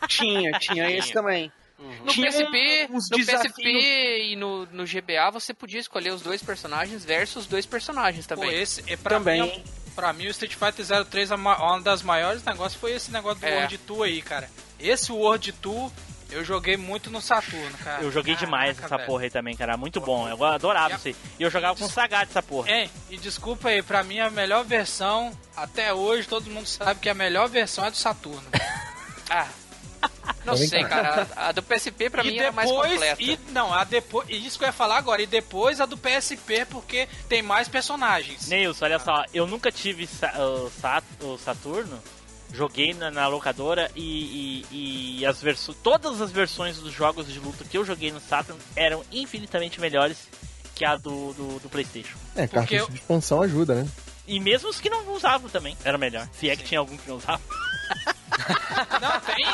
Tinha, tinha esse também. No Tinha PSP, no PSP desafios- e no, no GBA você podia escolher os dois personagens versus dois personagens Pô, também. esse, é, pra, Também. Mim, é um- pra mim, o Street Fighter 03, a ma- uma das maiores negócios foi esse negócio do É. World Tour aí, cara. Esse World Tour, eu joguei muito no Saturno, cara. Eu joguei Caraca, demais essa velho. porra aí também, cara. Muito bom. Eu adorava isso aí. E eu jogava com o Sagat essa porra. Hein, e desculpa aí, pra mim a melhor versão, até hoje, todo mundo sabe que a melhor versão é do Saturno. Ah, não sei, cara. A, a do PSP pra e mim era mais depois, completa. e não, a depois, isso que eu ia falar agora, e depois a do PSP, porque tem mais personagens. Neilson, olha só. Eu nunca tive o Saturno. Joguei na, na locadora e, e, e as versões, todas as versões dos jogos de luta que eu joguei no Saturn eram infinitamente melhores que a do, do, do PlayStation. É, Porque cartucho eu- de expansão ajuda, né? E mesmo os que não usavam também era melhor. Se é que tinha algum que não usava. Não, tem,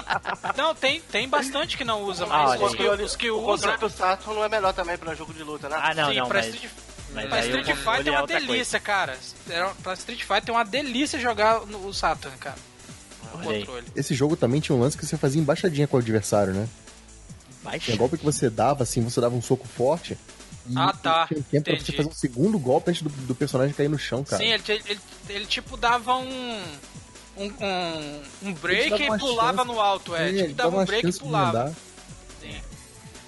não, tem, tem bastante que não usa, Ah, mas olha os que, os que O usam, controle do Saturn não é melhor também pra jogo de luta, né? Ah, não, sim, não, pra mas, Street, mas pra o Street controle Fighter é uma outra coisa. delícia, cara. Pra Street Fighter é uma delícia jogar no o Saturn, cara. O controle. Esse jogo também tinha um lance que você fazia embaixadinha com o adversário, né? Tinha golpe que você dava, assim, você dava um soco forte. E Ah, tá. Tinha tempo pra você fazer um segundo golpe antes do, do personagem cair no chão, cara. Sim, ele, ele, ele, tipo dava um. Um, um, um break dava e pulava chance. no alto, é. Sim, tipo, ele dava um break e pulava.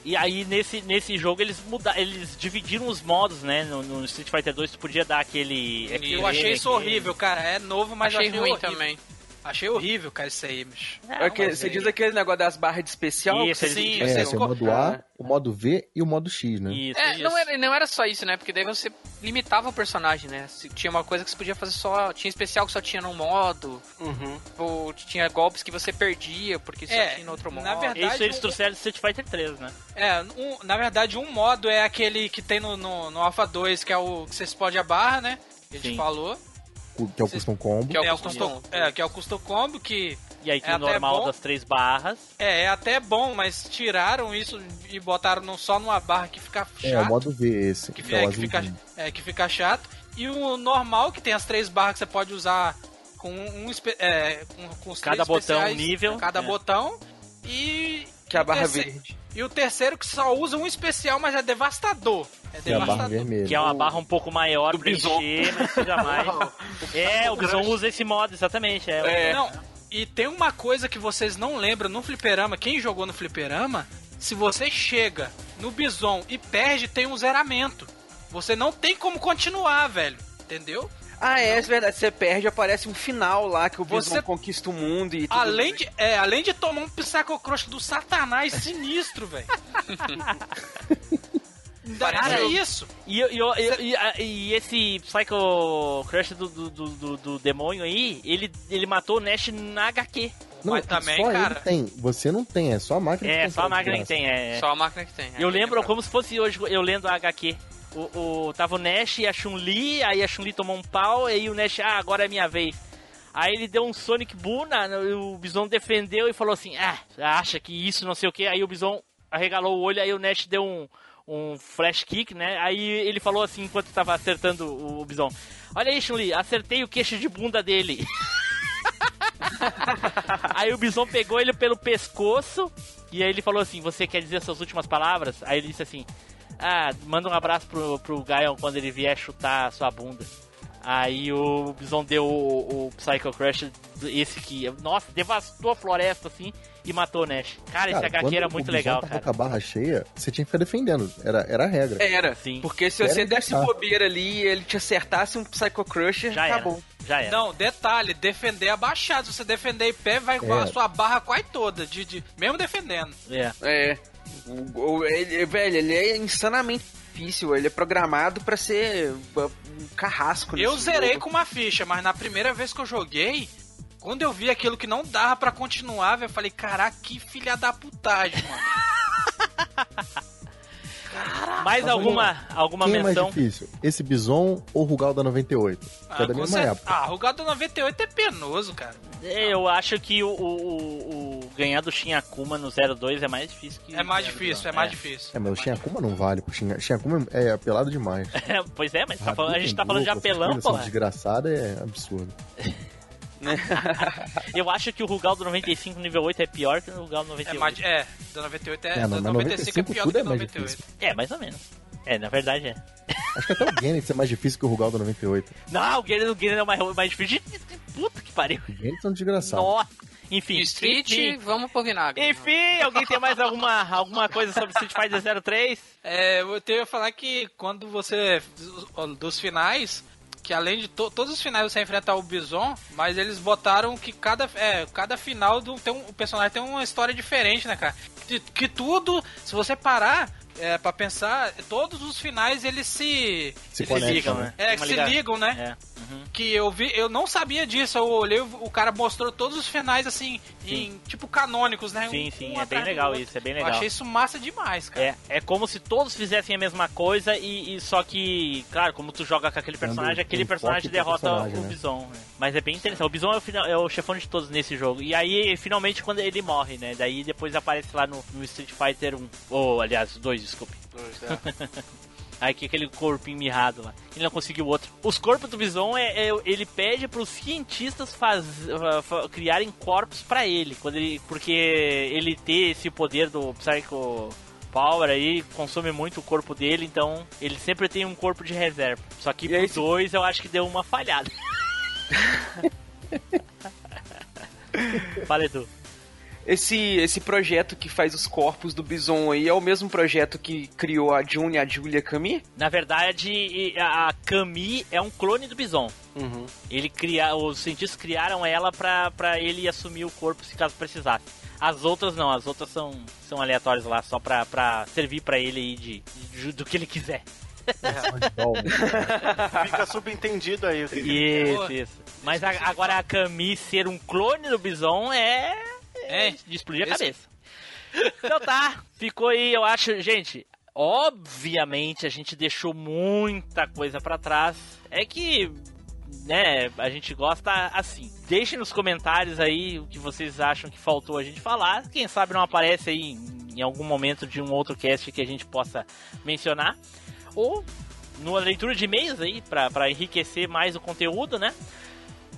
E aí nesse, nesse jogo eles mudaram, eles dividiram os modos, né? No, no Street Fighter 2 tu podia dar aquele. aquele Eu achei isso aquele- horrível, cara. É novo, mas Achei achei ruim horrível. também. Achei horrível, cara, isso aí, bicho. Não, É que mas você aí- diz aquele negócio das barras de especial? Isso, que sim, É, você assim, o modo A, o modo V e o modo X, né? Isso, É, isso. não era, não era só isso, né? Porque daí você limitava o personagem, né? Se tinha uma coisa que você podia fazer só. Tinha especial que só tinha num modo. Uhum. Ou tinha golpes que você perdia porque só É, tinha no outro modo. na verdade- Isso eles o- trouxeram do Street Fighter 3, né? É, um- na verdade, um modo é aquele que tem no, no, no Alpha 2, que é o que você explode a barra, né? Que a gente Sim. falou. Que é o Vocês- Custom Combo. Que é o é, custom custom, é, que é o custom combo, que E aí tem É o até normal bom. das três barras. é, é até bom, mas tiraram isso e botaram no- só numa barra que fica chato. É, o modo V esse, que, que, é é, que fica, é, que fica chato. E o normal, que tem as três barras que você pode usar com um é, com, com os Cada três botão especiais, nível. Cada É. botão. E. Que é a barra verde. E o terceiro que só usa um especial, mas é devastador. É Que é a barra devastador. vermelha. Que é uma barra um pouco maior pra encher, mas tira mais. é, o Bison usa esse modo, exatamente. É, É. Não, e tem uma coisa que vocês não lembram no fliperama, quem jogou no fliperama, se você chega no Bison e perde, tem um zeramento. Você não tem como continuar, velho. Entendeu? Ah, é, é verdade. Você perde, aparece um final lá que o Bison Você- conquista o mundo e tudo Além de, é, além de tomar um Psycho Crush do satanás sinistro, velho. Parece- é isso. E, e, e, e, e esse Psycho Crush do, do, do, do- demônio aí, ele, ele matou o Nash na HQ. Não, Mas também, só cara- ele tem. Você não tem, é só a máquina que É, tem só a máquina que tem. É. Só a máquina que tem. Eu é, lembro lembro. como se fosse hoje eu lendo a HQ. O, o, tava o Nash e a Chun-Li, aí a Chun-Li tomou um pau, e aí o Nash, ah, agora é minha vez. Aí ele deu um Sonic Boom, o Bison defendeu e falou assim, ah, acha que isso não sei o que. Aí o Bison arregalou o olho, aí o Nash deu um, um flash kick, né? Aí ele falou assim, enquanto tava acertando o, o Bison, olha aí Chun-Li, acertei o queixo de bunda dele. Aí o Bison pegou ele pelo pescoço e aí ele falou assim: Você quer dizer suas últimas palavras? Aí ele disse assim: Ah, manda um abraço pro, pro Gael quando ele vier chutar a sua bunda. Aí o Bison deu o, o Psycho Crush, esse que, nossa, devastou a floresta assim e matou o Nash. Cara, esse Cara, HQ quando era o muito Bison legal, tava cara. com a barra cheia, você tinha que ficar defendendo. Era, era a regra. Era, Sim. porque se Era você desse bobeira ali e ele te acertasse um Psycho Crusher, Já era. acabou. Já era. Não, detalhe, defender abaixado. Se você defender em pé, vai É. a sua barra quase toda, de, de- mesmo defendendo. É. É. O, ele, velho, ele é insanamente difícil. Ele é programado pra ser um carrasco. Eu zerei jogo. com uma ficha, mas na primeira vez que eu joguei, quando eu vi aquilo que não dava pra continuar, eu falei, caraca, que filha da putagem, mano. Mais Mas alguma, alguma Quem é mais menção? difícil? Esse Bison ou o Rugal da 98? Que é da com mesma cer- época. Ah, Rugado 98 é penoso, cara. Eu acho que o, o, o- o ganhar do Shin Akuma no 02 é mais difícil que. É mais difícil, é mais difícil. É, mas o Shin Akuma não vale. pro Shin Shin Akuma é apelado demais. É, pois é, mas tá falando- a gente tá falando de apelão, pô. essa desgraçada é absurdo. Eu acho que o Rugal do 95 nível 8 é pior que o Rugal do É, 98. mais, é, do 98 é, É, do mas 95 é 95 pior tudo do é que mais 98. difícil. É, mais ou menos. É, na verdade é. Acho que até o Gennett é mais difícil que o Rugal da 98. Não, o Guerreiro, o Guerreiro é mais, mais difícil. Puta que pariu. O Gennett é um desgraçado. Nossa. Enfim. Street, Enfim, vamos pro vinagre. enfim, alguém tem mais alguma, alguma coisa sobre Street Fighter 03? É, eu tenho que falar que quando você. Dos finais. Que além de to- todos os finais você enfrenta o Bison, mas eles botaram que cada, é, cada final do, tem um, o personagem tem uma história diferente, né, cara? Que, que tudo, se você parar é, pra pensar, todos os finais eles se. Se conectam, ligam, né? né? É, se liga- ligam, né? É. Uhum. Que eu vi, eu não sabia disso. Eu olhei, o cara mostrou todos os finais assim, em tipo canônicos, né? Sim, Um- sim, um é bem legal isso, é bem Eu legal. achei isso massa demais, cara. É, é como se todos fizessem a mesma coisa e, e só que, claro, como tu joga com aquele personagem, aquele personagem derrota personagem, o né? Bison. né? Mas é bem interessante. O Bison é o, final- é o chefão de todos nesse jogo. E aí, finalmente, quando ele morre, né? Daí depois aparece lá no, no Street Fighter 1. Ou, aliás, 2, desculpe. Dois, é. Aí que aquele corpinho mirrado lá. Ele não conseguiu outro. Os corpos do Bison, é, é- ele pede pros cientistas faz, fa- fa- criarem corpos pra ele. Quando ele. Porque ele ter esse poder do Psycho Power aí consome muito o corpo dele, então ele sempre tem um corpo de reserva. Só que E pro dois eu acho que deu uma falhada. Fala, Edu. Esse, esse projeto que faz os corpos do Bison aí é o mesmo projeto que criou a June e a Julia Cami? Na verdade, a Camille é um clone do Bison. Uhum. Ele cria, os cientistas criaram ela pra, pra ele assumir o corpo se caso precisasse. As outras não, as outras são, são aleatórias lá, só pra, pra servir pra ele aí de, de- do que ele quiser. Fica subentendido aí. o que- Isso, isso. Mas a- agora a Camille ser um clone do Bison é. É de explodir a Esse- cabeça. Então tá, ficou aí, eu acho, gente. Obviamente a gente deixou muita coisa pra trás. É que, né, a gente gosta assim. Deixem nos comentários aí o que vocês acham que faltou a gente falar. Quem sabe não aparece aí em, em algum momento de um outro cast que a gente possa mencionar. Ou numa leitura de e-mails aí pra enriquecer mais o conteúdo, né?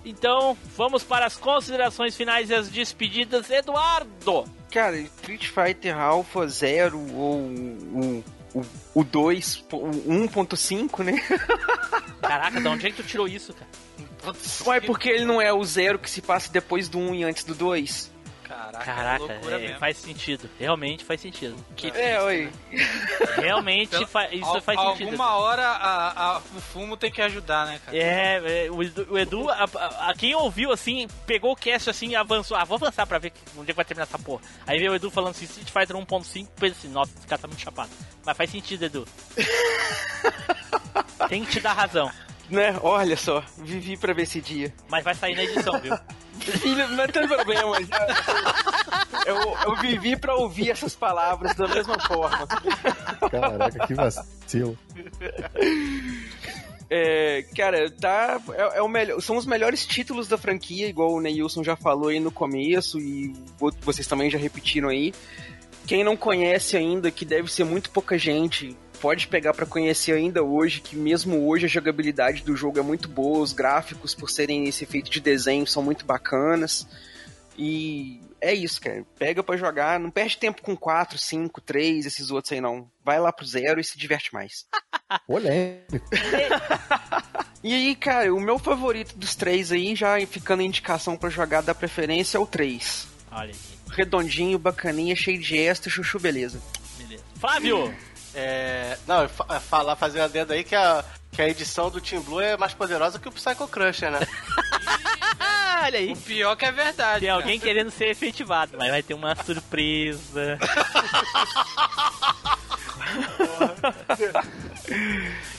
Então, vamos para as considerações finais e as despedidas. Eduardo! Cara, Street Fighter Alpha 0 ou o, o, o 2, o 1.5, né? Caraca, de onde é que tu tirou isso, cara? Ué, porque ele não é o 0 que se passa depois do 1 e antes do 2? Caraca, Caraca, loucura é, mesmo. faz sentido. Realmente faz sentido. É, oi. Realmente fa- isso Al- faz sentido. Alguma hora a, a- o fumo tem que ajudar, né, cara? É, é, o Edu, o Edu a, a- a quem ouviu assim, pegou o cast assim e avançou. Ah, vou avançar pra ver que- onde é que vai terminar essa porra. Aí veio o Edu falando assim: Street Fighter 1.5, pensa assim, nossa, esse cara tá muito chapado. Mas faz sentido, Edu. Tem que te dar razão. Né? Olha só, vivi pra ver esse dia. Mas vai sair na edição, viu? Filho, não tem problema. Eu, eu vivi pra ouvir essas palavras da mesma forma. Caraca, que vacilo. É, cara, tá. É, é o melhor, são os melhores títulos da franquia, igual o Neilson já falou aí no começo, e vo- vocês também já repetiram aí. Quem não conhece ainda, que deve ser muito pouca gente, pode pegar pra conhecer ainda hoje, que mesmo hoje a jogabilidade do jogo é muito boa, os gráficos, por serem esse efeito de desenho, são muito bacanas. E é isso, cara. Pega pra jogar, não perde tempo com 4, 5, 3, esses outros aí não. Vai lá pro zero e se diverte mais. Polêmico. E aí, cara, o meu favorito dos três aí, já ficando indicação pra jogar da preferência, é o 3. Olha aí, Redondinho, bacaninha, cheio de extra, chuchu, beleza. beleza. Flávio! É, não, fa- falar, fazer uma adendo aí que a, que a edição do Team Blue é mais poderosa que o Psycho Crusher, né? Olha aí. O pior que é verdade. Tem cara. alguém querendo ser efetivado, mas vai ter uma surpresa.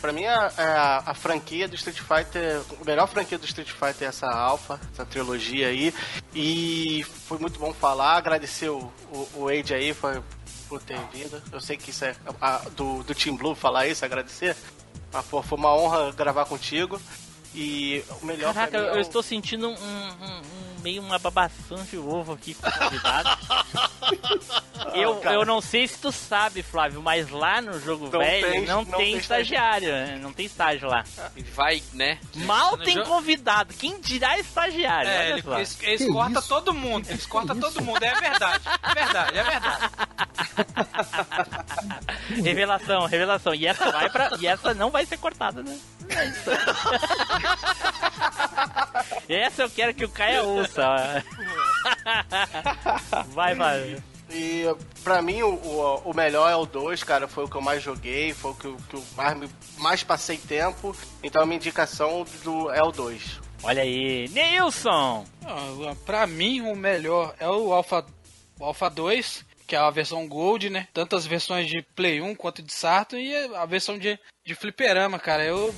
Pra mim, a, a, a franquia do Street Fighter, a melhor franquia do Street Fighter é essa Alpha, essa trilogia aí. E foi muito bom falar, agradecer o, o, o Age aí foi, por ter vindo. Eu sei que isso é a- do, do Team Blue falar isso, agradecer. Mas, pô, foi uma honra gravar contigo. E o melhor Caraca, eu, é eu o- estou sentindo um, um- um- meio uma babação de ovo aqui com o convidado. eu, cara. eu não sei se tu sabe, Flávio, mas lá no jogo Não velho tem- não, não tem tem estagiário, né? não tem estágio lá. Vai, né? Mal no tem jogo- convidado, quem dirá estagiário? É, ele- eles, eles cortam isso? todo mundo. Eles cortam todo mundo. É verdade. É verdade, é verdade. Revelação, revelação. E essa vai pra. E essa não vai ser cortada, né? É isso. essa eu quero que o Caia ouça. Vai, vai. E pra mim o, o, o melhor é o 2, cara. Foi o que eu mais joguei, foi o que, eu- que eu mais, mais passei tempo. Então a minha indicação do, é o 2. Olha aí. Neilson! Ah, Pra mim, o melhor é o Alpha, o Alpha 2, que é a versão Gold, né? Tanto as versões de Play 1 quanto de Saturn e a versão de, de Fliperama, cara. Eu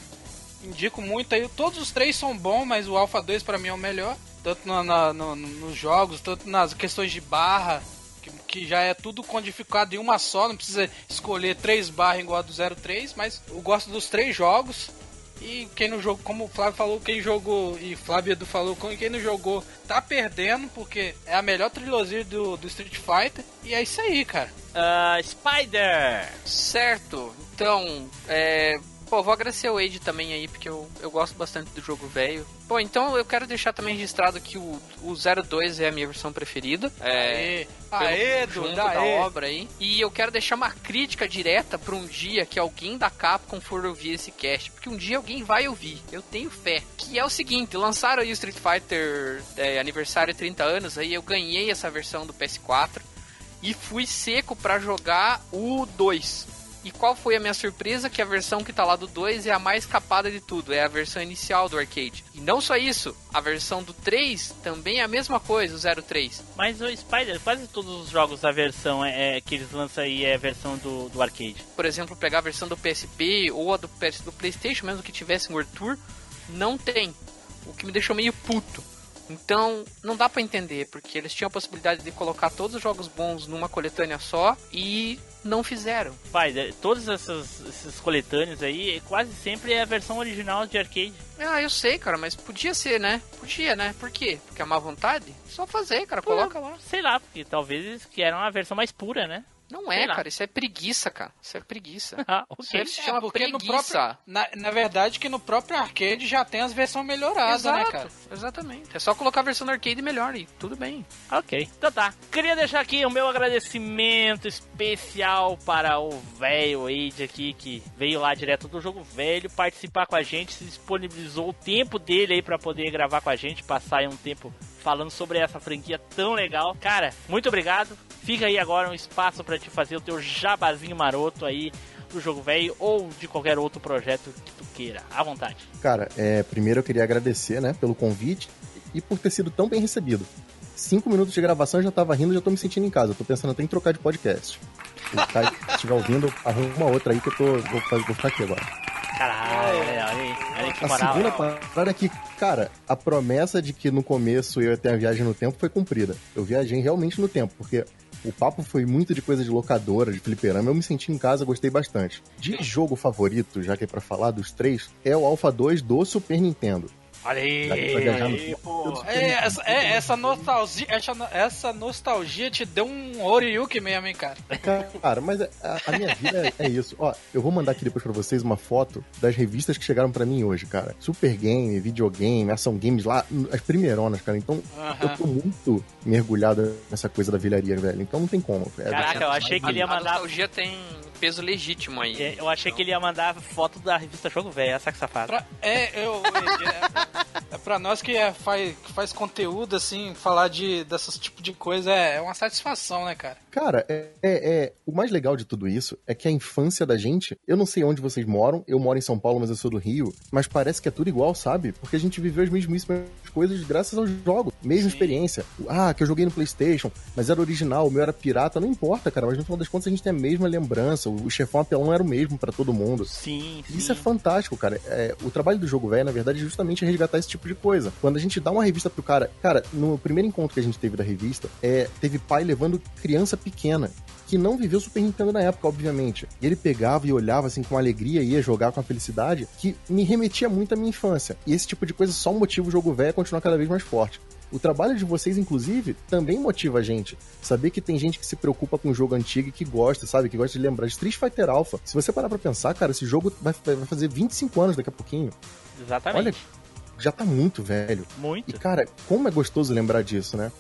indico muito aí. Todos os três são bons, mas o Alpha 2 pra mim é o melhor. Tanto na- na- no- nos jogos, tanto nas questões de barra, que, que já é tudo codificado em uma só, não precisa escolher três barras igual a do 03, mas eu gosto dos três jogos. E quem não jogou, como o Flávio falou, quem jogou, e Flávio Edu falou, quem não jogou tá perdendo, porque é a melhor trilogia do, do Street Fighter. E é isso aí, cara. Ah, Spider! Certo. Então, é. Pô, vou agradecer o Wade também aí, porque eu, eu gosto bastante do jogo velho. Bom, então eu quero deixar também registrado que o, o 02 é a minha versão preferida. É, Aê, pelo aê, da aê. obra aí. E eu quero deixar uma crítica direta pra um dia que alguém da Capcom for ouvir esse cast. Porque um dia alguém vai ouvir. Eu tenho fé. Que é o seguinte, lançaram aí o Street Fighter é, aniversário 30 anos, aí eu ganhei essa versão do PS4 e fui seco pra jogar o 2. E qual foi a minha surpresa? Que a versão que tá lá do 2 é a mais capada de tudo, é a versão inicial do arcade. E não só isso, a versão do 3 também é a mesma coisa, o 03. Mas o Spider, quase todos os jogos da versão é, é- que eles lançam aí é a versão do, do arcade. Por exemplo, pegar a versão do PSP ou a do, PS, do PlayStation, mesmo que tivesse um World Tour, não tem. O que me deixou meio puto. Então, não dá pra entender, porque eles tinham a possibilidade de colocar todos os jogos bons numa coletânea só e não fizeram. Spider, todos esses, esses coletâneos aí, quase sempre é a versão original de arcade. Ah, eu sei, cara, mas podia ser, né? Podia, né? Por quê? Porque é má vontade? Só fazer, cara, coloca lá. Sei lá, porque talvez eles queiram a versão mais pura, né? Não é, cara, isso é preguiça, cara. Isso é preguiça. Ah, Isso ok. aí se chama É, porque no preguiça. próprio, na, na verdade que no próprio arcade já tem as versões melhoradas, né, Exato, cara? exatamente. É só colocar a versão do arcade melhor e tudo bem. Ok, então tá. Queria deixar aqui o meu agradecimento especial para o velho Wade aqui, que veio lá direto do jogo velho participar com a gente, se disponibilizou o tempo dele aí para poder gravar com a gente, passar aí um tempo falando sobre essa franquia tão legal. Cara, muito obrigado. Fica aí agora um espaço para te fazer o teu jabazinho maroto aí do jogo velho ou de qualquer outro projeto que tu queira. À vontade. Cara, é, primeiro eu queria agradecer, né, pelo convite e por ter sido tão bem recebido. Cinco minutos de gravação eu já tava rindo, já tô me sentindo em casa. Eu tô pensando até em trocar de podcast. Se Caio estiver ouvindo, arruma uma outra aí que eu tô, vou, vou ficar aqui agora. Caralho, olha aí, olha que A moral. segunda parada é que, cara, a promessa de que no começo eu ia ter a viagem no tempo foi cumprida. Eu viajei realmente no tempo, porque o papo foi muito de coisa de locadora, de fliperama. Eu me senti em casa, gostei bastante. De jogo favorito, já que é pra falar dos três, é o Alpha 2 do Super Nintendo. Olha aí. Aí, pô. É, essa, é, essa nostalgia, essa, essa nostalgia te deu um Oriyuki mesmo, hein, cara? Cara, mas a, a minha vida é, é isso. Ó, eu vou mandar aqui depois pra vocês uma foto das revistas que chegaram pra mim hoje, cara. Super Game, videogame, ação games lá, as primeironas, cara. Então, eu tô muito mergulhado nessa coisa da velharia, velho. Então não tem como. É, Caraca, eu achei que ele ia A mandar. nostalgia tem peso legítimo aí. É, Eu achei que ele ia mandar foto da revista Jogo Velho, essa que safado. Pra, é, eu, é, é pra nós que é, faz, que faz conteúdo, assim, falar de, dessas tipo de coisa é, é uma satisfação, né, cara? Cara, é, é- é- o mais legal de tudo isso é que a infância da gente, eu não sei onde vocês moram, eu moro em São Paulo, mas eu sou do Rio, mas parece que é tudo igual, sabe? Porque a gente viveu as mesmíssimas coisas graças aos jogos, mesma experiência. Ah, que eu joguei no PlayStation, mas era original, o meu era pirata, não importa, cara, mas no final das contas a gente tem a mesma lembrança, o chefão apelão era o mesmo pra todo mundo. Sim, sim. Isso é fantástico, cara. É, o trabalho do jogo velho, na verdade, é justamente resgatar esse tipo de coisa. Quando a gente dá uma revista pro cara. Cara, no primeiro encontro que a gente teve da revista, é, teve pai levando criança pequena. Que não viveu Super Nintendo na época, obviamente. E ele pegava e olhava assim com alegria e ia jogar com a felicidade, que me remetia muito à minha infância. E esse tipo de coisa só motiva o jogo velho a continuar cada vez mais forte. O trabalho de vocês, inclusive, também motiva a gente. Saber que tem gente que se preocupa com o jogo antigo e que gosta, sabe? Que gosta de lembrar de Street Fighter Alpha. Se você parar pra pensar, cara, esse jogo vai, vai fazer 25 anos daqui a pouquinho. Exatamente. Olha, já tá muito velho. Muito. E, cara, como é gostoso lembrar disso, né?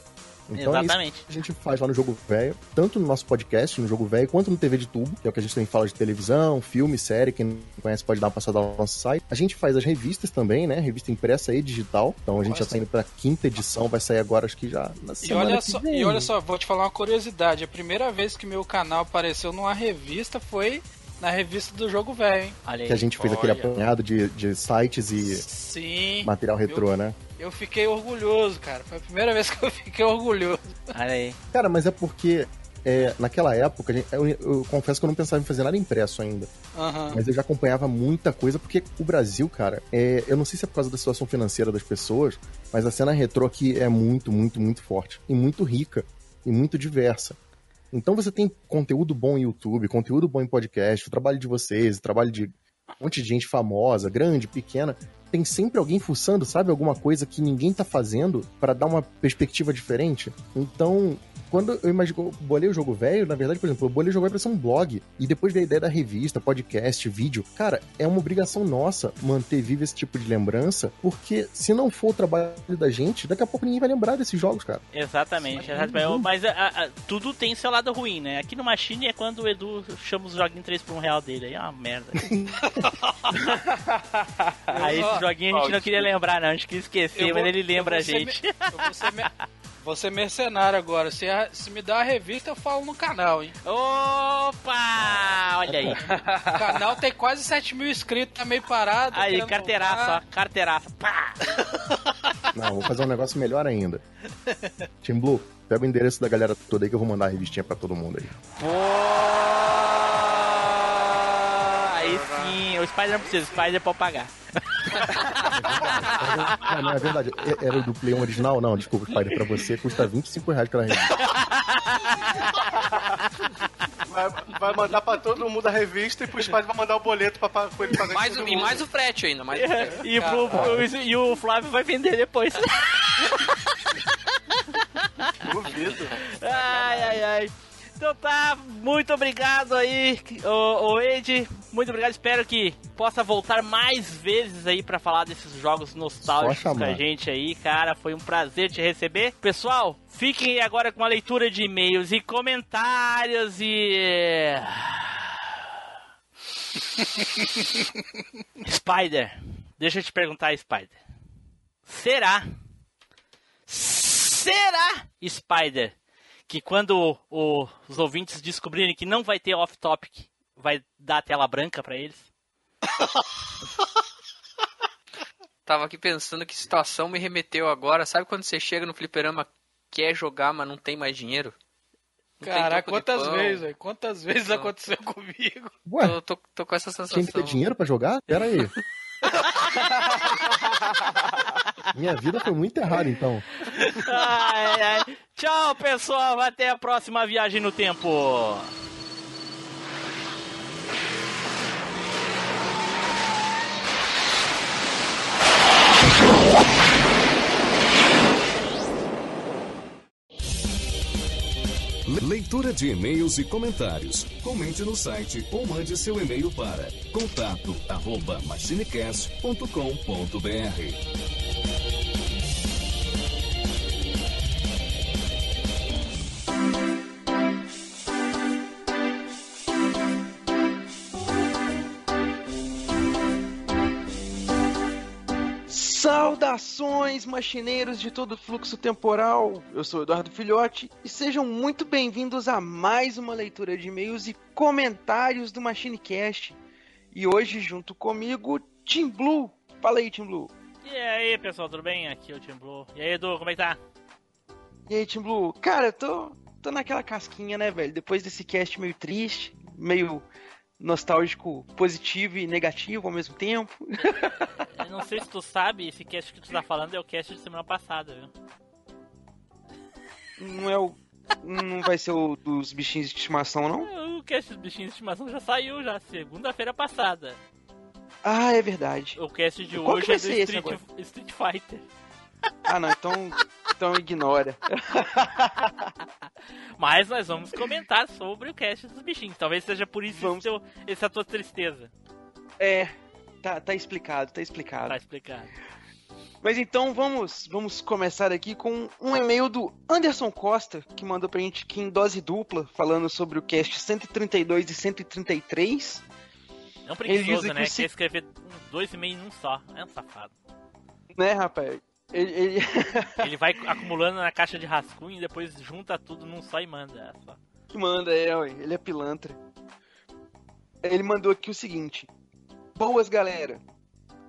Então é isso Exatamente. que a gente faz lá no Jogo Velho, tanto no nosso podcast, no Jogo Velho, quanto no TV de tubo, que é o que a gente também fala de televisão, filme, série, quem não conhece pode dar uma passada lá no nosso site. A gente faz as revistas também, né? Revista impressa e digital. Então a gente já tá indo pra quinta edição, vai sair agora, acho que já na E semana olha, que só, e olha só, vou te falar uma curiosidade. A primeira vez que meu canal apareceu numa revista foi na revista do Jogo Velho, hein? Olha aí. Que a gente fez aquele Olha. apanhado de, de sites e Sim. material retrô, né? Eu fiquei orgulhoso, cara. Foi a primeira vez que eu fiquei orgulhoso. Olha aí. Cara, mas é porque é, naquela época, eu, eu confesso que eu não pensava em fazer nada impresso ainda. Aham. Mas eu já acompanhava muita coisa, porque o Brasil, cara, é, eu não sei se é por causa da situação financeira das pessoas, mas a cena retrô aqui é muito, muito, muito forte. E muito rica. E muito diversa. Então você tem conteúdo bom em YouTube, conteúdo bom em podcast, o trabalho de vocês, o trabalho de um monte de gente famosa, grande, pequena. Tem sempre alguém fuçando, sabe? Alguma coisa que ninguém tá fazendo para dar uma perspectiva diferente. Então, quando eu imagino, eu bolei o jogo velho, na verdade, por exemplo, eu bolei o jogo velho pra ser um blog. E depois da ideia da revista, podcast, vídeo, cara, é uma obrigação nossa manter vivo esse tipo de lembrança, porque se não for o trabalho da gente, daqui a pouco ninguém vai lembrar desses jogos, cara. Exatamente, exatamente. Mas a- a- tudo tem seu lado ruim, né? Aqui no Machine é quando o Edu chama os joguinhos 3 por 1 real dele. Aí é uma merda. Aí esse joguinho a gente não queria lembrar, não. A gente queria esquecer, Eu mas vou- ele lembra a eu vou ser gente. me- eu vou ser, ser mercenário agora. Se, a- se me dá a revista, eu falo no canal, hein? Opa! Olha aí. O canal tem quase 7 mil inscritos, tá meio parado. Aí, carteiraça, ó. Carteiraça. Pá! Não, vou fazer um negócio melhor ainda. Team Blue, pega o endereço da galera toda aí que eu vou mandar a revistinha pra todo mundo aí. Pô! Aí sim, o Spider não precisa, o Spider pode pagar. Não, não, é verdade. É- Era o do Play 1 original? Não, desculpa, Spider. Pra você custa 25 reais cada revista. Vai, vai mandar pra todo mundo a revista e pros pais vai mandar o boleto pra, pra, ele pagar Mais, o- e mais o frete ainda, mais o frete. E, pro, pro- e o Flávio vai vender depois. Duvido. Ai, ai, ai. Então tá, muito obrigado aí, o, o Ed. Muito obrigado, espero que possa voltar mais vezes aí pra falar desses jogos nostálgicos com a gente aí, cara. Foi um prazer te receber. Pessoal, fiquem agora com a leitura de e-mails e comentários e. Spider, deixa eu te perguntar, Spider. Será? Será, Spider, que quando o- os ouvintes descobrirem que não vai ter off-topic, vai dar tela branca pra eles? Tava aqui pensando que situação me remeteu agora. Sabe quando você chega no fliperama, quer jogar, mas não tem mais dinheiro? Não tem Caraca, quantas vezes, velho? Quantas vezes Não. aconteceu comigo? Ué, Tô, tô, tô com essa sensação. tinha que ter dinheiro pra jogar? Pera aí. Minha vida foi muito errada, então. Ai, ai. Tchau, pessoal. Até a próxima viagem no tempo. Leitura de e-mails e comentários. Comente no site ou mande seu e-mail para contato Saudações, machineiros de todo fluxo temporal! Eu sou Eduardo Filhote e sejam muito bem-vindos a mais uma leitura de e-mails e comentários do MachineCast. E hoje, junto comigo, Tim Blue. Fala aí, Tim Blue. E aí, pessoal, tudo bem? Aqui é o Tim Blue. E aí, Edu, como é que tá? E aí, Tim Blue? Cara, eu tô, tô naquela casquinha, né, velho? Depois desse cast meio triste, meio nostálgico, positivo e negativo ao mesmo tempo. Eu não sei se tu sabe, esse cast que tu tá falando é o cast de semana passada, viu? Não é o. Não vai ser o dos bichinhos de estimação, não? O cast dos bichinhos de estimação já saiu, já, segunda-feira passada. Ah, é verdade. O cast de Qual hoje é do Street, Street Fighter. Ah, não, então. Então ignora. Mas nós vamos comentar sobre o cast dos bichinhos. Talvez seja por isso Vamos. seu, essa tua tristeza. É, tá, tá explicado, tá explicado. Tá explicado. Mas então vamos, vamos começar aqui com um e-mail do Anderson Costa, que mandou pra gente aqui em dose dupla, falando sobre o cast 132 e 133. É um preguiçoso, né? o Quer se- escrever dois e meio num só. É um safado. Né, rapaz? Ele, ele- Ele vai acumulando na caixa de rascunho e depois junta tudo num só e manda. É só. que manda, é, ué, ele é pilantra. Ele mandou aqui o seguinte: Boas, galera.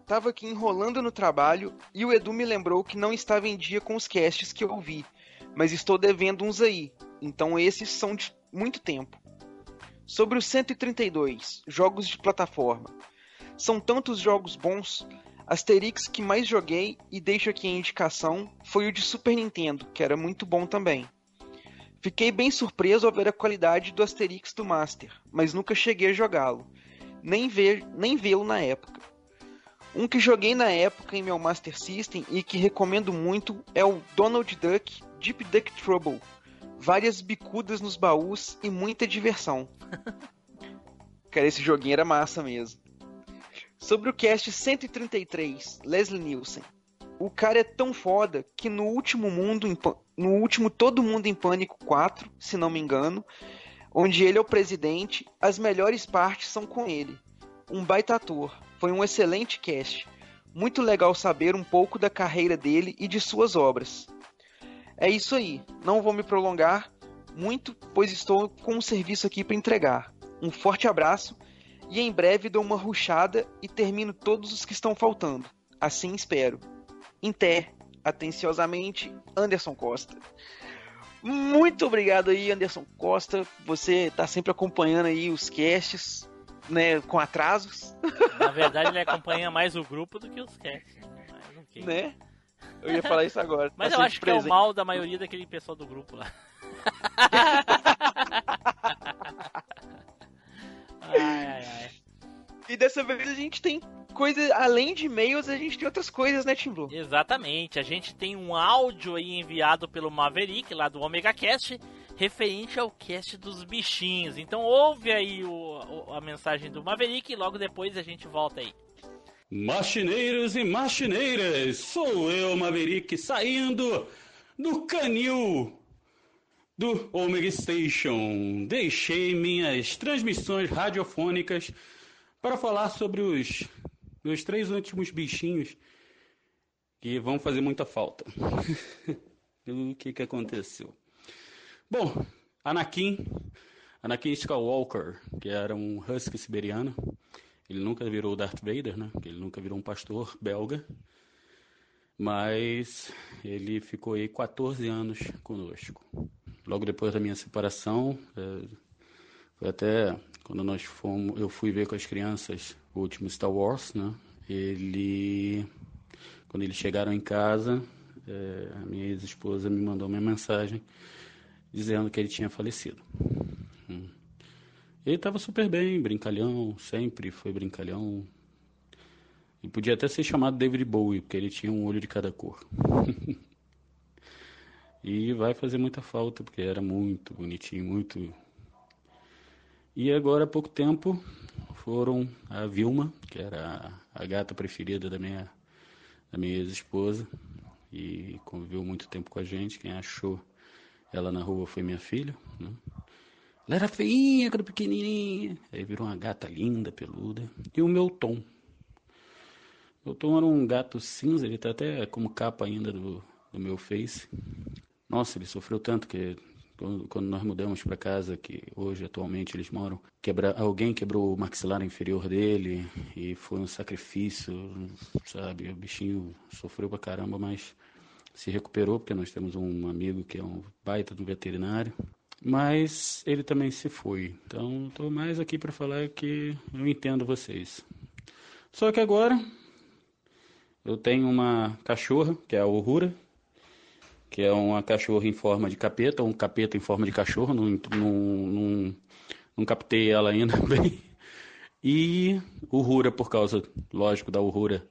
Tava aqui enrolando no trabalho e o Edu me lembrou que não estava em dia com os casts que eu ouvi, mas estou devendo uns aí, então esses são de muito tempo. Sobre o 132, jogos de plataforma. São tantos jogos bons. Asterix que mais joguei e deixo aqui a indicação foi o de Super Nintendo, que era muito bom também. Fiquei bem surpreso ao ver a qualidade do Asterix do Master, mas nunca cheguei a jogá-lo, nem ver, nem vê-lo na época. Um que joguei na época em meu Master System e que recomendo muito é o Donald Duck Deep Duck Trouble, várias bicudas nos baús e muita diversão. Cara, esse joguinho era massa mesmo. Sobre o cast 133, Leslie Nielsen. O cara é tão foda que no último mundo no último Todo Mundo em Pânico 4, se não me engano, onde ele é o presidente, as melhores partes são com ele. Um baita ator. Foi um excelente cast. Muito legal saber um pouco da carreira dele e de suas obras. É isso aí. Não vou me prolongar muito, pois estou com um serviço aqui para entregar. Um forte abraço e em breve dou uma ruchada e termino todos os que estão faltando. Assim espero. Inter, atenciosamente, Anderson Costa. Muito obrigado aí, Anderson Costa. Você tá sempre acompanhando aí os casts, né, com atrasos, Na verdade, ele acompanha mais o grupo do que os casts. né? Né? Eu ia falar isso agora. Mas Tá eu acho que é o presente. mal da maioria daquele pessoal do grupo lá. ai, ai, ai. E dessa vez a gente tem coisa, além de e-mails, a gente tem outras coisas, né, Tim Blue? Exatamente, a gente tem um áudio aí enviado pelo Maverick lá do Omega Cast referente ao cast dos bichinhos. Então ouve aí o, o- a mensagem do Maverick e logo depois a gente volta aí. Machineiros e machineiras, sou eu, Maverick, saindo do canil do Omega Station. Deixei minhas transmissões radiofônicas para falar sobre os meus três últimos bichinhos que vão fazer muita falta. o que que aconteceu? Bom, Anakin, Anakin Skywalker, que era um husky siberiano, ele nunca virou Darth Vader, né? Ele nunca virou um pastor belga. Mas ele ficou aí 14 anos conosco. Logo depois da minha separação, eh, foi até quando nós fomos, eu fui ver com as crianças o último Star Wars, né? Ele, quando eles chegaram em casa, eh, a minha ex-esposa me mandou uma mensagem dizendo que ele tinha falecido. Hum. Ele estava super bem, brincalhão, sempre foi brincalhão. E podia até ser chamado David Bowie, porque ele tinha um olho de cada cor. e vai fazer muita falta, porque era muito bonitinho, muito. E agora há pouco tempo foram a Vilma, que era a, gata preferida da minha, da minha ex-esposa, e conviveu muito tempo com a gente. Quem achou ela na rua foi minha filha, né? Ela era feinha, quando pequenininha. Aí virou uma gata linda, peluda. E o meu Tom. Meu Tom era um gato cinza, ele tá até como capa ainda do, do meu Face. Nossa, ele sofreu tanto que quando, nós mudamos para casa, que hoje atualmente eles moram, quebra, alguém quebrou o maxilar inferior dele e foi um sacrifício, sabe? O bichinho sofreu pra caramba, mas se recuperou, porque nós temos um amigo que é um baita do veterinário. Mas ele também se foi. Então, estou mais aqui para falar que eu entendo vocês. Só que agora eu tenho uma cachorra, que é a Uhura, que é uma cachorra em forma de capeta, um capeta em forma de cachorro, não, não, não, não captei ela ainda bem. E Uhura, por causa, lógico, da Uhura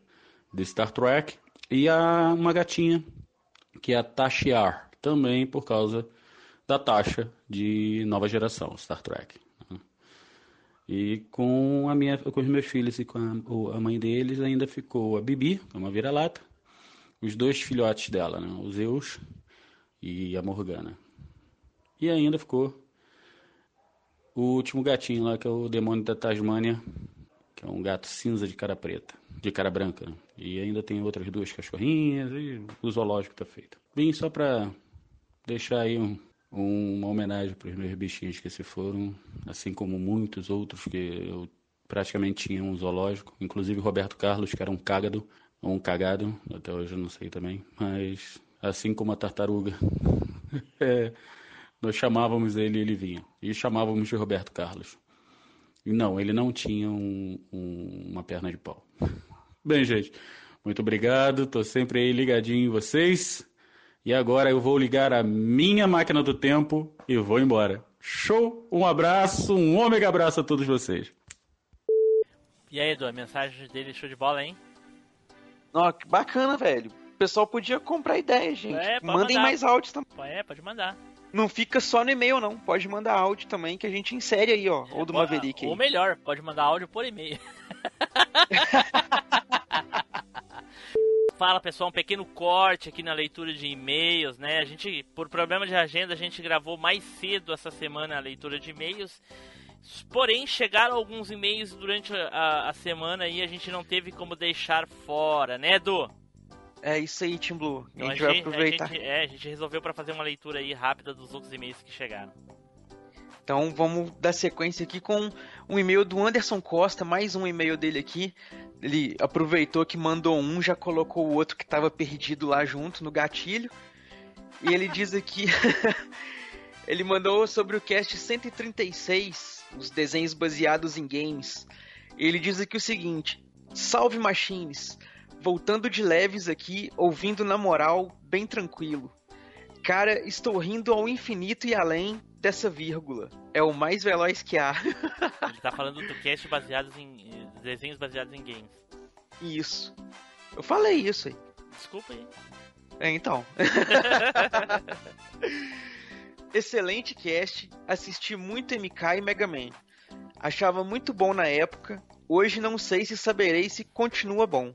de Star Trek. E a, uma gatinha, que é a Tashiar, também por causa da taxa de nova geração, Star Trek. E com, a minha, com os meus filhos e com a, a mãe deles ainda ficou a Bibi, é uma vira-lata, os dois filhotes dela, né? o Zeus e a Morgana. E ainda ficou o último gatinho lá, que é o demônio da Tasmânia, que é um gato cinza de cara preta, de cara branca. né? E ainda tem outras duas cachorrinhas e o zoológico tá feito. Vim só pra deixar aí um, uma homenagem para os meus bichinhos que se foram, assim como muitos outros que eu praticamente tinha um zoológico, inclusive Roberto Carlos, que era um cágado, ou um cagado, até hoje eu não sei também, mas assim como a tartaruga, é, nós chamávamos ele e ele vinha, e chamávamos de Roberto Carlos. E não, ele não tinha um- um- uma perna de pau. Bem, gente, muito obrigado, tô sempre aí ligadinho em vocês. E agora eu vou ligar a minha máquina do tempo e vou embora. Show! Um abraço, um ômega abraço a todos vocês. E aí, Edu, a mensagem dele show de bola, hein? Ó, que bacana, velho. O pessoal podia comprar ideia, gente. É, pode Mandem mandar. mais áudios também. É, pode mandar. Não fica só no e-mail, não. Pode mandar áudio também, que a gente insere aí, ó. Ou do Maverick aí. Ou melhor, pode mandar áudio por e-mail. Fala pessoal, um pequeno corte aqui na leitura de e-mails, né? A gente, por problema de agenda, a gente gravou mais cedo essa semana a leitura de e-mails. Porém, chegaram alguns e-mails durante a, a semana e a gente não teve como deixar fora, né, Edu? É isso aí, Team Blue. A Então gente vai aproveitar. A gente, é, a gente resolveu para fazer uma leitura aí rápida dos outros e-mails que chegaram. Então vamos dar sequência aqui com um e-mail do Anderson Costa, mais um e-mail dele aqui. Ele aproveitou que mandou um, já colocou o outro que estava perdido lá junto no gatilho. E ele diz aqui. ele mandou sobre o cast 136, os desenhos baseados em games. Ele diz aqui o seguinte: Salve Machines! Voltando de leves aqui, ouvindo na moral, bem tranquilo. Cara, estou rindo ao infinito e além dessa vírgula. É o mais veloz que há. Ele tá falando do cast baseados em desenhos baseados em games. Isso. Eu falei isso aí. Desculpa aí. É, então. Excelente cast. Assisti muito MK e Mega Man. Achava muito bom na época. Hoje não sei se saberei se continua bom.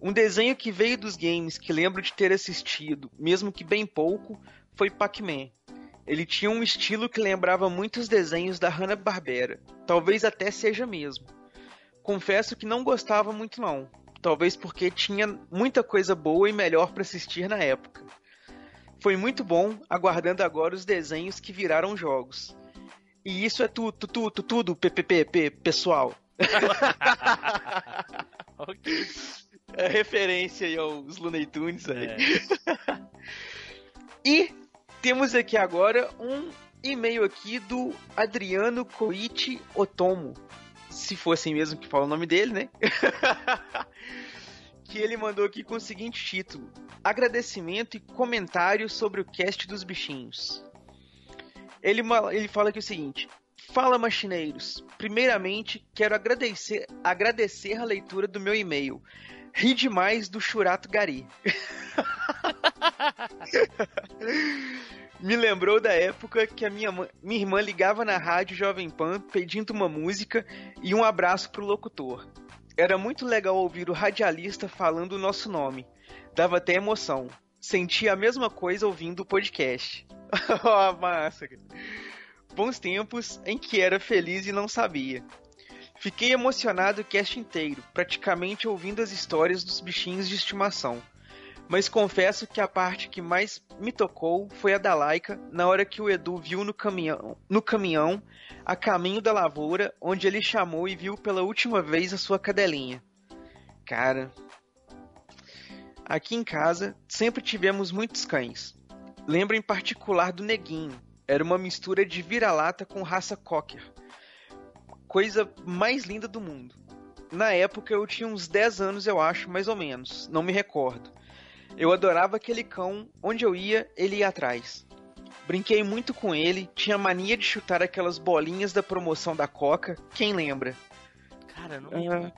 Um desenho que veio dos games que lembro de ter assistido, mesmo que bem pouco, foi Pac-Man. Ele tinha um estilo que lembrava muitos desenhos da Hanna-Barbera. Talvez até seja mesmo. Confesso que não gostava muito não. Talvez porque tinha muita coisa boa e melhor para assistir na época. Foi muito bom, aguardando agora os desenhos que viraram jogos. E isso é tudo, tudo, tudo, PPP, pessoal. ok. É referência aí aos Looney Tunes aí. É. e temos aqui agora um e-mail aqui do Adriano Koichi Otomo. Se for assim mesmo que fala o nome dele, né? que ele mandou aqui com o seguinte título: Agradecimento e comentário sobre o cast dos bichinhos. Ele, ele fala aqui o seguinte: Fala, machineiros. Primeiramente, quero agradecer, agradecer a leitura do meu e-mail. Ri demais do Churato Gari. Me lembrou da época que a minha, minha irmã ligava na rádio Jovem Pan pedindo uma música e um abraço pro locutor. Era muito legal ouvir o radialista falando o nosso nome. Dava até emoção. Sentia a mesma coisa ouvindo o podcast. Ó, massa. Bons tempos em que era feliz e não sabia. Fiquei emocionado o cast inteiro, praticamente ouvindo as histórias dos bichinhos de estimação. Mas confesso que a parte que mais me tocou foi a da Laika, na hora que o Edu viu no caminhão, no caminhão a caminho da lavoura, onde ele chamou e viu pela última vez a sua cadelinha. Cara, aqui em casa sempre tivemos muitos cães. Lembro em particular do Neguinho. Era uma mistura de vira-lata com raça cocker. Coisa mais linda do mundo. Na época eu tinha uns 10 anos, eu acho, mais ou menos. Não me recordo. Eu adorava aquele cão, onde eu ia, ele ia atrás. Brinquei muito com ele, tinha mania de chutar aquelas bolinhas da promoção da Coca, quem lembra? Cara, não Ah,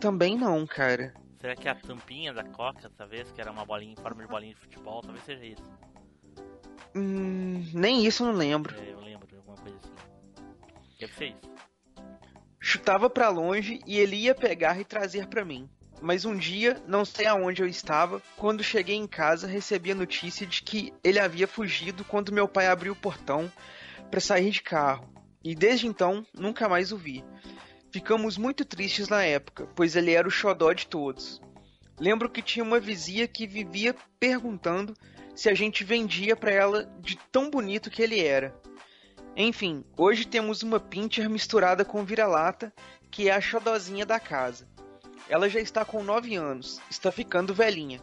também não, cara. Será que é a tampinha da Coca, talvez, que era uma bolinha em forma de bolinha de futebol? Talvez seja isso. Hum, nem isso eu não lembro. É, eu lembro de alguma coisa assim. Deve ser isso. Chutava pra longe e ele ia pegar e trazer pra mim. Mas um dia, não sei aonde eu estava, quando cheguei em casa, recebi a notícia de que ele havia fugido quando meu pai abriu o portão para sair de carro. E desde então, nunca mais o vi. Ficamos muito tristes na época, pois ele era o xodó de todos. Lembro que tinha uma vizinha que vivia perguntando se a gente vendia pra ela de tão bonito que ele era. Enfim, hoje temos uma pincher misturada com vira-lata, que é a xodózinha da casa. Ela já está com 9 anos, está ficando velhinha.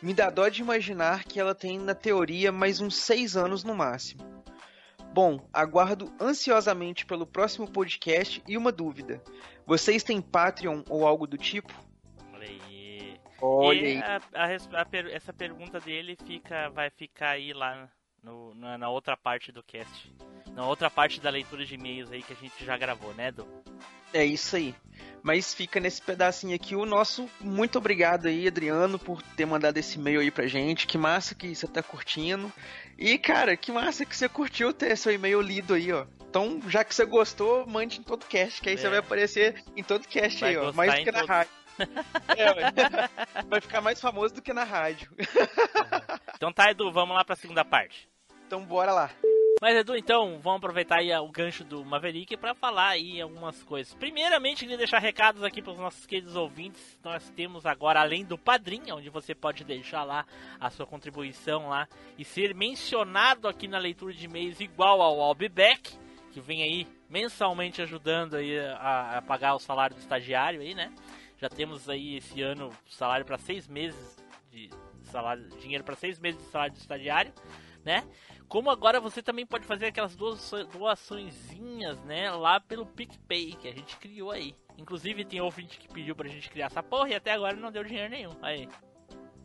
Me dá dó de imaginar que ela tem, na teoria, mais uns 6 anos no máximo. Bom, aguardo ansiosamente pelo próximo podcast e uma dúvida. Vocês têm Patreon ou algo do tipo? Olha aí. Olha e aí. a- a a per- essa pergunta dele fica, vai ficar aí lá no- na, na outra parte do cast. Na outra parte da leitura de e-mails aí que a gente já gravou, né, Edu? É isso aí. Mas fica nesse pedacinho aqui o nosso muito obrigado aí, Adriano, por ter mandado esse e-mail aí pra gente. Que massa que você tá curtindo. E, cara, que massa que você curtiu ter seu e-mail lido aí, ó. Então, já que você gostou, mande em todo cast, que aí É. você vai aparecer em todo cast Vai aí, ó. Mais do que na todos. rádio. É, vai ficar mais famoso do que na rádio. Então tá, Edu, vamos lá pra segunda parte. Então, bora lá. Mas Edu, então, vamos aproveitar aí o gancho do Maverick para falar aí algumas coisas. Primeiramente, queria deixar recados aqui para os nossos queridos ouvintes. Nós temos agora, além do Padrim, onde você pode deixar lá a sua contribuição lá e ser mencionado aqui na leitura de e-mails igual ao Albeback, que vem aí mensalmente ajudando aí a, a pagar o salário do estagiário aí, né? Já temos aí esse ano salário para seis meses de salário, dinheiro para seis meses de salário do estagiário, né? Como agora você também pode fazer aquelas duas doaçõezinhas, né, lá pelo PicPay que a gente criou aí. Inclusive tem ouvinte que pediu pra gente criar essa porra e até agora não deu dinheiro nenhum. Aí.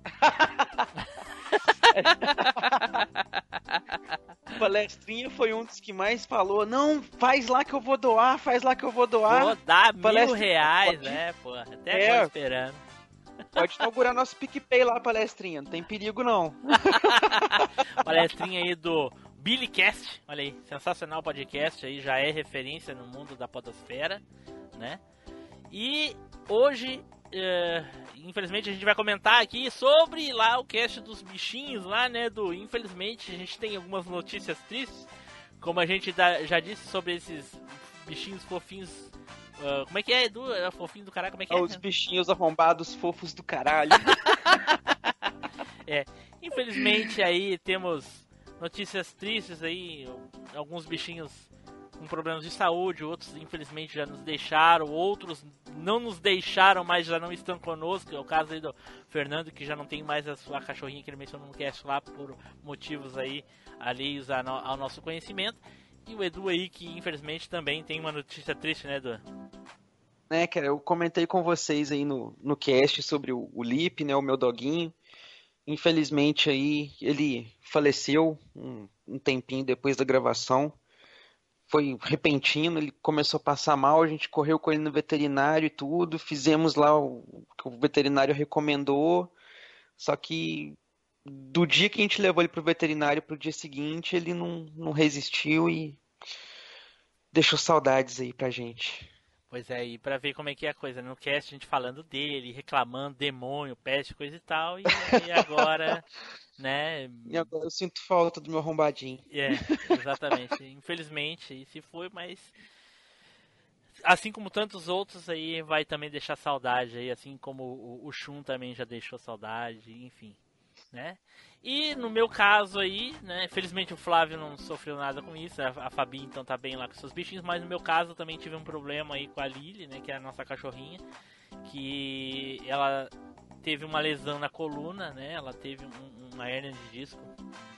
Palestrinha foi um dos que mais falou: não, faz lá que eu vou doar, faz lá que eu vou doar. Vou dar mil Palestrinha, reais, né, porra. Até É. agora esperando. Pode inaugurar nosso PicPay lá, palestrinha. Não tem perigo, não. Palestrinha aí do Billycast, olha aí, sensacional podcast aí, já é referência no mundo da podosfera, né? E hoje, é, infelizmente, a gente vai comentar aqui sobre lá o cast dos bichinhos lá, né? Do infelizmente a gente tem algumas notícias tristes, como a gente já disse sobre esses bichinhos fofinhos. Ah, como é que é, Edu? É fofinho do caralho, como é que é? Os bichinhos arrombados fofos do caralho. É, infelizmente aí temos notícias tristes aí, alguns bichinhos com problemas de saúde, outros infelizmente já nos deixaram, outros não nos deixaram, mas já não estão conosco, é o caso aí do Fernando que já não tem mais a sua cachorrinha que ele mencionou no cast lá por motivos aí alheios ao nosso conhecimento. E o Edu aí que infelizmente também tem uma notícia triste, né, Edu? né, cara, eu comentei com vocês aí no, no cast sobre o, o Lip, né, o meu doguinho. Infelizmente aí ele faleceu um, um tempinho depois da gravação. Foi repentino, ele começou a passar mal, a gente correu com ele no veterinário e tudo, fizemos lá o que o veterinário recomendou. Só que do dia que a gente levou ele pro veterinário pro dia seguinte, ele não, não resistiu e deixou saudades aí pra gente. Pois é, e pra ver como é que é a coisa, no cast a gente falando dele, reclamando, demônio, peste, coisa e tal, e, e agora, né? E agora eu sinto falta do meu arrombadinho. É, exatamente. Infelizmente, e se foi, mas assim como tantos outros aí, vai também deixar saudade aí, assim como o, o Shun também já deixou saudade, enfim, né? E no meu caso aí, né, felizmente o Flávio não sofreu nada com isso, a, Fabi então tá bem lá com seus bichinhos, mas no meu caso eu também tive um problema aí com a Lily, né, que é a nossa cachorrinha, que ela teve uma lesão na coluna, né, ela teve um- uma hernia de disco,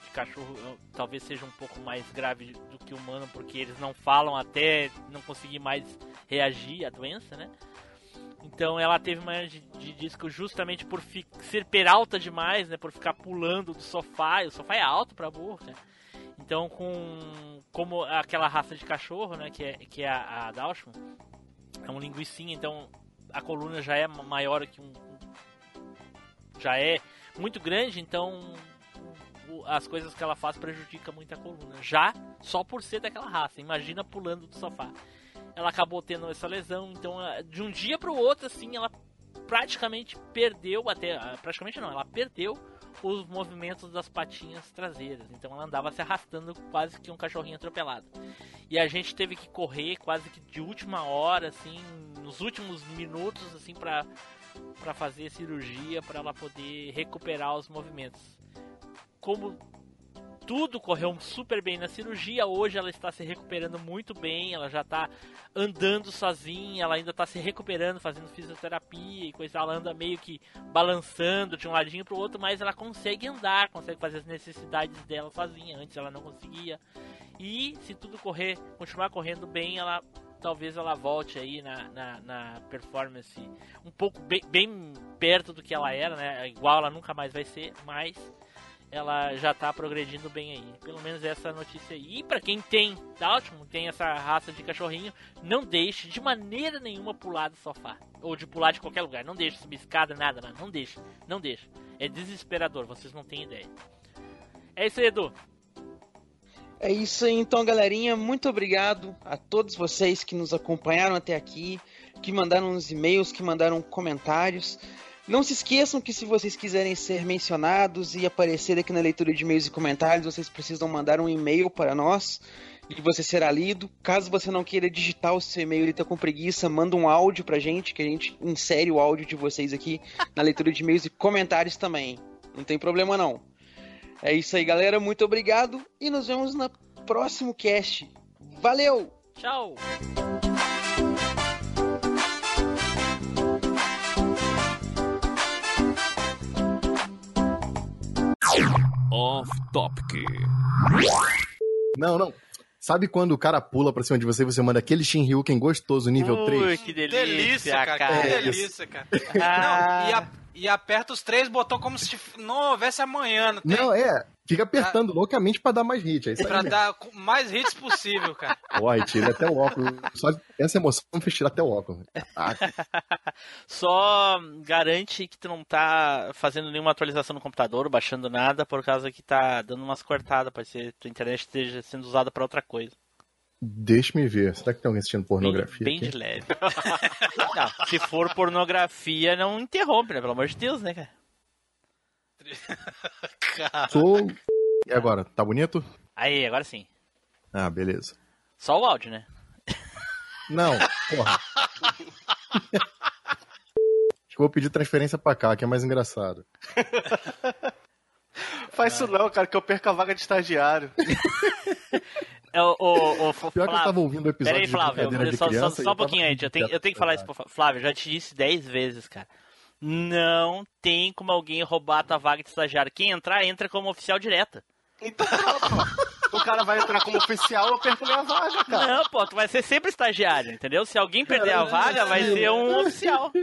de cachorro talvez seja um pouco mais grave do que humano, porque eles não falam até não conseguir mais reagir à doença, né? Então ela teve uma de, de disco justamente por fi- ser peralta demais, né? Por ficar pulando do sofá, e o sofá é alto pra burro, né? Então com como aquela raça de cachorro, né? Que é, que é a, a Dachshund, é um linguicinho, então a coluna já é ma- maior que um já é muito grande, então as coisas que ela faz prejudica muito a coluna. Já só por ser daquela raça, imagina pulando do sofá. Ela acabou tendo essa lesão, então de um dia para o outro assim, ela praticamente perdeu até ah, praticamente não, ela perdeu os movimentos das patinhas traseiras. Então ela andava se arrastando quase que um cachorrinho atropelado. E a gente teve que correr quase que de última hora assim, nos últimos minutos assim para para fazer cirurgia para ela poder recuperar os movimentos. Como tudo correu super bem na cirurgia, hoje ela está se recuperando muito bem, ela já está andando sozinha, ela ainda está se recuperando, fazendo fisioterapia e coisa, ela anda meio que balançando de um ladinho para o outro, mas ela consegue andar, consegue fazer as necessidades dela sozinha, antes ela não conseguia. E se tudo correr, continuar correndo bem, ela talvez ela volte aí na, na, na performance um pouco bem, bem perto do que ela era, né? Igual ela nunca mais vai ser, mas ela já tá progredindo bem aí. Pelo menos essa notícia aí. E pra quem tem Dalton, tem essa raça de cachorrinho, não deixe de maneira nenhuma pular do sofá. Ou de pular de qualquer lugar. Não deixe subir escada, nada, nada. Não deixe. Não deixe. É desesperador, vocês não têm ideia. É isso aí, Edu. É isso aí, então, galerinha. Muito obrigado a todos vocês que nos acompanharam até aqui, que mandaram uns e-mails, que mandaram comentários. Não se esqueçam que se vocês quiserem ser mencionados e aparecer aqui na leitura de e-mails e comentários, vocês precisam mandar um e-mail para nós e você será lido. Caso você não queira digitar o seu e-mail e tá com preguiça, manda um áudio pra gente, que a gente insere o áudio de vocês aqui na leitura de e-mails e comentários também. Não tem problema não. É isso aí, galera. Muito obrigado e nos vemos no próximo cast. Valeu! Tchau! Off Topic. Não, não. Sabe quando o cara pula pra cima de você e você manda aquele Shinryuken gostoso nível Ui, 3? que delícia, Delícia, cara. cara. Que É delícia, cara. Ah. Não, e, a- e aperta os três botões como se não houvesse amanhã. Não tem? Não, é. Fica apertando loucamente pra dar mais hit. É isso Pra dar mais hits possível, cara. Porra, tira até o óculos. Só essa emoção fez tirar até o óculos. Ah, Só garante que tu não tá fazendo nenhuma atualização no computador, baixando nada, por causa que tá dando umas cortadas, pode ser que tua internet esteja sendo usada pra outra coisa. Deixa-me ver. Será que tem alguém assistindo pornografia? Bem, bem aqui? de leve. Não, se for pornografia, não interrompe, né? Pelo amor de Deus, né, cara? Sou. E agora? Tá bonito? Aí, agora sim. Ah, beleza. Só o áudio, né? Não, porra. Acho que eu vou pedir transferência pra cá, que é mais engraçado. Faz isso não, cara, que eu perco a vaga de estagiário. É, o, o, o, Pior que eu tava ouvindo o episódio Peraí, de Flávio, só, só- criança só eu um pouquinho antes. Eu tenho, eu tenho que falar isso pro Flávio. Flávio, eu já te disse 10 vezes, cara. Não tem como alguém roubar a tua vaga de estagiário. Quem entrar, entra como oficial direta. Então pronto. O cara vai entrar como oficial, eu perco minha vaga, cara. Não, pô, tu vai ser sempre estagiário, entendeu? Se alguém perder a vaga, vai ser um oficial.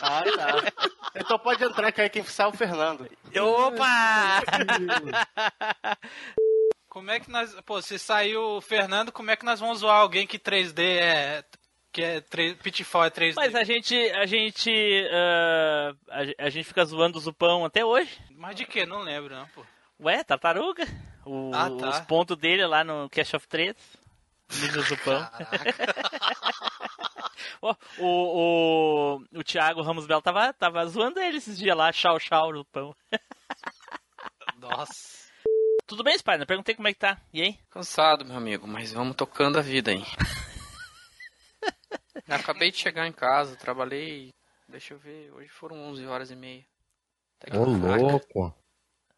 Ah, tá. Então pode entrar, que aí quem sai é o Fernando. Opa! Como é que nós. Pô, se saiu o Fernando, como é que nós vamos zoar alguém que 3D é. Que é 3, Pitfall é 3D? Mas a gente, a gente, ah, a, a gente fica zoando o Zupão até hoje. Mas de que? Não lembro, não, pô. Ué, tartaruga. O- Ah, tá. Os pontos dele lá no Cash of Trades. Nível Zupão. Ó, o, o, o Thiago Ramos Belo tava, tava zoando ele esses dias lá, chau chau no pão. Nossa. Tudo bem, Spider? Perguntei como é que tá. E aí? Cansado, meu amigo, mas vamos tocando a vida aí. Acabei de chegar em casa, trabalhei. Deixa eu ver, hoje foram 11 horas e meia. Tá Ô, louco.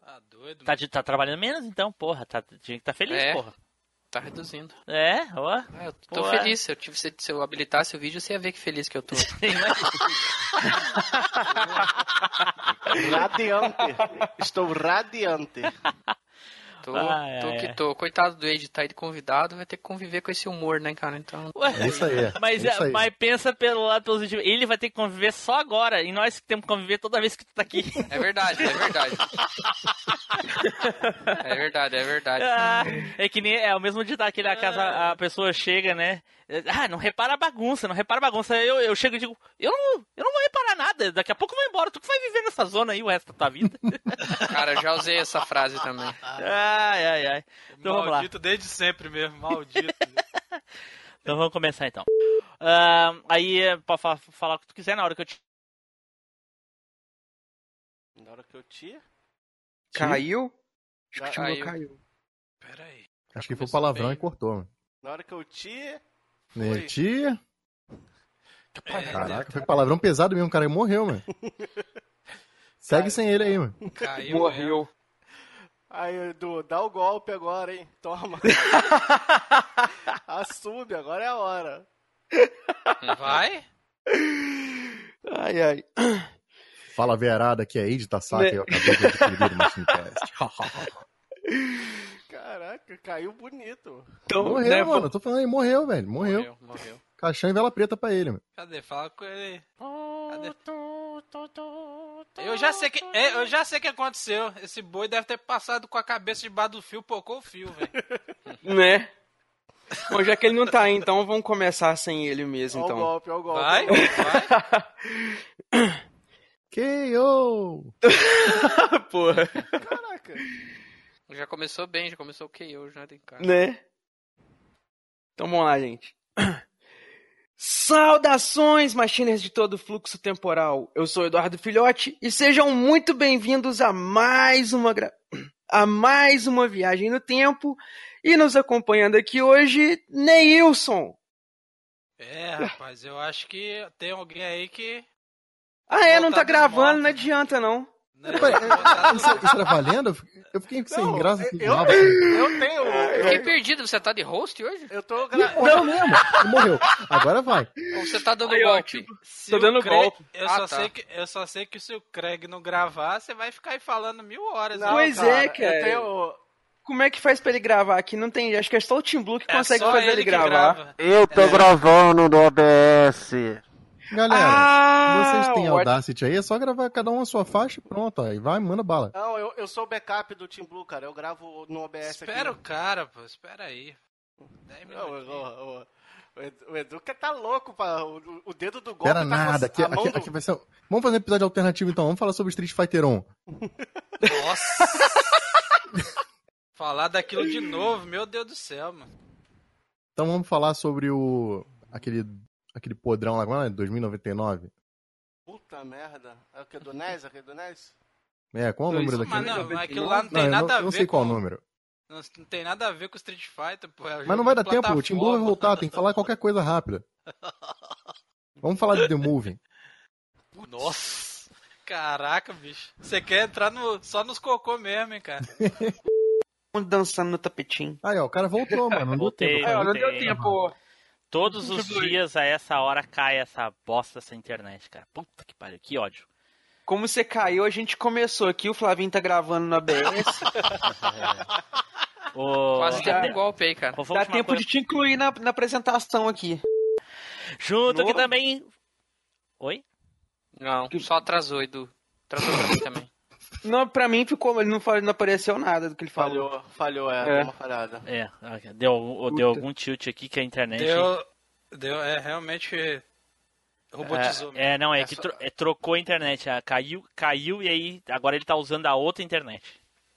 Tá doido, Tá, de- tá trabalhando menos então, porra. Tá, tinha que tá feliz, É. porra. Tá reduzindo. É, ó. É, eu tô Pô, feliz. Se eu, tive, se, se eu habilitasse o vídeo, você ia ver que feliz que eu tô. Radiante. Estou radiante. Tô, Ai, tô ai, que ai. tô. Coitado do Ed, tá aí de convidado, vai ter que conviver com esse humor, né, cara? Então. Ué, É isso aí. Mas, é isso aí. mas pensa pelo lado positivo. Ele vai ter que conviver só agora. E nós que temos que conviver toda vez que tu tá aqui. É verdade, é verdade. é verdade, é verdade. Ah, é que nem é o mesmo ditado que a casa a pessoa chega, né? Ah, não repara a bagunça, não repara a bagunça. Eu, eu chego e digo, eu não, eu não vou reparar nada, daqui a pouco eu vou embora. Tu que vai viver nessa zona aí o resto da tua vida. Cara, eu já usei essa frase também. ai, ai, ai. Então vamos lá. Maldito desde sempre mesmo, maldito. Então vamos começar então. Ah, aí pode fa- falar o que tu quiser na hora que eu te. Na hora que eu te. Caiu? Acho que o Caiu. meu caiu. Pera aí. Acho que foi palavrão e cortou, mano. Na hora que eu te. Né. É, Caraca, foi palavrão pesado mesmo, o cara morreu, mano. Segue sem ele aí, mano. Caiu. Morreu. Aí, Edu, dá o golpe agora, hein? Toma. Assume, agora é a hora. Vai? Ai, ai. Fala verada que é Ed Tasaka, Né? eu acabei de adquirir o Machine Cast. Caraca, caiu bonito. Então, Morreu, né, mano. Tô falando aí, morreu, velho. Morreu. Morreu, morreu. Caixão e vela preta pra ele, mano. Cadê? Fala com ele. Cadê? Eu já sei que é, eu já sei o que aconteceu. Esse boi deve ter passado com a cabeça debaixo do fio, pocou o fio, velho. Né? Bom, já que ele não tá aí, então vamos começar sem ele mesmo, Ó o então. golpe, ó o golpe. Vai, vai. KO! Porra. Caraca. Já começou bem, já começou o KO, já tem cara. Né? Então vamos lá, gente. Saudações, machiners de todo fluxo temporal. Eu sou Eduardo Filhote e sejam muito bem-vindos a mais uma gra... a mais uma viagem no tempo. E nos acompanhando aqui hoje, Neilson. É, rapaz, eu acho que tem alguém aí que. Ah, é, não tá dos gravando, mortos. não adianta não. Né, Pera, botar- Isso, isso era valendo? Eu fiquei sem Não, graça. assim, eu, nada. eu tenho. Fiquei Eu, perdido, você tá de host hoje? eu tô gravando. Morreu mesmo. Ele morreu. Agora vai. Ou você tá dando Aí, golpe? Se Tô o dando Craig- golpe. Eu, Ah, só tá. sei que, eu só sei que se o Craig não gravar, você vai ficar aí falando mil horas. Não? Pois é, cara. Eu tenho. Como é que faz pra ele gravar aqui? Não tem, acho que é só o Team Blue que É consegue fazer ele, que gravar. grava. Eu tô gravando no OBS. Galera, Ah, vocês têm. Audacity aí, é só gravar cada um a sua faixa e pronto. Aí vai, manda bala. Não, eu, eu sou o backup do Team Blue, cara. Eu gravo no OBS Espera o aqui. cara, pô, espera aí. Dez Não, minutinhos. o, o- o Edu- o Edu que tá louco, pra, o, o dedo do golpe Pera tá nada. Aqui, aqui, do- aqui vai ser... Vamos fazer um episódio alternativo então. Vamos falar sobre Street Fighter 1. Nossa! Falar daquilo de novo, meu Deus do céu, mano. Então vamos falar sobre o. aquele. Aquele podrão lá, como é? 2099. Puta merda. É o que? Do NES? Aquele do NES? É, qual é o número Mas daquele? não, mas aquilo lá não tem eu nada não, a eu não ver sei qual com... o número. Não, não tem nada a ver com Street Fighter, pô. é Mas não vai dar tempo, o Tim Blue vai voltar, tem que falar qualquer coisa rápida. Vamos falar de The Movie. Nossa! Caraca, bicho. Você quer entrar no, só nos cocô mesmo, hein, cara? dançando no tapetinho. Aí, ó, o cara voltou, mano. Não deu Voltei. tempo. Aí, ó, não Voltei. deu tempo. Todos os dias a essa hora cai essa bosta dessa internet, cara. Puta que pariu, que ódio. Como você caiu, a gente começou aqui, o Flavinho tá gravando no ABS. Ô, Quase deu um golpe aí, cara. Dá tempo coisa- de te incluir na, na apresentação aqui. Junto aqui Novo. também. Oi? Não, só atrasou, Edu. Atrasou pra mim também. Não, pra mim ficou, ele não, não apareceu nada do que ele falou. Falhou, falhou, é, É. deu uma falhada. É, deu, deu algum tilt aqui que a internet. Deu, deu, é, realmente robotizou. mesmo. É, não, é, É que só- é, trocou a internet. ah, Caiu, caiu e aí agora ele tá usando a outra internet.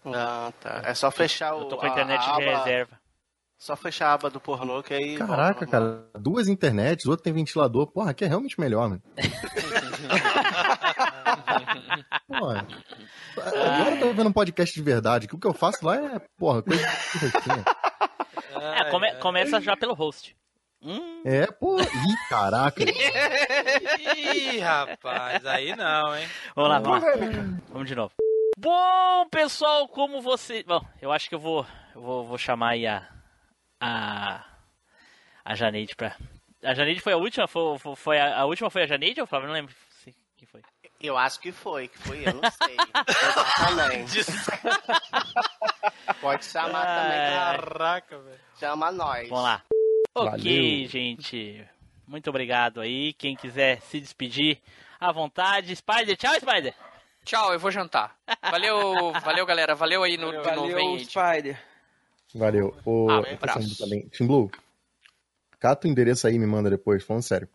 Ah, tá. É só fechar o. Eu tô com a internet a de aba- reserva. Só fechar a aba do pornô que aí. Caraca, cara. Duas internets, o outro tem ventilador. Porra, aqui é realmente melhor, mano. Porra. Agora eu tô vendo um podcast de verdade, que o que eu faço lá é, porra, coisa de rotina. É, come- começa já pelo host. Hum, É, porra. Ih, caraca. Ih, rapaz, aí não, hein? vamos lá, vamos lá. Vamos de novo. Bom, pessoal, como você. Bom, eu acho que eu vou, eu vou, vou chamar aí a. A. A Janeide pra. A Janeide foi a última? Foi, foi- a, a última foi a Janeide ou Flávio? Não lembro. Eu acho que foi, que foi, eu não sei. Exatamente. Pode chamar também, Ai, Caraca, velho. chama nós. Vamos lá. Ok, Valeu. gente. Muito obrigado aí. Quem quiser se despedir, à vontade. Spider, tchau, Spider. Tchau, eu vou jantar. Valeu, valeu, galera. Valeu aí no, de novo, Valeu. Spider. Valeu. O... Ah, um também. Tim Blue, cata o endereço aí e me manda depois, falando sério.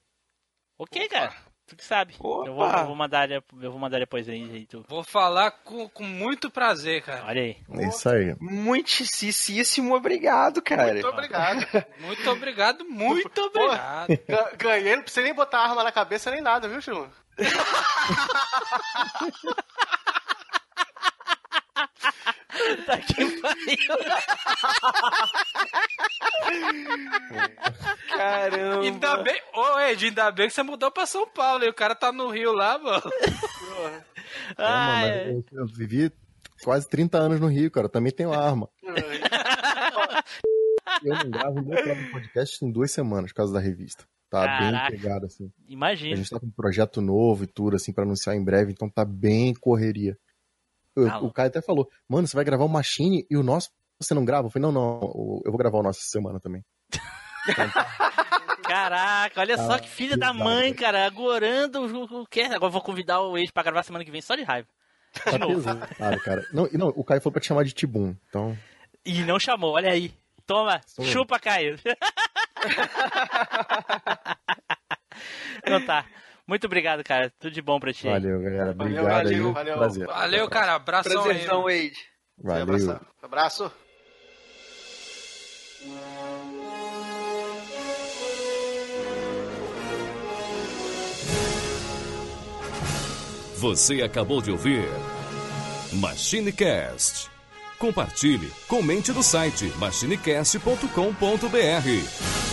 Ok, cara. Tu que sabe. Eu vou, eu vou mandar, eu vou mandar depois aí, tu. Vou falar com, com muito prazer, cara. Olha aí. É isso aí. Muitíssimo obrigado, cara. Muito obrigado. Muito obrigado, muito obrigado. Ga- Ganhei, não precisa nem botar a arma na cabeça nem nada, viu, Chulo? Tá que pariu. Caramba. Ainda bem, ô Ed, ainda bem que você mudou pra São Paulo e o cara tá no Rio lá, mano. É, mano, Ai, eu, eu vivi quase 30 anos no Rio, cara. Eu também tenho arma. Eu não gravo próprio podcast em duas semanas por causa da revista. Tá Caraca. bem pegado, assim. A imagina. gente tá com um projeto novo e tudo, assim, pra anunciar em breve, então tá bem correria. Tá o Caio até falou, mano, você vai gravar o Machine e o nosso você não grava? Eu falei, não, não, eu vou gravar o nosso essa semana também. Caraca, olha só Ah, que filho da mãe, cara. agorando o que Agora eu vou convidar o ex pra gravar semana que vem só de raiva. Tá pesado, cara. Não, não, o Caio falou pra te chamar de Tibum, então... E não chamou, olha aí. Toma, Toma. chupa, Caio. então tá. Muito obrigado, cara. Tudo de bom pra ti. aí. Valeu, galera. Valeu, Obrigado valeu, aí. valeu. Prazer. Valeu, cara. Abração aí. Prazerzão, Wade. Valeu. Abraço. Abraço. Você acabou de ouvir MachineCast. Compartilhe, comente no site machinecast.com.br.